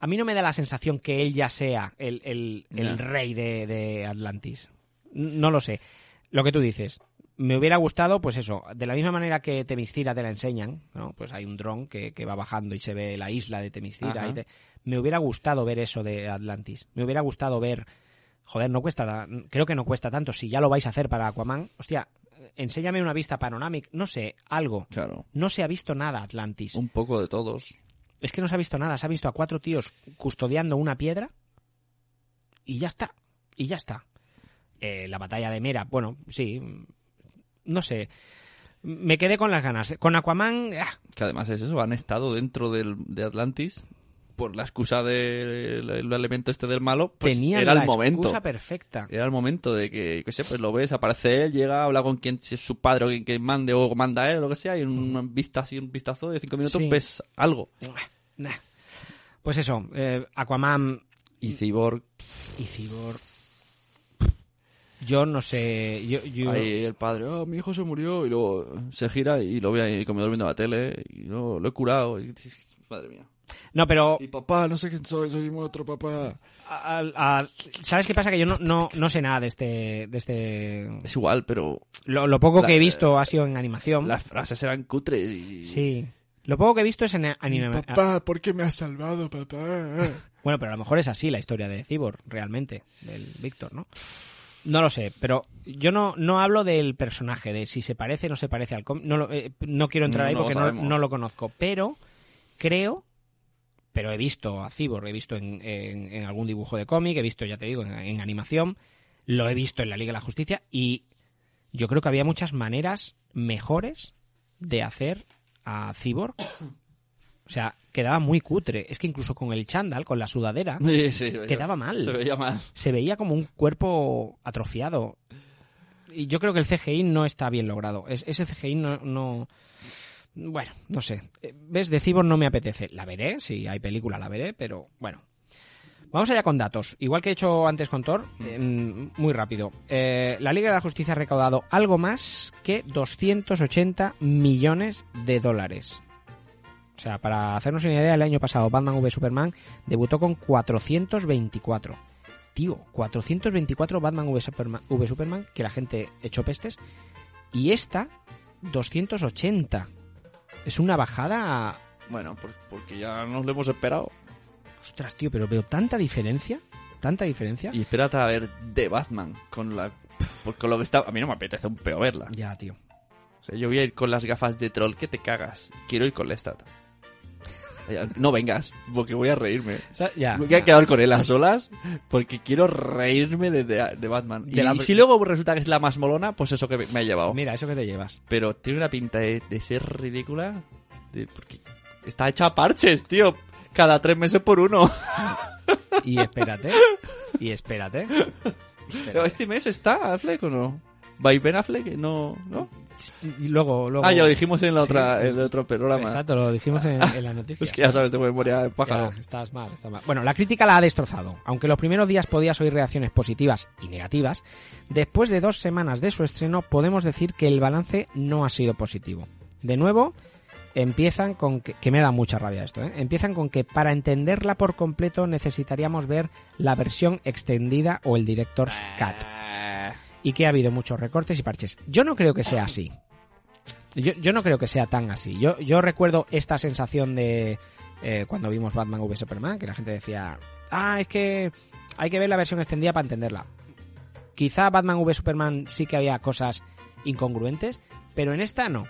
A mí no me da la sensación que él ya sea el, el- el rey de, de Atlantis. No lo sé. Lo que tú dices. Me hubiera gustado, pues eso, de la misma manera que Temiscira te la enseñan, ¿no? Pues hay un dron que, que va bajando y se ve la isla de Temiscira. Ajá. y te- Me hubiera gustado ver eso de Atlantis. Me hubiera gustado ver... Joder, no cuesta... ta- Creo que no cuesta tanto. Si ya lo vais a hacer para Aquaman, hostia, enséñame una vista panorámica. No sé, algo. Claro. No se ha visto nada Atlantis. Un poco de todos. Es que no se ha visto nada. Se ha visto a cuatro tíos custodiando una piedra y ya está. Y ya está. Eh, la batalla de Mera, bueno, sí. No sé. Me quedé con las ganas. Con Aquaman, ah, Que además es eso, han estado dentro del, de Atlantis por la excusa del el elemento este del malo, pues tenían era la el momento. excusa perfecta. Era el momento de que, que sé, pues lo ves, aparece él, llega, habla con quien si es su padre o quien, quien mande o manda él o lo que sea, y en una vista así, un vistazo de cinco minutos Sí. ves algo. Pues eso, eh, Aquaman Y Cyborg, y Cyborg. Yo no sé. Yo, yo- ahí el padre, oh, mi hijo se murió, y luego se gira y lo ve ahí comiendo viendo la tele, y no, lo he curado, y madre mía. No, pero. Y papá, no sé quién soy, soy mi otro papá. a- a- ¿Sabes qué pasa? Que yo no, no, no sé nada de este. De este... Es igual, pero Lo, lo poco La- que he visto ha sido en animación. las frases eran cutres y... Sí. Lo poco que he visto es en animación. Papá, ¿por qué me has salvado, papá? Bueno, pero a lo mejor es así la historia de Cyborg, realmente, del Víctor, ¿no? No lo sé, pero yo no, no hablo del personaje, de si se parece o no se parece al cómic. No, lo- eh, no quiero entrar No, ahí porque no, no lo conozco, pero creo, pero he visto a Cyborg, he visto en, en- en algún dibujo de cómic, he visto, ya te digo, en, en animación, lo he visto en la Liga de la Justicia y yo creo que había muchas maneras mejores de hacer a Cyborg. O sea, quedaba muy cutre. Es que incluso con el chándal, con la sudadera, Sí, sí, quedaba mal. Se veía mal. Se veía como un cuerpo atrofiado. Y yo creo que el CGI no está bien logrado. Es- ese CGI no, no- Bueno, no sé. Eh, ¿Ves? De Cyborg no me apetece. La veré, si hay película la veré, pero bueno. Vamos allá con datos. Igual que he hecho antes con Thor, eh, muy rápido. Eh, la Liga de la Justicia ha recaudado algo más que 280 millones de dólares. O sea, para hacernos una idea, el año pasado Batman v Superman debutó con 424. Tío, 424 Batman v Superman, v Superman que la gente echó pestes. Y esta, 280. Es una bajada... Bueno, por- porque ya nos lo hemos esperado. Ostras, tío, pero veo tanta diferencia. Tanta diferencia. Y espérate a ver de Batman con la... Porque con lo que está... A mí no me apetece un peo verla. Ya, tío. O sea, yo voy a ir con las gafas de troll que te cagas. Quiero ir con Lestat. Eh, No vengas, porque voy a reírme. Ya, me voy a ya. quedar con él a solas porque quiero reírme de, de- de Batman. De y la- si luego resulta que es la más molona, pues eso que me, ha llevado. Mira, eso que te llevas. Pero tiene una pinta de, de ser ridícula. de- porque está hecha a parches, tío. Cada tres meses por uno. Y espérate. y espérate. *laughs* Pero este mes está Affleck o no? ¿Va y Ben Affleck? No, ¿no? Y luego, luego... Ah, ya lo dijimos en la Sí. otra, en el otro programa. Exacto, lo dijimos en, en las noticias. Es que ya sabes de memoria de pájaro. Ya, estás mal, estás mal. Bueno, la crítica la ha destrozado. Aunque los primeros días podías oír reacciones positivas y negativas, después de dos semanas de su estreno podemos decir que el balance no ha sido positivo. De nuevo, empiezan con que, que me da mucha rabia esto, ¿eh? empiezan con que para entenderla por completo necesitaríamos ver la versión extendida o el director's cut y que ha habido muchos recortes y parches. Yo no creo que sea así. Yo, yo no creo que sea tan así. Yo, yo recuerdo esta sensación de eh, cuando vimos Batman v Superman, que la gente decía, ah, es que hay que ver la versión extendida para entenderla. Quizá Batman v Superman sí que había cosas incongruentes, pero en esta no.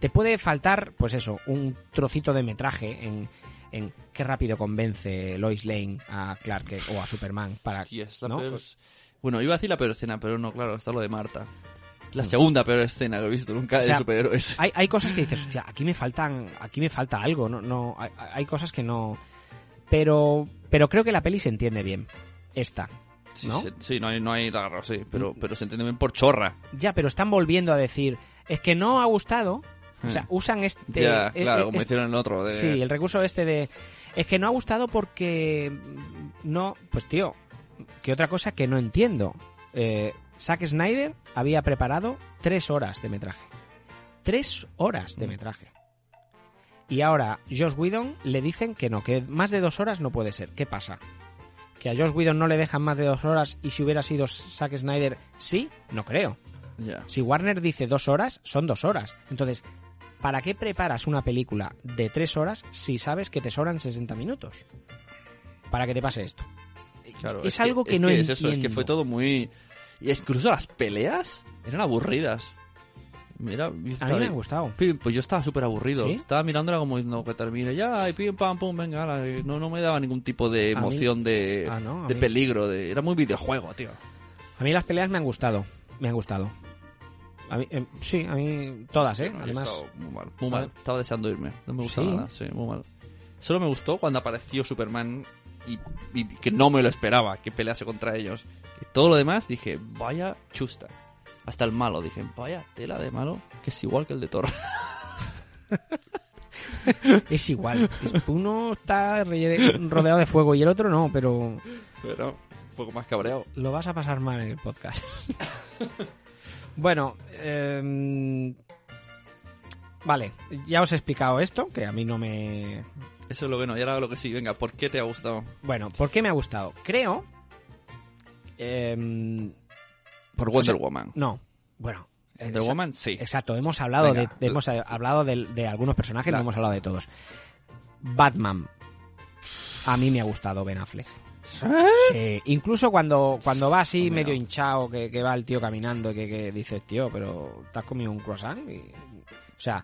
Te puede faltar, pues eso, un trocito de metraje en, en qué rápido convence Lois Lane a Clark o a Superman para... Hostia, ¿no? Bueno, iba a decir la peor escena, pero no, claro, está lo de Marta. La segunda peor escena que he visto nunca Mm. O sea, de superhéroes. Hay, hay cosas que dices, hostia, aquí me faltan, aquí me falta algo, no, no, hay, hay cosas que no. Pero, pero creo que la peli se entiende bien. Esta, Sí, ¿no? se- sí, no hay, no hay sí, pero, pero se entiende bien por chorra. Ya, pero están volviendo a decir, es que no ha gustado. O sea, Hmm. usan este. Ya, eh, claro, eh, como este- hicieron el otro. De... Sí, el recurso este de. Es que no ha gustado porque. No. Pues tío, que otra cosa que no entiendo. Eh, Zack Snyder había preparado tres horas de metraje. Tres horas de metraje. Y ahora Josh Whedon le dicen que no, que más de dos horas no puede ser. ¿Qué pasa? ¿Que a Josh Whedon no le dejan más de dos horas y si hubiera sido Zack Snyder sí? No creo. Si Warner dice dos horas, son dos horas. Entonces, ¿para qué preparas una película de tres horas si sabes que te sobran 60 minutos? Para que te pase esto. Claro, es, algo que, es no es entiendo. eso, es que fue todo muy... Y incluso las peleas eran aburridas. Mira, A mí me ha gustado. Pues yo estaba súper aburrido. ¿Sí? Estaba mirándola como diciendo que termine ya, y pim, pam, pum, venga, no, no me daba ningún tipo de emoción de, Ah, no, de mí- peligro. De... Era muy videojuego, tío. A mí las peleas me han gustado. Me han gustado. A mí, eh, sí, a mí todas, ¿eh? He Además, muy mal, muy mal. Estaba deseando irme. No me gustaba ¿Sí? nada, sí, muy mal. Solo me gustó cuando apareció Superman y, y que no me lo esperaba, que pelease contra ellos. Y todo lo demás dije, vaya chusta. Hasta el malo, dije, vaya tela de malo, que es igual que el de Thor. *laughs* es igual. Uno está rodeado de fuego y el otro no, pero Pero un poco más cabreado. lo vas a pasar mal en el podcast. *laughs* bueno, em, vale, ya os he explicado esto, que a mí no me... Eso es lo bueno, y ahora lo que sí, venga, ¿por qué te ha gustado? Bueno, ¿por qué me ha gustado? Creo... em, Por o Wonder sea, Woman. No, bueno... Wonder Woman, sí. Exacto, hemos hablado, Venga. de, hemos eh, hablado de, de algunos personajes, no hemos hablado de todos. Batman. A mí me ha gustado Ben Affleck. Sí, incluso cuando, cuando va así medio hinchado, que, que va el tío caminando, que, que dices, tío, pero ¿te has comido un croissant? Y- o sea,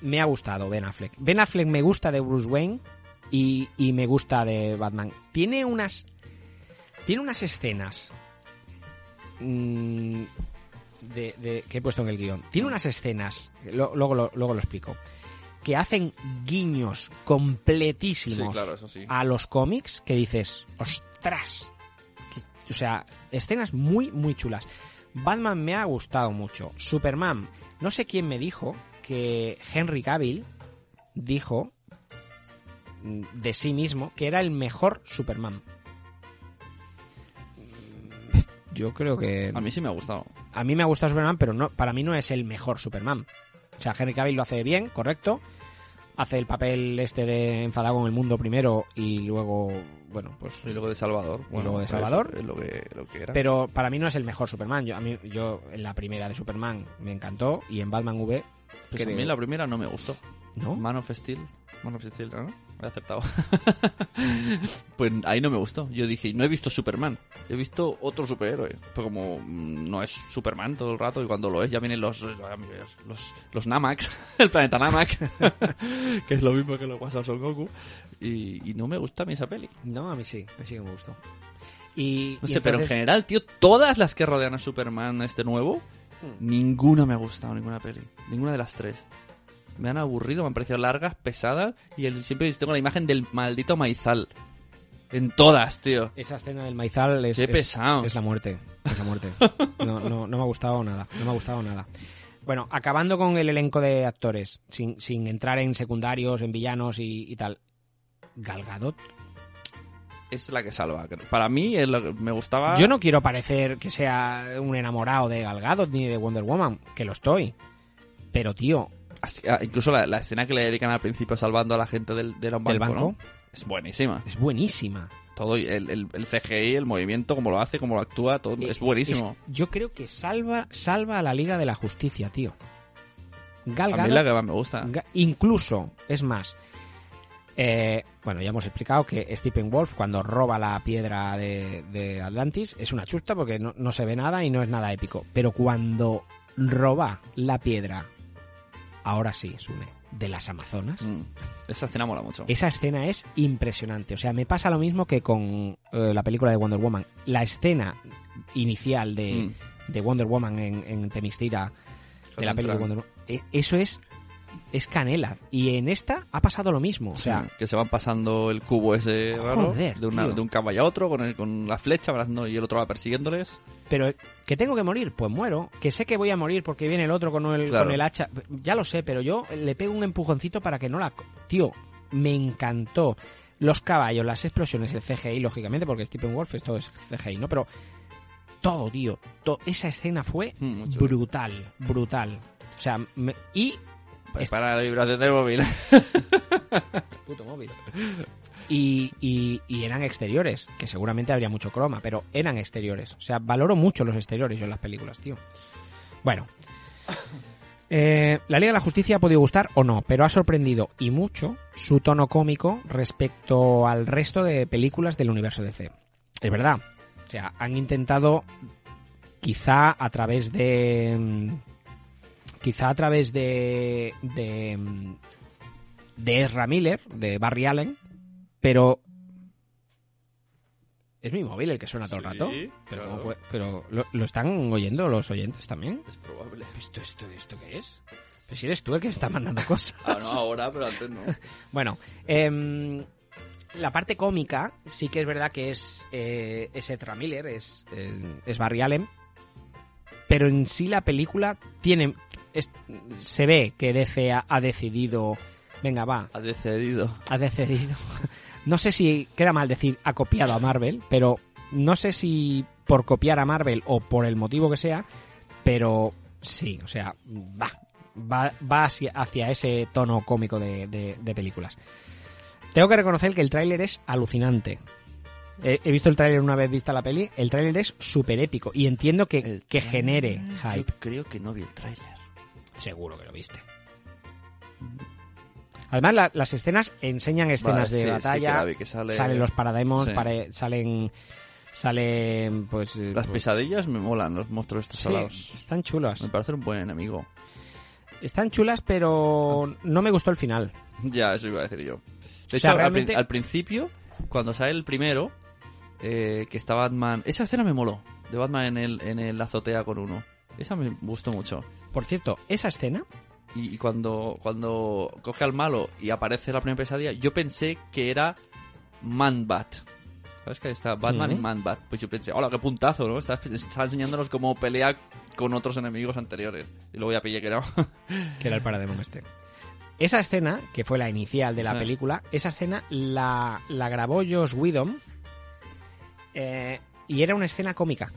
me ha gustado Ben Affleck. Ben Affleck me gusta de Bruce Wayne y, y me gusta de Batman. Tiene unas. Tiene unas escenas. mm, de, de- que he puesto en el guion. Tiene unas escenas, lo- luego, lo, luego lo explico, que hacen guiños completísimos Sí, claro, eso sí. a los cómics que dices, ostras. Que- o sea, escenas muy, muy chulas. Batman me ha gustado mucho. Superman, no sé quién me dijo que Henry Cavill dijo mm, de sí mismo que era el mejor Superman. Yo creo que... A mí sí me ha gustado. A mí me ha gustado Superman, pero no, para mí no es el mejor Superman. O sea, Henry Cavill lo hace bien, correcto. Hace el papel este de enfadado con el mundo primero y luego, bueno, pues... Y luego de Salvador. Y luego de pues, Salvador. Es lo que, lo que era. Pero para mí no es el mejor Superman. Yo, a mí, yo en la primera de Superman me encantó y en Batman V... Pues a creo- mí la primera no me gustó. ¿No? Man of Steel. Man of Steel, ¿no? He acertado. *laughs* pues ahí no me gustó. Yo dije, no he visto Superman. He visto otro superhéroe. Pero como mm, no es Superman todo el rato y cuando lo es ya vienen los los, los Namaks, *laughs* el planeta Namak, *laughs* que es lo mismo que lo pasa a Son Goku. Y, y no me gusta a mí esa peli. No, a mí sí, a mí sí que me gustó. Y, No y sé, pero en entonces- general, tío, todas las que rodean a Superman, este nuevo, Hmm. ninguna me ha gustado, ninguna peli. Ninguna de las tres. Me han aburrido, me han parecido largas, pesadas, y el- siempre tengo la imagen del maldito maizal. En todas, tío. Esa escena del maizal es, Qué pesado. es la muerte. Es la muerte. *laughs* No, no, no me ha gustado nada. No me ha gustado nada. Bueno, acabando con el elenco de actores, sin, sin entrar en secundarios, en villanos y, y tal. Gal Gadot. Es la que salva. Para mí es lo que me gustaba. Yo no quiero parecer que sea un enamorado de Gal Gadot ni de Wonder Woman, que lo estoy. Pero, tío, ah, incluso la, la escena que le dedican al principio salvando a la gente del, del banco, ¿Del banco? ¿no? Es buenísima. Es buenísima. Todo el, el, el CGI, el movimiento, cómo lo hace, cómo lo actúa, todo es buenísimo. Es- yo creo que salva, salva a la Liga de la Justicia, tío. Gal a mí la que más me gusta. Ga- incluso, es más, eh, bueno, ya hemos explicado que Stephen Wolf, cuando roba la piedra de, de Atlantis, es una chusta porque no, no se ve nada y no es nada épico. Pero cuando roba la piedra, ahora sí, Sune, de las Amazonas, Mm. Esa escena mola mucho. esa escena es impresionante. O sea, me pasa lo mismo que con eh, la película de Wonder Woman. La escena inicial de, Mm. de Wonder Woman en, en Temistira, de la película de. Wonder Woman, eh, eso es, es canela. Y en esta ha pasado lo mismo. O sea, Sí, que se van pasando el cubo ese raro de, una- de un caballo a otro con, el- con la flecha y el otro va persiguiéndoles. pero que tengo que morir, pues muero. Que sé que voy a morir porque viene el otro con el, Claro. con el hacha. Ya lo sé, pero yo le pego un empujoncito para que no la... Tío, me encantó. Los caballos, las explosiones, el CGI, lógicamente, porque Stephen Wolf esto es CGI, ¿no? Pero todo, tío. to- esa escena fue Mm, brutal, brutal. O sea, me- y... Pues para la vibración del móvil. *laughs* Puto móvil. Y, y- y eran exteriores, que seguramente habría mucho croma, pero eran exteriores. O sea, valoro mucho los exteriores yo en las películas, tío. Bueno. Eh, la Liga de la Justicia ha podido gustar o no, pero ha sorprendido y mucho su tono cómico respecto al resto de películas del universo DC. Es verdad. O sea, han intentado, quizá a través de. Quizá a través de. de. de Ezra Miller, de Barry Allen, pero. ¿Es mi móvil el que suena todo el rato? Sí, Pero, claro. ¿cómo puede- pero ¿lo, lo están oyendo los oyentes también? Es probable. ¿Esto, esto, esto qué es? Pues si eres tú el que está mandando cosas. Ah, no, ahora, pero antes no. *laughs* Bueno, em, la parte cómica sí que es verdad que es, eh, es Ezra Miller, es, eh, es Barry Allen, pero en sí la película tiene... es- se ve que DC ha, ha decidido... Venga, va, Ha decidido. ha decidido... No sé si queda mal decir ha copiado a Marvel, pero no sé si por copiar a Marvel o por el motivo que sea, pero sí, o sea, va, va, va hacia, hacia ese tono cómico de, de- de películas. Tengo que reconocer que el tráiler es alucinante. He, visto el tráiler una vez vista la peli, el tráiler es súper épico y entiendo que, que genere hype. Yo creo que no vi el tráiler. Seguro que lo viste. Además, la- las escenas enseñan escenas Vale, de sí, sí batalla. que la vi, que sale- Salen los parademos, Sí. pare- salen. Salen. Pues. eh, Las pues- pesadillas me molan, los monstruos estos Sí, salados. están chulas. Me parecen un buen enemigo. Están chulas, pero no me gustó el final. Ya, eso iba a decir yo. De O sea, hecho, al al, principio, cuando sale el primero, eh, que está Batman... Esa escena me moló, de Batman en el, en el azotea con uno. Esa me gustó mucho. Por cierto, esa escena. Y, cuando, cuando coge al malo y aparece la primera pesadilla, yo pensé que era Man-Bat. ¿Sabes que está Batman y. Man-Bat? Pues yo pensé, hola, qué puntazo, ¿no? Está, está enseñándonos cómo pelea con otros enemigos anteriores. Y luego ya pillé que no. que era el parademon este. Esa escena, que fue la inicial de la Sí. película, esa escena la, la grabó Josh Whedon eh, y era una escena cómica.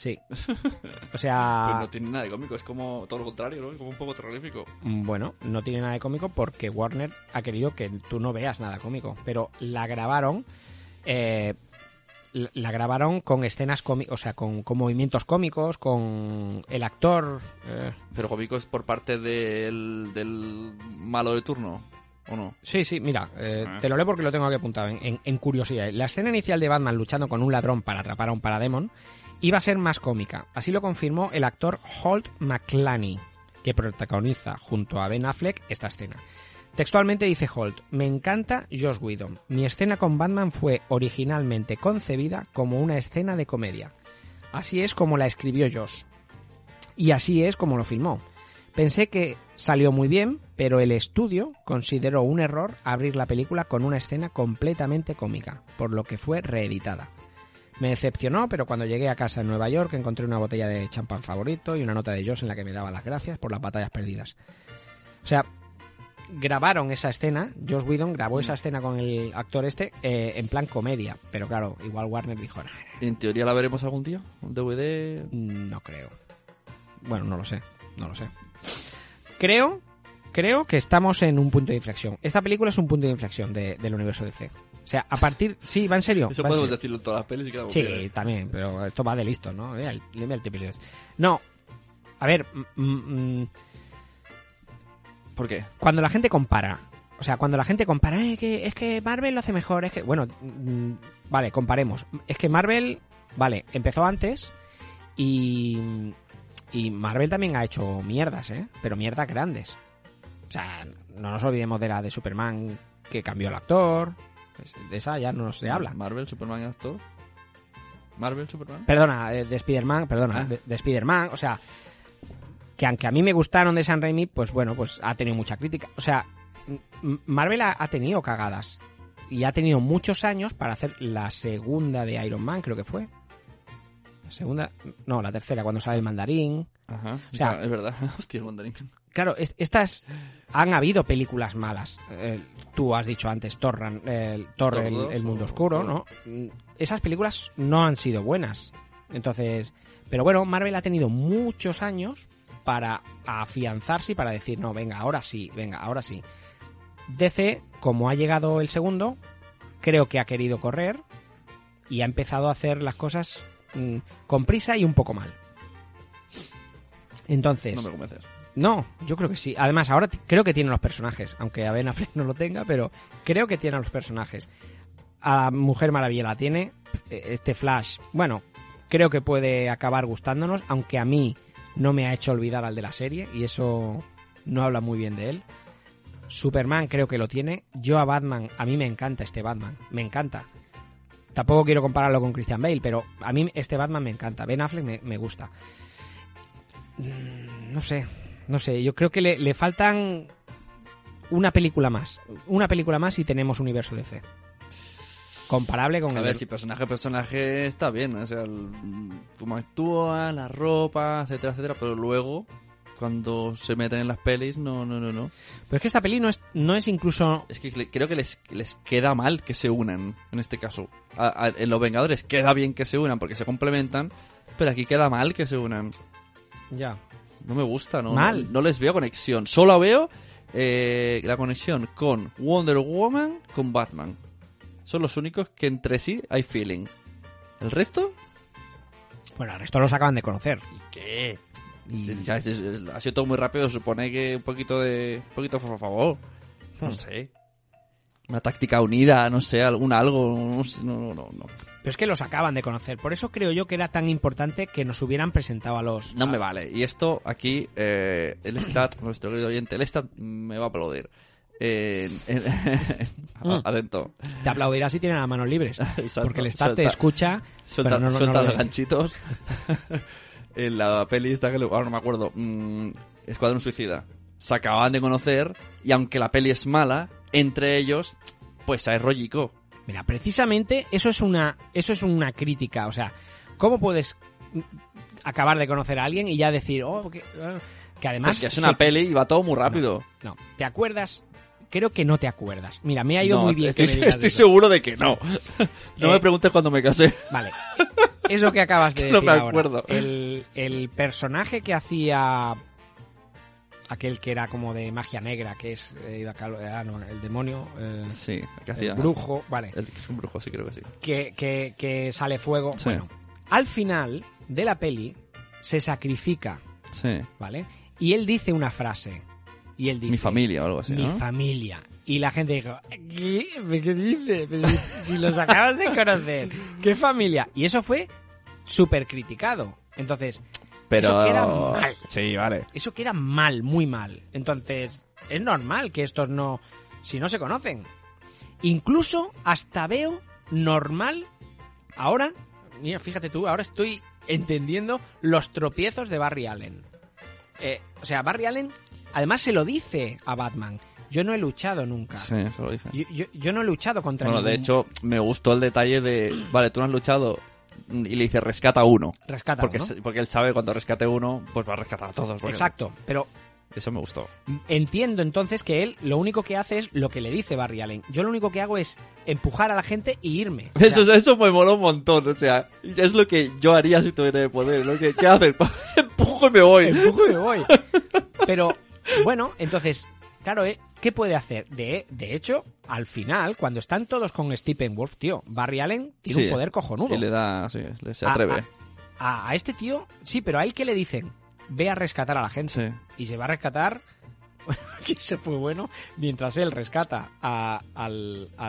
Sí. *laughs* O sea, Pues no tiene nada de cómico, es como todo lo contrario, ¿no? Es como un poco terrorífico. bueno, no tiene nada de cómico porque Warner ha querido que tú no veas nada cómico, pero la grabaron eh, la grabaron con escenas cómicas, o sea, con, con movimientos cómicos, con el actor eh, Pero cómico es por parte del, del malo de turno, ¿o no? Sí, sí, mira, eh, Ah. te lo leo porque lo tengo aquí apuntado en, en- en curiosidad. La escena inicial de Batman luchando con un ladrón para atrapar a un parademon iba a ser más cómica. Así lo confirmó el actor Holt McClany, que protagoniza junto a Ben Affleck esta escena. Textualmente dice Holt, me encanta Josh Whedon. Mi escena con Batman fue originalmente concebida como una escena de comedia. Así es como la escribió Josh. Y así es como lo filmó. Pensé que salió muy bien, pero el estudio consideró un error abrir la película con una escena completamente cómica, por lo que fue reeditada. Me decepcionó, pero cuando llegué a casa en Nueva York encontré una botella de champán favorito y una nota de Josh en la que me daba las gracias por las batallas perdidas. O sea, grabaron esa escena, Josh Whedon grabó esa escena con el actor este eh, en plan comedia, pero claro, igual Warner dijo, "Nah, ¿En teoría la veremos algún día? ¿Un DVD? no creo. Bueno, no lo sé, no lo sé. creo, creo que estamos en un punto de inflexión. Esta película es un punto de inflexión de- del universo DC. O sea, a partir... Sí, va en serio. Eso podemos serio. decirlo en todas las pelis y quedamos Sí, bien. también, pero esto va de listo, ¿no? Mira el, mira el. No, a ver, mm, mm, ¿Por qué? cuando la gente compara, o sea, cuando la gente compara, "Eh, que, es que Marvel lo hace mejor, es que, bueno, mm, vale, comparemos. Es que Marvel, vale, empezó antes y, y Marvel también ha hecho mierdas, ¿eh? Pero mierdas grandes. O sea, no nos olvidemos de la de Superman que cambió el actor. Pues, de esa ya no se habla. Marvel, Superman, actor. Marvel, Superman. Perdona, eh, de Spider-Man, perdona, Ah. de, de Spider-Man, o sea, que aunque a mí me gustaron de San Raimi, pues bueno, pues ha tenido mucha crítica. O sea, Marvel ha, ha tenido cagadas y ha tenido muchos años para hacer la segunda de Iron Man, creo que fue. La segunda, no, la tercera, cuando sale el mandarín. Ajá. O sea, Ya, es verdad. *laughs* Hostia, el mandarín. Claro, es- estas han habido películas malas. Eh, tú has dicho antes Thor, Ran- eh, Thor, el, mundo oscuro. ¿no? Esas películas no han sido buenas. Entonces, pero bueno, Marvel ha tenido muchos años para afianzarse y para decir, no, venga, ahora sí, venga, ahora sí. DC, como ha llegado el segundo, creo que ha querido correr y ha empezado a hacer las cosas mm, con prisa y un poco mal. Entonces, No me convences. No, yo creo que sí. Además, ahora creo que tiene los personajes, aunque a Ben Affleck no lo tenga, pero creo que tiene a los personajes. A la Mujer Maravilla la tiene. eh, Este Flash, bueno, creo que puede acabar gustándonos, aunque a mí no me ha hecho olvidar al de la serie y eso no habla muy bien de él. Superman creo que lo tiene. Yo a Batman, a mí me encanta este Batman, me encanta. Tampoco quiero compararlo con Christian Bale, pero a mí este Batman me encanta. Ben Affleck me, me gusta. Mm, No sé, no sé. Yo creo que le, le faltan una película más. Una película más y tenemos universo DC. Comparable con A el ver, de- si personaje a personaje está bien, o sea, el- cómo actúa, la ropa, etcétera, etcétera, pero luego, cuando se meten en las pelis, no, no, no, no. Pero es que esta peli no es, no es incluso... Es que creo que les, les queda mal que se unan, en este caso. A- a- en Los Vengadores queda bien que se unan porque se complementan, pero aquí queda mal que se unan. Ya. No me gusta, ¿no? Mal. No, no les veo conexión. Solo veo eh, la conexión con Wonder Woman, con Batman. Son los únicos que entre sí hay feeling. ¿El resto? Bueno, el resto los acaban de conocer. ¿Qué? Ya, es- es- ha sido todo muy rápido, supone que un poquito de... Un poquito, por favor. No Hmm. sé. Una táctica unida, no sé, algún algo, no sé, no, no, no. Pero es que los acaban de conocer. Por eso creo yo que era tan importante que nos hubieran presentado a los... No me vale. Y esto aquí, eh, el stat, *coughs* nuestro querido oyente, el stat me va a aplaudir. Atento. *laughs* Te aplaudirá si tienen las manos libres. *laughs* Exacto. Porque el Stat te escucha, Suelta, pero no, no los ganchitos. *laughs* en la peli esta que le- ahora no me acuerdo. mm, Escuadrón Suicida. Se acaban de conocer y aunque la peli es mala, entre ellos, pues hay rollico. Mira, precisamente eso es una eso es una crítica, o sea, ¿cómo puedes acabar de conocer a alguien y ya decir, oh, que, ah, que además Porque es una se- peli y va todo muy rápido. No, ¿te acuerdas? Creo que no te acuerdas. Mira, me ha ido No, muy bien estoy, que me *laughs* estoy eso. seguro de que no. No Eh, me preguntes cuando me casé. Vale. Eso que acabas de *laughs* No decir me ahora. acuerdo. El, el personaje que hacía aquel que era como de magia negra, que es eh, iba a cal- ah, no, el demonio, eh, Sí, que el hacía. brujo, vale, El que es un brujo, sí, creo que sí. que, que, que sale fuego. Sí. Bueno, al final de la peli se sacrifica, Sí. ¿vale? Y él dice una frase. Y él dice... Mi familia o algo así, Mi ¿no? familia. Y la gente dijo, ¿qué, ¿Qué dices? Si, si los acabas de conocer, ¿qué familia? Y eso fue súper criticado. Entonces, Pero... eso queda mal. Sí, vale. Eso queda mal, muy mal. Entonces, es normal que estos no... Si no se conocen. Incluso hasta veo normal ahora... Mira, fíjate tú, ahora estoy entendiendo los tropiezos de Barry Allen. Eh, o sea, Barry Allen además se lo dice a Batman. Yo no he luchado nunca. Sí, lo dice. Yo, yo- yo no he luchado contra Bueno, de hecho, me gustó el detalle de, vale, tú no has luchado y le dice rescata uno. Rescata porque, porque él sabe cuando rescate uno, pues va a rescatar a todos. Exacto, pero Eso me gustó. entiendo entonces que él lo único que hace es lo que le dice Barry Allen. Yo lo único que hago es empujar a la gente y irme. O sea, Eso, eso me moló un montón, o sea, es lo que yo haría si tuviera el poder, ¿no? ¿Qué, qué haces? *laughs* Empujo y me voy. Empujo y me voy. Pero Bueno, entonces, claro, ¿eh? ¿qué puede hacer? De, de hecho, al final, cuando están todos con Steppenwolf, tío, Barry Allen tiene Sí, un poder cojonudo. Y le da, sí, le- se A- atreve. A, a este tío, sí, pero a él que le dicen, ve a rescatar a la gente. Sí. Y se va a rescatar, *laughs* que se fue bueno, mientras él rescata a,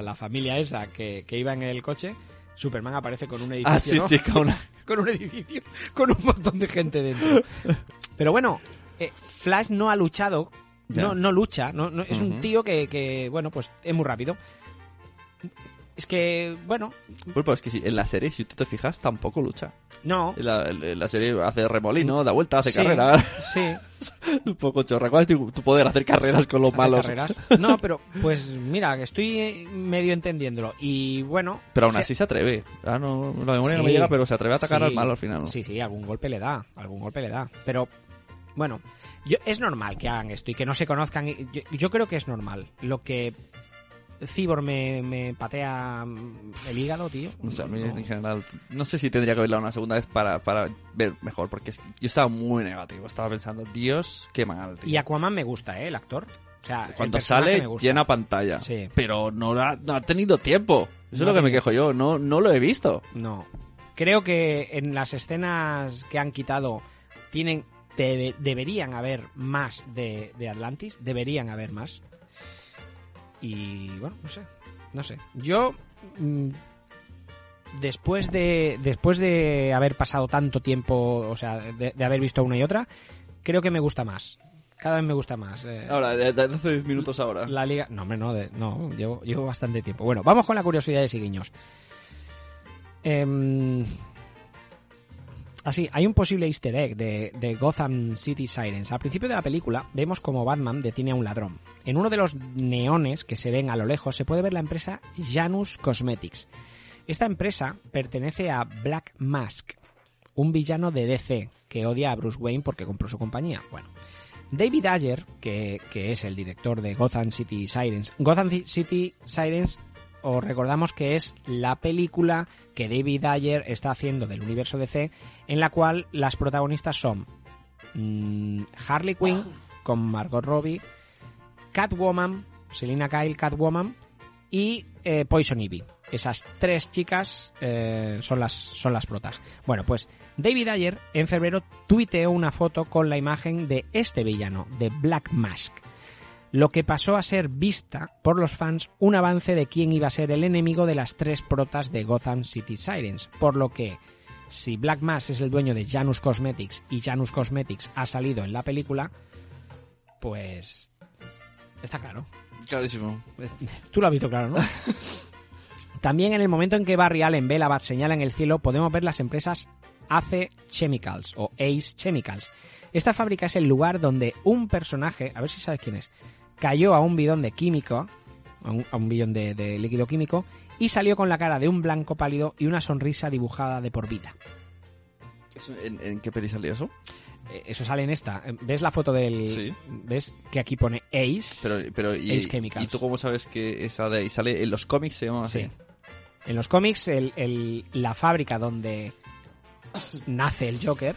la familia esa que, que iba en el coche, Superman aparece con un edificio. Ah, sí, ¿no? sí, con una- *laughs* con un edificio, con un montón de gente dentro. *laughs* Pero bueno, eh, Flash no ha luchado, No, no lucha, no, no- es un tío que, que, bueno, pues es muy rápido. Es que, bueno, pues es que en la serie, si tú te fijas, tampoco lucha. no. En la, en la serie hace remolino, da vuelta, hace Sí, carrera. Sí. *laughs* un poco chorra. ¿Cuál es tu, tu poder? Hacer carreras con los malos. carreras. No, pero pues mira, que estoy medio entendiéndolo. Y bueno. Pero aún se- así se atreve. Ah, no, la memoria no me llega, pero se atreve a atacar Sí. al malo al final. ¿no? Sí, sí, algún golpe le da, algún golpe le da. Pero bueno, yo, es normal que hagan esto y que no se conozcan. Yo, yo creo que es normal. Lo que Cibor me, me patea mm, el hígado, tío. O sea, a mí no. en general, no sé si tendría que verla una segunda vez para, para ver mejor, porque yo estaba muy negativo. Estaba pensando, Dios, qué mal, tío. Y Aquaman me gusta, ¿eh? El actor. O sea, Cuando sale, llena pantalla. Sí. Pero no, ha- no ha tenido tiempo. Eso No es lo que me quejo yo. No, no lo he visto. No. Creo que en las escenas que han quitado tienen debe- deberían haber más de, de Atlantis, deberían haber más. Y bueno, no sé, no sé. Yo mm, después de después de haber pasado tanto tiempo, o sea, de, de haber visto una y otra, creo que me gusta más. Cada vez me gusta más. eh, Ahora, de, de hace 10 minutos ahora. la liga. No, hombre, no, de- no llevo, llevo bastante tiempo. Bueno, vamos con la curiosidad de Siguiños. Em, así, hay un posible easter egg de, Gotham City Sirens. Al principio de la película vemos como Batman detiene a un ladrón. En uno de los neones que se ven a lo lejos se puede ver la empresa Janus Cosmetics. Esta empresa pertenece a Black Mask, un villano de DC que odia a Bruce Wayne porque compró su compañía. Bueno, David Ayer, que, que es el director de Gotham City Sirens. Gotham Ci- City Sirens, os recordamos que es la película que David Ayer está haciendo del universo DC, en la cual las protagonistas son mm, Harley Quinn con Margot Robbie, Catwoman, Selina Kyle, Catwoman y eh, Poison Ivy. Esas tres chicas eh, son, las, son las protas. Bueno, pues David Ayer en febrero tuiteó una foto con la imagen de este villano, de Black Mask. Lo que pasó a ser vista por los fans un avance de quién iba a ser el enemigo de las tres protas de Gotham City Sirens. Por lo que, si Black Mask es el dueño de Janus Cosmetics y Janus Cosmetics ha salido en la película, pues está claro. Clarísimo. Tú lo has visto claro, ¿no? *laughs* También en el momento en que Barry Allen ve la bat señal en el cielo, podemos ver las empresas AC Chemicals o Ace Chemicals. Esta fábrica es el lugar donde un personaje, a ver si sabes quién es, cayó a un bidón de químico, a un, a un bidón de, de líquido químico, y salió con la cara de un blanco pálido y una sonrisa dibujada de por vida. ¿Eso- ¿En, en qué peli salió eso? Eh, Eso sale en esta. Eh, ¿Ves la foto del...? Sí. ¿Ves que aquí pone Ace? Pero, pero y, Ace Chemicals. ¿y tú cómo sabes que esa de ahí sale? En los cómics se llama así. Sí. En los cómics, el, el- la fábrica donde nace el Joker,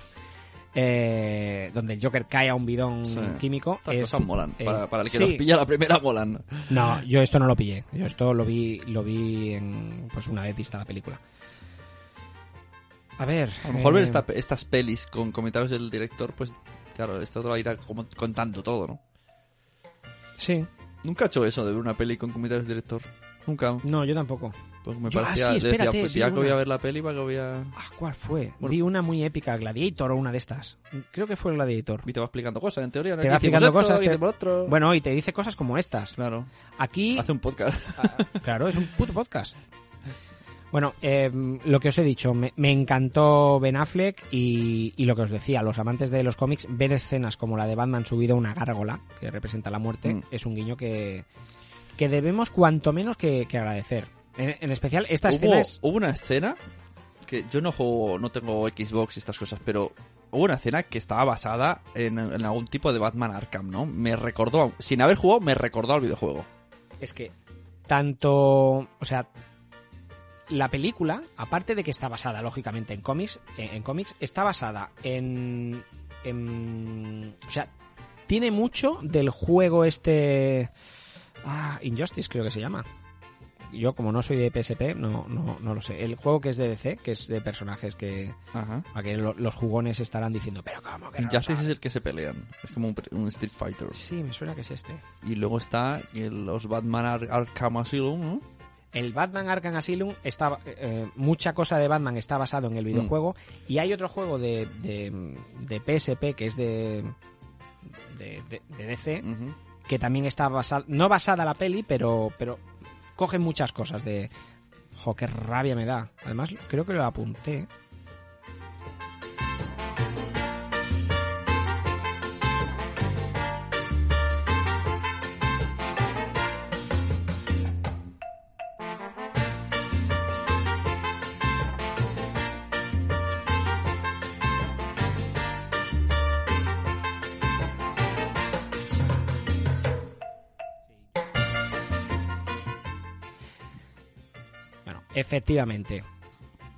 eh, donde el Joker cae a un bidón Sí. químico, Estas es, cosas molan. es- para, para el que sí. los pilla la primera molan. No, yo esto no lo pillé. Yo esto lo vi, lo vi en, pues una vez vista la película. A ver. A lo mejor eh, ver esta- estas pelis con comentarios del director, pues claro, esto te lo irá como contando todo, ¿no? Sí. Nunca he hecho eso de ver una peli con comentarios del director. Nunca. No, yo tampoco. Pues me Yo- ah, parecía, sí, decía, espérate, pues vi ya que voy a ver la peli, para que voy a... Ah, ¿Cuál fue? Bueno. Vi una muy épica, Gladiator o una de estas. Creo que fue Gladiator. Y te va explicando cosas, en teoría. ¿no? Te va explicando esto, cosas. te- otro. Bueno, y te dice cosas como estas. Claro. Aquí. Hace un podcast. *laughs* Claro, es un puto podcast. Bueno, eh, lo que os he dicho, me, me encantó Ben Affleck y, y lo que os decía, los amantes de los cómics, ver escenas como la de Batman subido a una gárgola, que representa la muerte, Mm. es un guiño que, que debemos cuanto menos que, que agradecer. En, en especial, esta hubo, escena es... hubo una escena que yo no juego, no tengo Xbox y estas cosas, pero hubo una escena que estaba basada en, en algún tipo de Batman Arkham, ¿no? Me recordó, sin haber jugado, me recordó al videojuego. Es que tanto, o sea, la película, aparte de que está basada lógicamente en cómics, en, en cómics, está basada en, en, o sea, tiene mucho del juego este... Ah, Injustice creo que se llama. Yo como no soy de PSP, no, no, no lo sé. El juego que es de DC, que es de personajes que... Ajá. A que lo- los jugones estarán diciendo, pero ¿cómo que no sabes?". es el que se pelean. Es como un, un Street Fighter. Sí, me suena que es este. Y luego está el- los Batman Ar- Arkham Asylum, ¿no? El Batman Arkham Asylum está eh, mucha cosa de Batman está basado en el videojuego y hay otro juego de, de, de PSP que es de de, de- de DC que también está basado no basada la peli pero pero coge muchas cosas de jo qué rabia me da. Además creo que lo apunté efectivamente.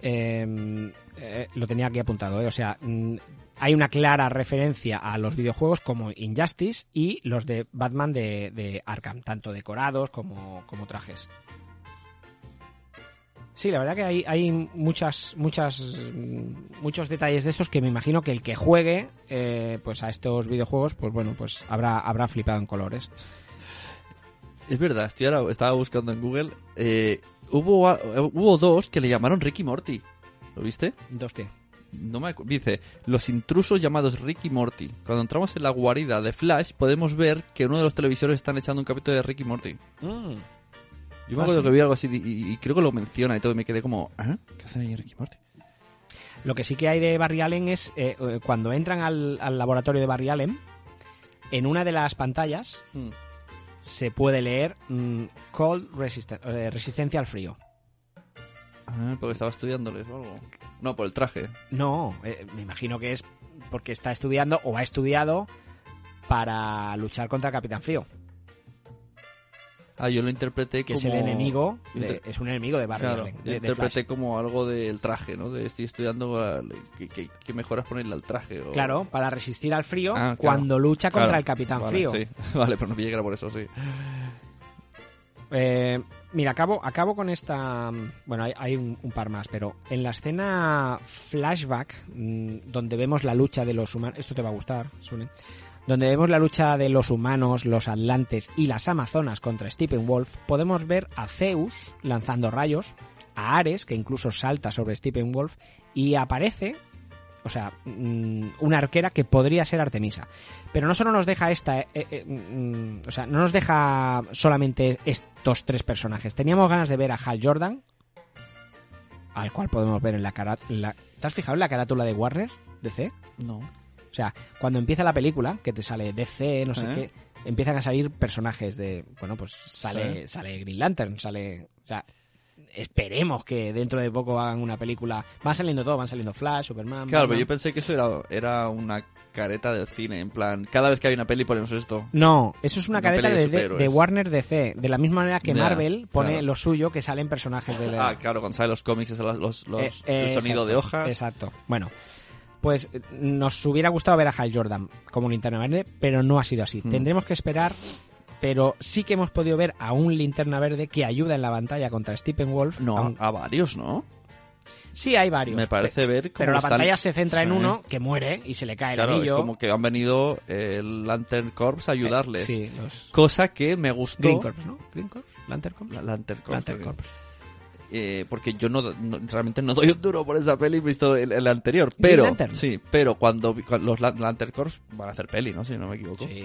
Eh, eh, lo tenía aquí apuntado, ¿eh? O sea, mm, hay una clara referencia a los videojuegos como Injustice y los de Batman de, Arkham, tanto decorados como, como trajes. Sí, la verdad que hay, hay muchas, muchas, muchos detalles de estos que me imagino que el que juegue eh, pues a estos videojuegos, pues bueno, pues habrá, habrá flipado en colores. Es verdad, estoy ahora, estaba buscando en Google. eh, hubo, a- hubo dos que le llamaron Ricky Morty. ¿Lo viste? ¿Dos qué? No me Dice, los intrusos llamados Ricky Morty. Cuando entramos en la guarida de Flash, podemos ver que uno de los televisores están echando un capítulo de Ricky Morty. Yo me Ah, acuerdo ¿sí? que vi algo así y, y creo que lo menciona y todo, y me quedé como, ¿ah? ¿Qué hacen ahí Ricky Morty? Lo que sí que hay de Barry Allen es eh, eh, cuando entran al, al laboratorio de Barry Allen, en una de las pantallas Hmm. Se puede leer mm, Cold resisten- eh, Resistencia al frío. Ah, porque estaba estudiándoles o algo. No, por el traje. No, eh, me imagino que es porque está estudiando o ha estudiado para luchar contra Capitán Frío, Ah, yo lo interpreté que como... es el enemigo, de- es un enemigo de Barry Claro, Allen. de- interpreté como algo del traje, ¿no? De estoy estudiando ah, que, que, que mejoras ponerle al traje. O... Claro, para resistir al frío Ah, claro. cuando lucha contra Claro. el Capitán Vale, Frío. Sí, *laughs* vale, pero no me por eso, sí. Eh, mira, acabo, acabo con esta. mm, Bueno, hay, hay un, un par más, pero en la escena flashback, mm, donde vemos la lucha de los humanos. Esto te va a gustar, Sune. Donde vemos la lucha de los humanos, los atlantes y las amazonas contra Steppenwolf, podemos ver a Zeus lanzando rayos, a Ares, que incluso salta sobre Steppenwolf, y aparece o sea, mm, una arquera que podría ser Artemisa. Pero no solo nos deja esta, eh, eh, mm, o sea, no nos deja solamente estos tres personajes. Teníamos ganas de ver a Hal Jordan, al cual podemos ver en la cara. ¿Te has fijado en la carátula de Warner, DC? No. O sea, cuando empieza la película, que te sale DC, no sé ¿Eh? qué, empiezan a salir personajes de, bueno, pues sale, Sí. sale Green Lantern, sale, o sea, esperemos que dentro de poco hagan una película. Van saliendo todo, van saliendo Flash, Superman. Claro, pero yo pensé que eso era, era una careta del cine, en plan, cada vez que hay una peli ponemos esto. No, eso es una, Una careta de de, de- Warner DC. De la misma manera que Marvel pone claro. lo suyo que salen personajes de la... Ah, claro, cuando salen los cómics, es los, los- los- Eh, el sonido exacto, de hojas. Exacto. Bueno, pues eh, nos hubiera gustado ver a Hal Jordan como linterna verde, pero no ha sido así. Hmm. Tendremos que esperar, pero sí que hemos podido ver a un linterna verde que ayuda en la batalla contra Steppenwolf. No, aun- a varios, ¿no? Sí, hay varios. Me parece ver cómo Pero la están- pantalla se centra en uno que muere y se le cae el Claro, es anillo. como que han venido el Lantern Corps a ayudarles. Eh, sí, los- Cosa que me gustó. Green Corps, ¿no? Green Corps, Lantern Corps. La- Lantern Corps. Lantern porque- Corps. Eh, porque yo no, no- realmente no doy un duro por esa peli visto el, el anterior. Green Pero, Lantern. sí, pero cuando, vi- cuando los Lan- Lantern Corps van a hacer peli, ¿no? Si no me equivoco. Sí.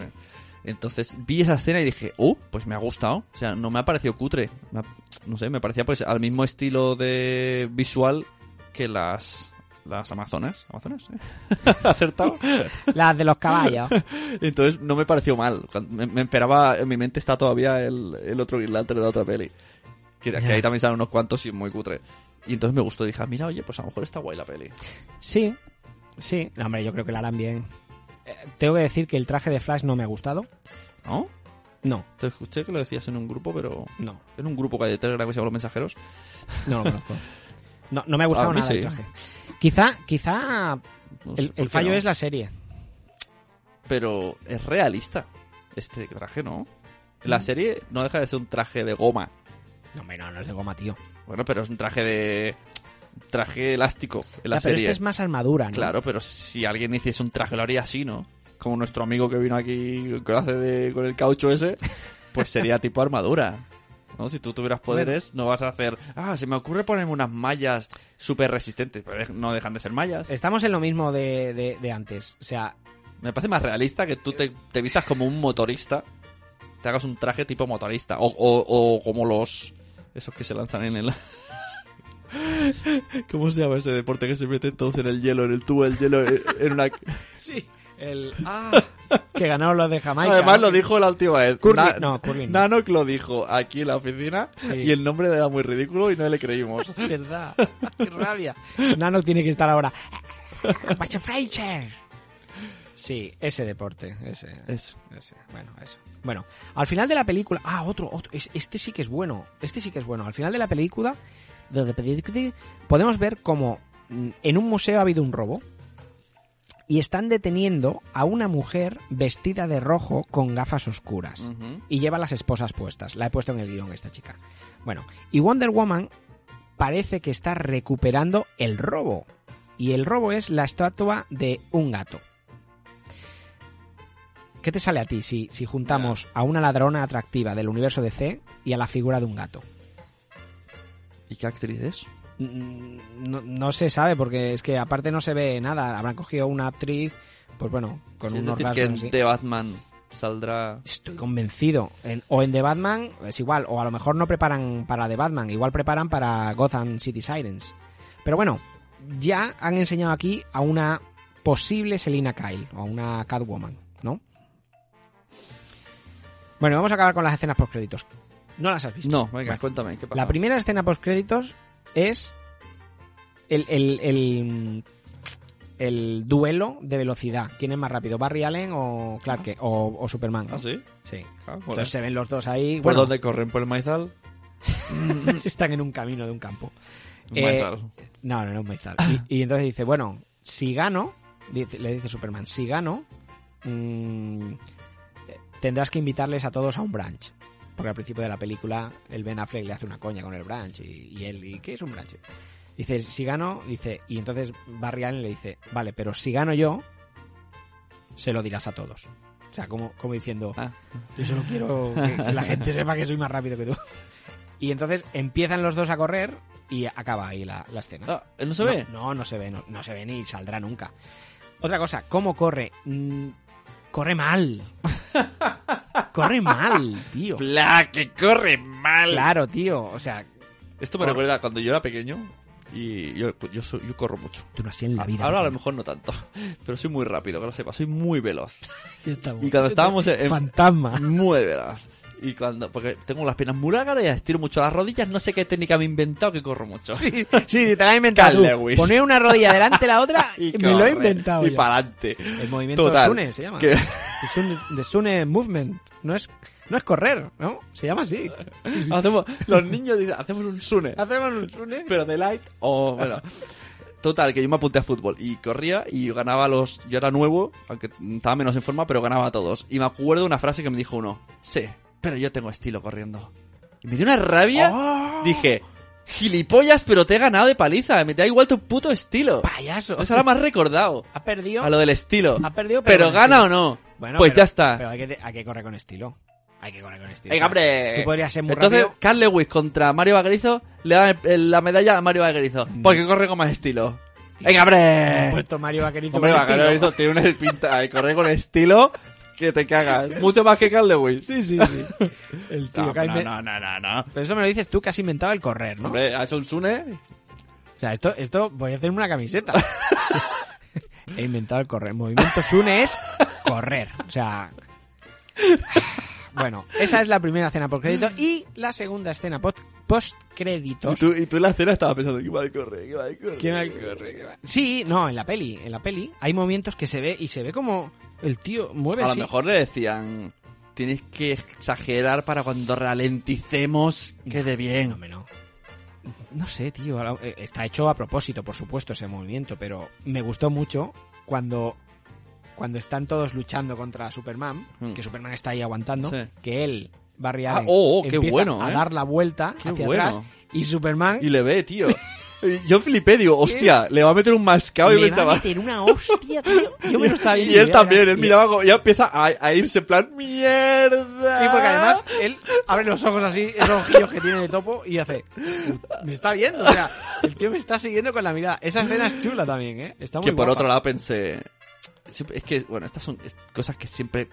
Entonces vi esa escena y dije, oh, pues me ha gustado. O sea, no me ha parecido cutre. Me ha- no sé, me parecía pues al mismo estilo de visual que las las amazonas. ¿Amazonas? ¿Eh? *laughs* ¿Acertado? Las de los caballos. *laughs* Entonces no me pareció mal. Me, me esperaba, en mi mente está todavía el, el otro Green Lantern de la otra peli. Que, ahí también salen unos cuantos y muy cutre. Y entonces me gustó. Dije, ah, mira, oye, pues a lo mejor está guay la peli. Sí, sí. No, hombre, yo creo que la harán bien. Eh, tengo que decir que el traje de Flash no me ha gustado. ¿No? No. Te escuché que lo decías en un grupo, pero... No. En un grupo que hay de Telegram que se llama Los Mensajeros. No lo conozco. *laughs* No, no me ha gustado nada el traje. Quizá, quizá No sé el, fallo no. es la serie. pero es realista este traje, ¿no? La Mm. serie no deja de ser un traje de goma. No, no, no es de goma, tío. Bueno, pero es un traje de... Traje elástico en la Ya, pero serie. este es más armadura, ¿no? Claro, pero si alguien hiciese un traje lo haría así, ¿no? Como nuestro amigo que vino aquí que lo hace de, con el caucho ese, pues *laughs* sería tipo armadura. ¿no? Si tú tuvieras poderes, no vas a hacer, ah, se me ocurre ponerme unas mallas súper resistentes, pero no dejan de ser mallas. Estamos en lo mismo de, de- de antes. O sea, Me parece más realista que tú te, te vistas como un motorista, te hagas un traje tipo motorista, o, o, o como los... esos que se lanzan en el... *laughs* ¿Cómo se llama ese deporte que se meten todos en el hielo, en el tubo del hielo, en una... *laughs* sí, el... Ah, *laughs* que ganaron los de Jamaica. Además ¿no? lo dijo la última vez. Curling, no, curling no. Nanok lo dijo aquí en la oficina Sí. y el nombre era muy ridículo y no le creímos. Es verdad. Qué rabia. Nano tiene que estar ahora. Sí, ese deporte. Ese, ese. Bueno, eso. Bueno, al final de la película. Ah, otro, otro. es- Este sí que es bueno. Este sí que es bueno. Al final de la película. de la película, podemos ver como mm, en un museo ha habido un robo. Y están deteniendo a una mujer vestida de rojo con gafas oscuras. Y lleva las esposas puestas. La he puesto en el guion esta chica. Bueno, y Wonder Woman parece que está recuperando el robo. Y el robo es la estatua de un gato. ¿Qué te sale a ti si, si juntamos a una ladrona atractiva del universo DC y a la figura de un gato? ¿Y qué actriz es? Mm, No, no se sabe porque es que aparte no se ve nada. Habrán cogido una actriz, pues bueno, con Quiere unos decir que en así. The Batman saldrá... Estoy convencido. En- o en The Batman es igual, o a lo mejor no preparan para The Batman, igual preparan para Gotham City Sirens. Pero bueno, ya han enseñado aquí a una posible Selina Kyle, o a una Catwoman, ¿no? Bueno, vamos a acabar con las escenas post créditos. ¿No las has visto? No, venga, Bueno. cuéntame, ¿qué pasa? La primera escena post créditos es el, el, el, el duelo de velocidad. ¿Quién es más rápido, Barry Allen o Clark o, o Superman? ¿Ah, sí? Sí. Ah. Entonces se ven los dos ahí. ¿Por bueno, dónde corren? ¿Por el maizal? *laughs* están en un camino de un campo. Un Eh, maizal. no, no, no, un maizal. Y, y entonces dice, bueno, si gano, dice- le dice Superman, si gano, mm, eh, tendrás que invitarles a todos a un brunch. Porque al principio de la película el Ben Affleck le hace una coña con el brunch y, y él, ¿y qué es un brunch? Dice, si gano, dice, y entonces Barry Allen le dice, vale, pero si gano yo, se lo dirás a todos. O sea, como, como diciendo, Ah. yo solo quiero que, que la gente sepa que soy más rápido que tú. Y entonces empiezan los dos a correr y acaba ahí la, la escena. Ah, ¿no se ve? No, no se ve, no, no se ve ni saldrá nunca. Otra cosa, ¿cómo corre? Corre mal. corre mal, tío. ¡Pla! ¡Que corre mal! Claro, tío. O sea, Esto me Corre. recuerda cuando yo era pequeño y yo, yo, soy- yo corro mucho. tú no en la vida. Ahora a lo mejor no tanto, *laughs* pero soy muy rápido, que lo sepa, soy muy veloz. *laughs* Sí, está Y cuando estábamos en... Fantasma. Muy veloz. Y cuando... Porque tengo las piernas muy largas y estiro mucho las rodillas, no sé qué técnica me he inventado que corro mucho. Sí, sí, te la he inventado. Tú. Poner una rodilla delante de la otra *laughs* y me lo he inventado. Y yo. para adelante. El movimiento Total, Sune se llama. que- The Sune, Movement. No es, no es correr, ¿no? Se llama así. *laughs* Hacemos, los niños dicen, hacemos un sune. Hacemos un Sune. pero de light o bueno total que yo me apunté a fútbol y corría y ganaba los yo era nuevo aunque estaba menos en forma pero ganaba a todos y me acuerdo de una frase que me dijo uno sí pero yo tengo estilo corriendo y me dio una rabia ¡Oh! dije gilipollas pero te he ganado de paliza me da igual tu puto estilo Payaso. Entonces ahora has recordado *laughs* Ha perdido. a lo del estilo Ha perdido, pero, con gana estilo. o no Bueno, pues pero- ya está Pero hay que, hay que correr con estilo. Hay que correr con estilo. Venga, hombre. Tú podrías ser muy Entonces, rápido. Carl Lewis contra Mario Bagrizo le el- la medalla a Mario Bagrizo. Mm. Porque corre con más estilo. Venga, hombre. puesto Mario Vaquerizo Hombre. Bagrizo tiene una pinta de correr con estilo *laughs* que te cagas. Mucho más que Carl Lewis. Sí, sí, sí. El tío No, que no, no, no, no, no. Pero eso me lo dices tú que has inventado el correr, ¿no? Hombre, a un Sune. O sea, esto, esto voy a hacerme una camiseta. *laughs* He inventado el correr. Movimiento Sune es correr. O sea. Bueno, esa es la primera escena por crédito. Y la segunda escena post, post Y créditos. tú, y tú en la escena estabas pensando que iba a correr, que iba a correr. ¿Quién hay que correr? ¿Quién va? Sí, no, en la peli. En la peli hay momentos que se ve y se ve como el tío mueve A lo mejor le decían, tienes que exagerar para cuando ralenticemos quede bien. No, no. No sé, tío. eh, Está hecho a propósito, por supuesto, ese movimiento, pero me gustó mucho cuando cuando están todos luchando contra Superman, Mm. que Superman está ahí aguantando, Sí. que él, Barry Ah, Allen, oh, oh, qué empieza bueno, a ¿eh? dar la vuelta Qué hacia bueno. atrás y Superman Y le ve, tío. *laughs* Yo flipé, digo, hostia, le va a meter un mascado y le va pensaba... a meter una hostia, tío. *laughs* Yo me lo estaba viendo. Y él también, él miraba como, ya empieza a, a irse en plan, mierda. Sí, porque además él abre los ojos así, esos ojillos que tiene de topo y hace. Me está viendo, o sea, el tío me está siguiendo con la mirada. Esa escena es chula también, ¿eh? Está muy Que por guapa. otro lado pensé... siempre- Es que, bueno, estas son cosas que siempre...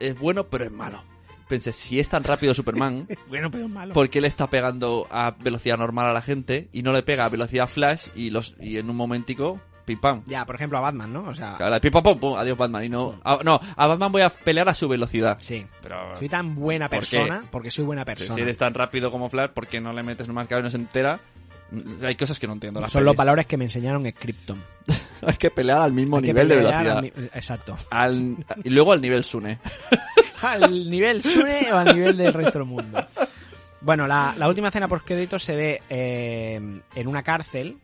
Es bueno, pero es malo. Pensé, si es tan rápido Superman... *laughs* Bueno, pero es malo. ¿Por qué le está pegando a velocidad normal a la gente y no le pega a velocidad flash y los y en un momentico, pim pam? Ya, por ejemplo, a Batman, ¿no? O sea, Claro, pim pam pum, pum, adiós Batman. Y no, a, no, a Batman voy a pelear a su velocidad. sí. Pero Soy tan buena ¿Por qué? persona porque soy buena persona. si eres tan rápido como Flash, ¿por qué no le metes un marcador y no se entera? Hay cosas que no entiendo. las Son los pelis. valores que me enseñaron en Krypton. *laughs* Hay que pelear al mismo Hay nivel de velocidad. al Exacto. Al- y luego al nivel Sune. *laughs* ¿Al nivel Sune o al nivel del resto del mundo? Bueno, la, la última escena por crédito se ve eh, en una cárcel,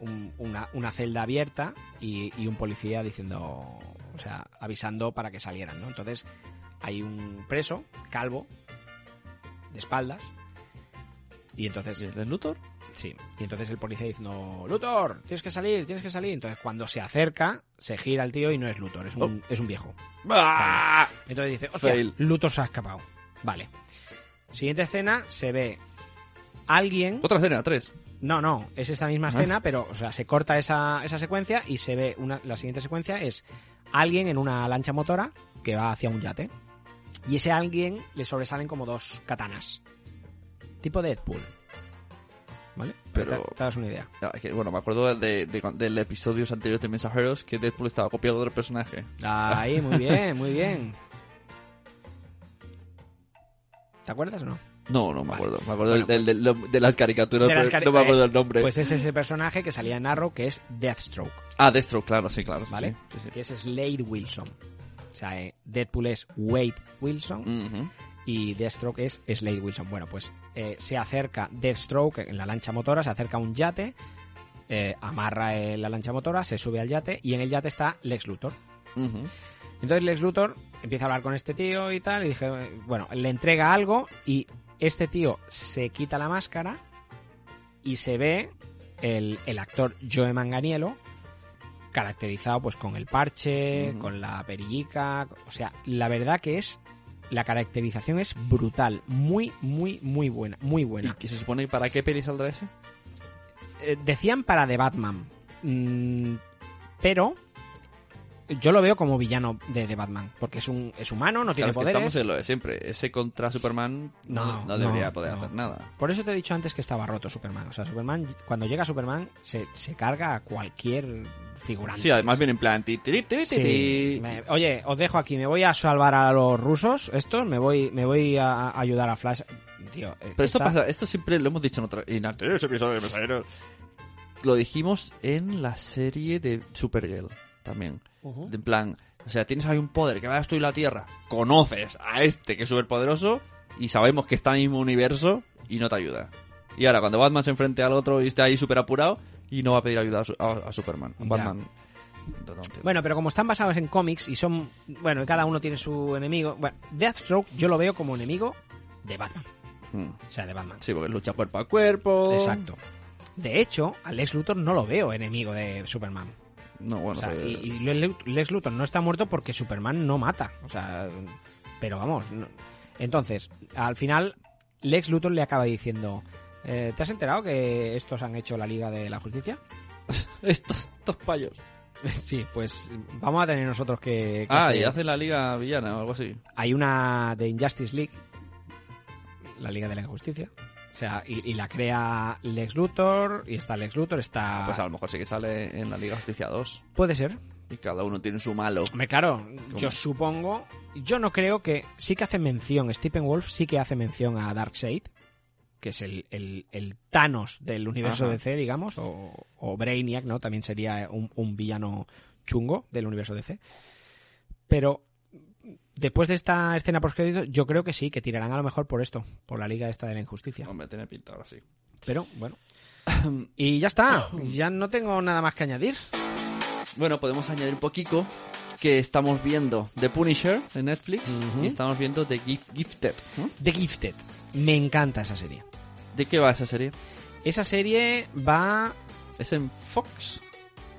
un- una, una celda abierta y, y un policía diciendo, o sea, avisando para que salieran, ¿no? Entonces hay un preso, calvo, de espaldas, y entonces... ¿El Luthor? Sí, y entonces el policía diciendo, Luthor, tienes que salir, tienes que salir. Entonces cuando se acerca, se gira el tío y no es Luthor, es un, es un viejo. ¡Ah! Entonces dice, hostia, Fail. Luthor se ha escapado. Vale. Siguiente escena, se ve alguien... Otra escena, tres. No, no, es esta misma Ah. escena, pero, o sea, se corta esa, esa secuencia y se ve una, la siguiente secuencia es alguien en una lancha motora que va hacia un yate. Y ese alguien le sobresalen como dos katanas. Tipo Deadpool. ¿Vale? Pero Pero- te, te das una idea. Ah, que, bueno, me acuerdo de, de, del episodios anteriores de Mensajeros que Deadpool estaba copiado de otro personaje. Ahí, *laughs* muy bien, muy bien. ¿Te acuerdas o no? No, no me Vale. acuerdo. Me acuerdo Bueno, del- del- del- de las caricaturas, De las pero no me acuerdo eh, del nombre. Pues es ese personaje que salía en Arrow que es Deathstroke, Ah, Destro, claro, sí, claro. ¿vale? sí, sí. Que es Slade Wilson. O sea, eh, Deadpool es Wade Wilson Ujú. Y Deathstroke es Slade Wilson. Bueno, pues eh, se acerca Deathstroke en la lancha motora, se acerca a un yate, eh, amarra eh, la lancha motora, se sube al yate y en el yate está Lex Luthor. Entonces Lex Luthor empieza a hablar con este tío y tal, y dije, bueno, le entrega algo y este tío se quita la máscara y se ve el, el actor Joe Manganiello caracterizado pues con el parche, con la perillica, o sea, la verdad que es la caracterización es brutal, muy muy muy buena, muy ¿Y buena. qué se supone para qué peli saldrá ese? Eh, decían para The Batman, mm, pero yo lo veo como villano de Batman, porque es un es humano, no tiene Claro, es que poderes. estamos en lo de siempre. Ese contra Superman no, No, no debería no, poder no. hacer nada. Por eso te he dicho antes que estaba roto Superman. O sea, Superman, cuando llega Superman, se, se carga a cualquier figurante. Sí, además viene en plan... ti, ti, ti, ti, Sí. ti. Me- oye, os dejo aquí. Me voy a salvar a los rusos, estos. Me voy, me voy a a ayudar a Flash. Tío, eh, Pero esto pasa, esto siempre lo hemos dicho en, otra, en anteriores episodios de Mensajeros. Lo dijimos en la serie de Supergirl también. En plan, o sea, tienes ahí un poder que va a destruir la Tierra. Conoces a este que es superpoderoso y sabemos que está en el mismo universo y no te ayuda. Y ahora, cuando Batman se enfrente al otro y esté ahí súper apurado y no va a pedir ayuda a, su- a- a Superman. Ya. Batman. Bueno, pero como están basados en cómics y son. Bueno, cada uno tiene su enemigo. Bueno, Deathstroke yo lo veo como enemigo de Batman. Hmm. O sea, de Batman. Sí, porque lucha cuerpo a cuerpo. Exacto. De hecho, a Lex Luthor no lo veo enemigo de Superman. No, bueno, O sea, y, y Le- Lex Luthor no está muerto porque Superman no mata. O sea, pero vamos. no- Entonces, al final, Lex Luthor le acaba diciendo: eh, ¿Te has enterado que estos han hecho la Liga de la Justicia? *laughs* estos, estos payos. *laughs* sí, pues vamos a tener nosotros que. que Ah, hacer- y hace la liga villana o algo así. Hay una de Injustice League, la Liga de la Injusticia. O sea, y, y la crea Lex Luthor, y está Lex Luthor, está... Pues a lo mejor sí que sale en la Liga Justicia 2. Puede ser. Y cada uno tiene su malo. Hombre, claro, ¿Cómo? yo supongo... Yo no creo que... Sí que hace mención, Stephen Wolf sí que hace mención a Darkseid, que es el, el- el Thanos del universo Ajá. DC, digamos, o, o Brainiac, ¿no? También sería un, un villano chungo del universo DC. Pero después de esta escena postcrédito, yo creo que sí, que tirarán a lo mejor por esto, por la Liga esta de la Injusticia. Hombre, tiene pinta ahora sí. Pero, bueno. *coughs* Y ya está, ya no tengo nada más que añadir. Bueno, podemos añadir un poquito que estamos viendo The Punisher de Netflix y estamos viendo The Gif- Gifted. ¿no? The Gifted. Me encanta esa serie. ¿De qué va esa serie? Esa serie va... ¿Es en Fox?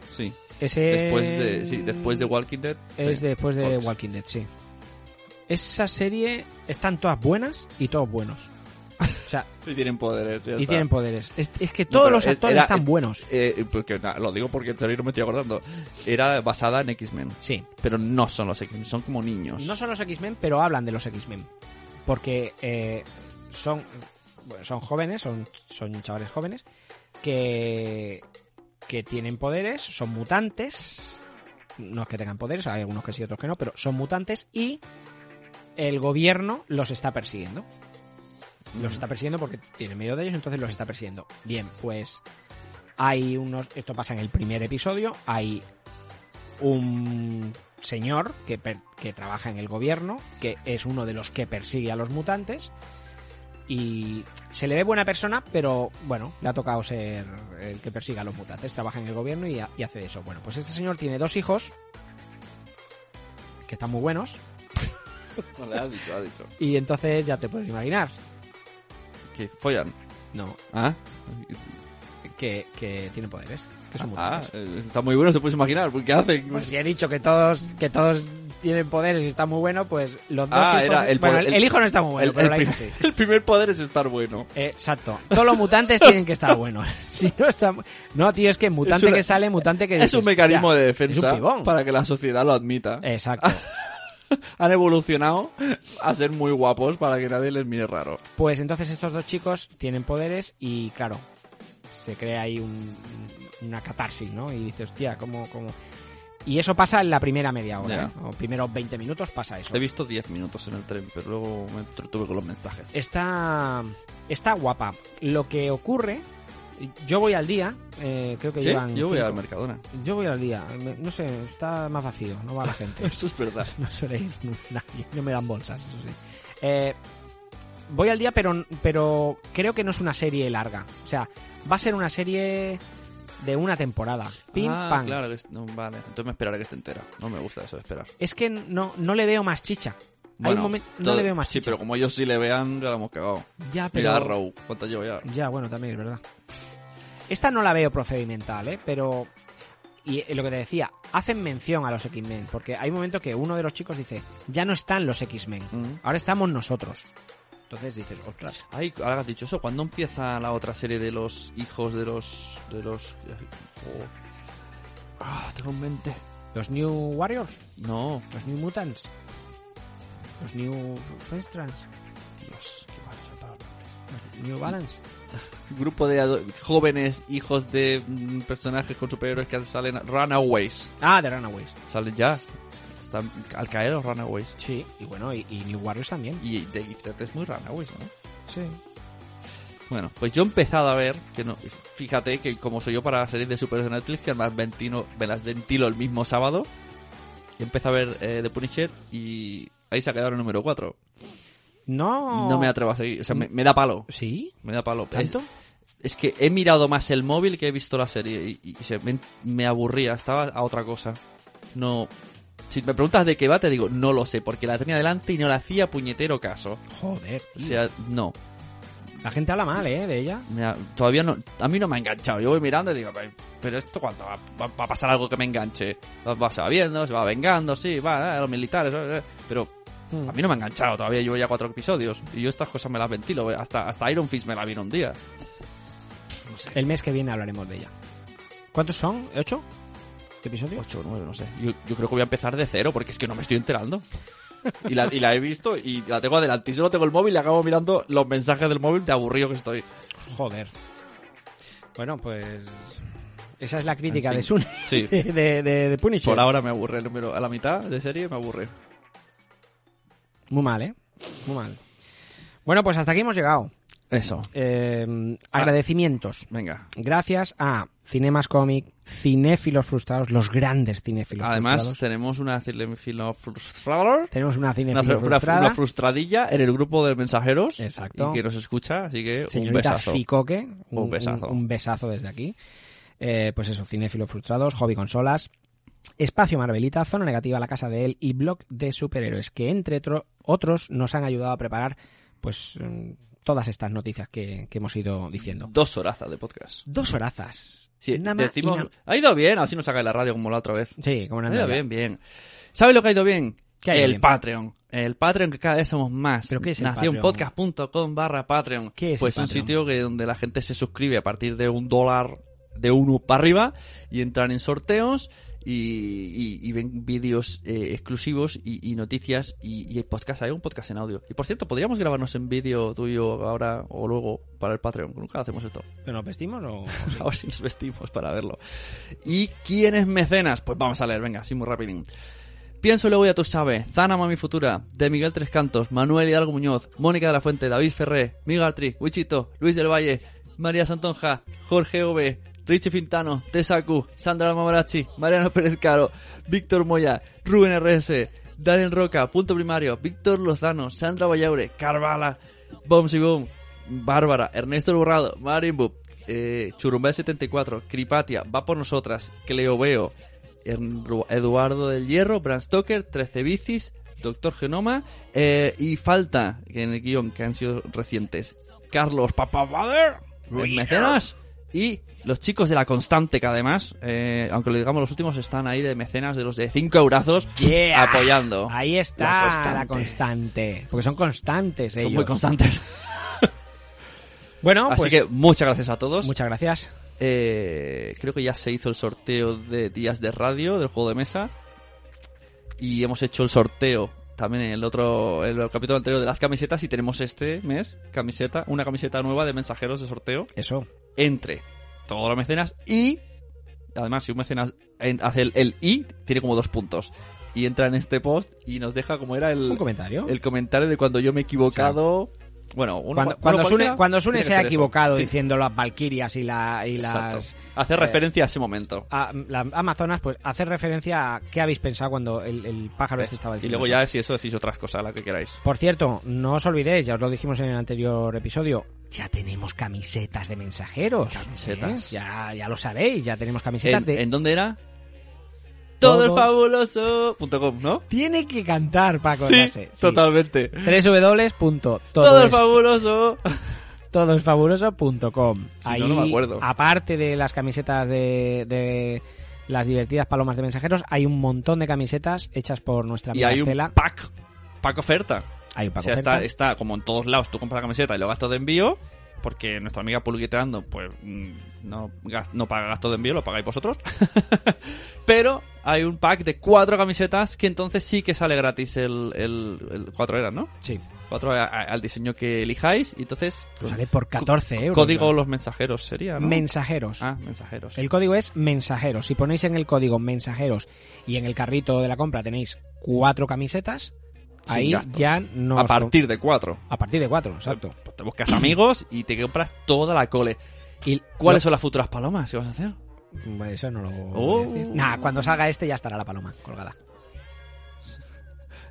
Sí. Ese... Después de, sí, después de Walking Dead. Es sí. después de. Walking Dead, sí. Esa serie están todas buenas y todos buenos. O sea, *laughs* Y tienen poderes. ya y está. tienen poderes. Es, es que todos los es- actores era- están buenos. eh, porque, na, lo digo porque serio no me estoy acordando. Era basada en X-Men. Sí. Pero no son los X-Men, son como niños. No son los X-Men, pero hablan de los X-Men. Porque eh, son, bueno, son jóvenes, son, son chavales jóvenes, que, que tienen poderes, son mutantes. No es que tengan poderes, hay algunos que sí, otros que no, pero son mutantes y el gobierno los está persiguiendo. Los está persiguiendo porque tiene miedo de ellos, entonces los está persiguiendo. Bien, pues hay unos. Esto pasa en el primer episodio. Hay un señor que, que trabaja en el gobierno, que es uno de los que persigue a los mutantes. Y se le ve buena persona, pero bueno, le ha tocado ser el que persiga a los mutantes. Trabaja en el gobierno y, ha- y hace eso. Bueno, pues este señor tiene dos hijos que están muy buenos. *laughs* No le has dicho, has dicho. Y entonces ya te puedes imaginar ¿Que follan? No. Ah, que, que tienen poderes, que son ah mutantes. eh, está muy bueno, se puedes imaginar. ¿Qué hacen? Pues si he dicho que todos, que todos tienen poderes y está muy bueno, pues los dos Ah, hijos... era el, bueno, el, el hijo no está muy bueno, el, pero la hija sí. *laughs* el primer poder es estar bueno. Eh, exacto. Todos los mutantes tienen que estar buenos. *laughs* Si no está... No, tío, es que mutante Es una- que sale, mutante que *laughs* Es dices, un mecanismo "Ya, de es defensa pibón". para que la sociedad lo admita. Exacto. Han evolucionado a ser muy guapos para que nadie les mire raro. Pues entonces estos dos chicos tienen poderes y claro, se crea ahí un- una catarsis, ¿no? Y dices, hostia, ¿cómo, cómo? Y eso pasa en la primera media hora. ¿eh? O primeros 20 minutos pasa eso. He visto 10 minutos en el tren, pero luego me entretuve con los mensajes. Está, está guapa. Lo que ocurre, yo voy al día, eh, creo que ¿Sí? llevan. Yo voy cinco. al Mercadona. Yo voy al día, no sé, está más vacío, no va la *laughs* gente. Eso es verdad. no suele ir *laughs* nadie, no me dan bolsas, eso sí. Eh, voy al día, pero, pero creo que no es una serie larga. O sea, va a ser una serie de una temporada. Pim, ah, pam. claro, que no, vale. Entonces me esperaré que esté entera. No me gusta eso de esperar. Es que no, no le veo más chicha. Hay un momento, no todo- le veo más Sí, chicha. pero como ellos sí le vean, ya la hemos cagado. Ya, pero- Mira Arrow, ¿cuánto llevo ya? Ya, bueno, también es verdad. Esta no la veo procedimental, ¿eh? Pero... Y eh, lo que te decía, hacen mención a los X-Men, porque hay un momento que uno de los chicos dice, ya no están los X-Men, ahora estamos nosotros. Entonces dices, ostras. Ay, ahora has dicho eso, ¿cuándo empieza la otra serie de los hijos de los... de los... oh. Ah, tengo en mente. ¿Los New Warriors? No. ¿Los New Mutants? ¿Los New Festrans? Dios, qué mal soy para los nombres. ¿Los New Balance? *laughs* Grupo de jóvenes hijos de mm, personajes con superhéroes que salen... Runaways. Ah, de Runaways. Salen ya. Al caer los Runaways. Sí, y bueno, y, y New Warriors también. Y The Gifted es muy Runaways, ¿no? Sí. Bueno, pues yo he empezado a ver, que no, fíjate que como soy yo para series de superhéroes de Netflix, que además ventilo, me las ventilo el mismo sábado, y empecé a ver eh, The Punisher y ahí se ha quedado el número 4. No. No me atrevo a seguir, o sea, me, me da palo. ¿Sí? Me da palo. ¿Tanto? Es, es que he mirado más el móvil que he visto la serie y, y se me, me aburría, estaba a otra cosa. No... Si me preguntas de qué va, te digo, no lo sé, porque la tenía delante y no le hacía puñetero caso. Joder, O sea, no. La gente habla mal, ¿eh? De ella. Me ha- todavía no, a mí no me ha enganchado. Yo voy mirando y digo, "Pero- esto cuánto va, va- va a pasar algo que me enganche. Va, va- se va viendo, se va vengando, sí, va, eh, los militares, eh, eh, pero a mí no me ha enganchado. Todavía llevo ya cuatro episodios y yo estas cosas me las ventilo. Hasta, hasta Iron Fist me la vi en un día. El mes que viene hablaremos de ella. ¿Cuántos son? ¿Ocho? ¿Qué episodio? Ocho o nueve, no sé. Yo, yo creo que voy a empezar de cero porque es que no me estoy enterando. Y la, y la he visto y la tengo adelante. Y solo tengo el móvil y acabo mirando los mensajes del móvil de aburrido que estoy. Joder. Bueno, pues. Esa es la crítica En fin, de Sune. sí. *laughs* De, de, de Punisher. Por ahora me aburre el número. A la mitad de serie me aburre. Muy mal, ¿eh? Muy mal. Bueno, pues hasta aquí hemos llegado. Eso. Eh, agradecimientos. Venga. Gracias a Cinemas Comic, cinéfilos frustrados, los grandes cinéfilos Además, frustrados. tenemos una cinefilo frustrada. Tenemos una cinéfilo una- frustrada. una frustradilla en el grupo de mensajeros. Exacto. Y que nos escucha, así que un Señorita besazo. Ficoque, un, Un besazo. un- un besazo desde aquí. Eh, pues eso, cinéfilos frustrados, hobby consolas. Espacio Marvelita, Zona Negativa, La Casa de Él y Blog de Superhéroes, que entre tro- otros nos han ayudado a preparar pues mm, todas estas noticias que, que hemos ido diciendo. Dos horazas de podcast. Dos horazas. Sí, decimos, ha ido bien, así nos saca la radio como la otra vez. Sí, como ha no ido bien, bien. ¿Sabes lo que ha ido bien? ¿Qué ha el bien? Patreon. El Patreon que cada vez somos más. ¿Pero qué es Nacionpodcast.com barra Patreon. ¿Qué es pues el un Patreon? sitio que donde la gente se suscribe a partir de un dólar de uno para arriba y entran en sorteos y, y- y ven vídeos eh, exclusivos y, y noticias y, hay podcast, hay un podcast en audio. Y por cierto, podríamos grabarnos en vídeo tú y yo ahora o luego para el Patreon. Nunca hacemos esto. ¿Pero nos vestimos o...? A ver si nos vestimos para verlo. ¿Y quién es mecenas? Pues vamos a leer, venga, así muy rapidín. Pienso y luego ya tú sabes. Zana Mami Futura, de Miguel Tres Cantos, Manuel Hidalgo Muñoz, Mónica de la Fuente, David Ferré, Miguel Tri, Wichito, Luis del Valle, María Santonja, Jorge V, Richie Fintano, Tesacu, Sandra Mamarazzi, Mariano Pérez Caro, Víctor Moya, Rubén RS, Daniel Roca, Punto Primario, Víctor Lozano, Sandra Vallaure, Carvala, Bombs y Boom, Bárbara, Ernesto Borrado, Marimbu, eh, Churumbel74, Cripatia, Va por Nosotras, Cleo Veo, Erru- Eduardo del Hierro, Bram Stoker, 13 Bicis, Doctor Genoma, eh, y falta, que en el guion, que han sido recientes, Carlos Papabader, el mecenas, y los chicos de La Constante, que además, eh, aunque lo digamos los últimos, están ahí de mecenas de los de 5 eurazos Yeah. apoyando. Ahí está La la constante. constante. Porque son constantes Son ellos. muy constantes. *laughs* Bueno, Así pues... que muchas gracias a todos. Muchas gracias. Eh, creo que ya se hizo el sorteo de días de radio del juego de mesa. Y hemos hecho el sorteo también en el otro en el capítulo anterior de las camisetas. Y tenemos este mes camiseta, una camiseta nueva de mensajeros de sorteo. Eso. Entre todos los mecenas y. Además, si un mecenas en- hace el, el i, tiene como dos puntos. Y entra en este post y nos deja como era el, Un comentario. el comentario de cuando yo me he equivocado. bueno, uno- Cuando, uno cuando Sune, cuando se ha eso. equivocado diciendo las Valquirias y, la, y las... Exacto. Hace eh, referencia a ese momento. a las Amazonas, pues hacer referencia a qué habéis pensado cuando el, el pájaro este estaba y diciendo. luego eso. ya si eso decís otras cosas, la que queráis. Por cierto, no os olvidéis, ya os lo dijimos en el anterior episodio, ya tenemos camisetas de mensajeros. Camisetas. ¿eh? Ya, ya lo sabéis, ya tenemos camisetas ¿En, de... ¿en dónde era? Todo fabuloso.com, ¿no? Tiene que cantar para Sí, acordarse. totalmente. www.todo Todo el es- fabuloso. todosfabuloso.com. Si Ahí, no, no me acuerdo. aparte de las camisetas de, de las divertidas palomas de mensajeros, hay un montón de camisetas hechas por nuestra Y amiga hay un Estela. pack, pack oferta. Hay o sea. Está, está como en todos lados, tú compras la camiseta y lo gastos de envío, porque nuestra amiga publiquiteando, pues mm, no, no paga gasto de envío, lo pagáis vosotros. *laughs* Pero hay un pack de cuatro camisetas que entonces sí que sale gratis el, el, el- cuatro eran, ¿no? Sí. Cuatro a- a- al diseño que elijáis y entonces... pues, Sale por 14 euros. Código los mensajeros sería, ¿no? Mensajeros. Ah, mensajeros. El código es mensajeros. Si ponéis en el código mensajeros y en el carrito de la compra tenéis cuatro camisetas, ahí ya no. A partir de cuatro. A partir de cuatro, exacto. Pues te buscas amigos y te compras toda la cole. ¿Y ¿Cuáles lo- son las futuras palomas que vas a hacer? Eso no lo Oh. voy a decir. Nah, cuando salga este ya estará la paloma colgada. *laughs*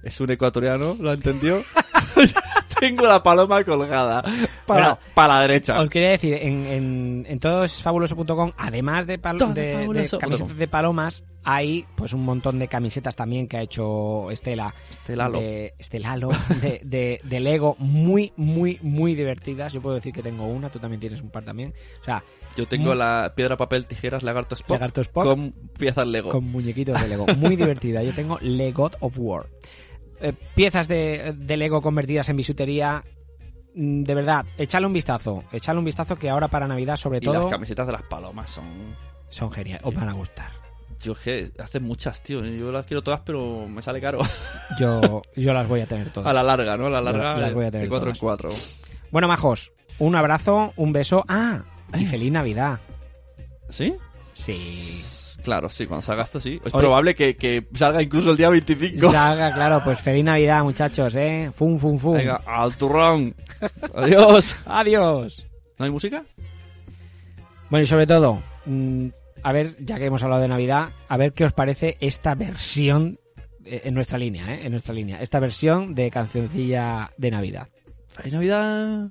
Es un ecuatoriano, ¿lo entendió? *laughs* Tengo la paloma colgada. Para, Bueno, para la derecha. Os quería decir, en, en, en todosfabuloso.com, además de, pal- Todo de- de camisetas de palomas, hay pues un montón de camisetas también que ha hecho Estela. Estelalo. De, Estelalo, de, de, de Lego, muy, muy, muy divertidas. Yo puedo decir que tengo una, tú también tienes un par también. O sea, Yo tengo la piedra, papel, tijeras, lagarto Spock. Lagarto Spock. Con piezas Lego. Con muñequitos de Lego. Muy *laughs* divertida. Yo tengo Lego of War. Eh, piezas de, de Lego convertidas en bisutería. Mm, De verdad, echadle un vistazo. Echadle un vistazo que ahora para Navidad, sobre y todo, las camisetas de las palomas son... son geniales. Os van a gustar. Yo que hacen muchas, tío. Yo las quiero todas, pero me sale caro. *laughs* Yo, yo las voy a tener todas. A la larga, ¿no? A la larga, Las voy a de tener cuatro en todas. cuatro. Bueno, majos, un abrazo, un beso. ¡Ah! Y feliz Navidad. ¿Sí? Sí. Claro, sí, cuando salga esto sí. Es Oye. probable que, que salga incluso el día 25. Salga, claro, pues feliz Navidad, muchachos, ¿eh? Fum, fum, fum. Venga, al turrón. *laughs* Adiós. Adiós. ¿No hay música? Bueno, y sobre todo, mm, a ver, ya que hemos hablado de Navidad, a ver qué os parece esta versión eh, en nuestra línea, ¿eh? En nuestra línea. Esta versión de cancioncilla de Navidad. ¡Feliz Navidad!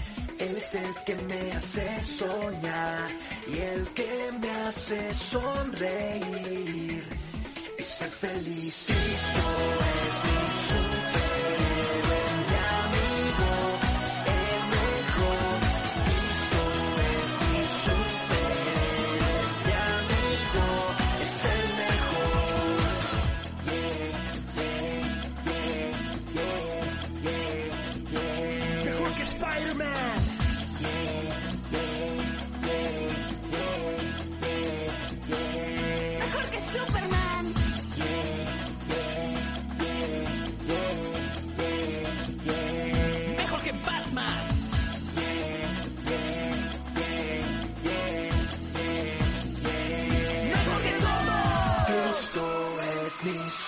Él es el que me hace soñar y el que me hace sonreír y ser feliz. Es Cristo es mi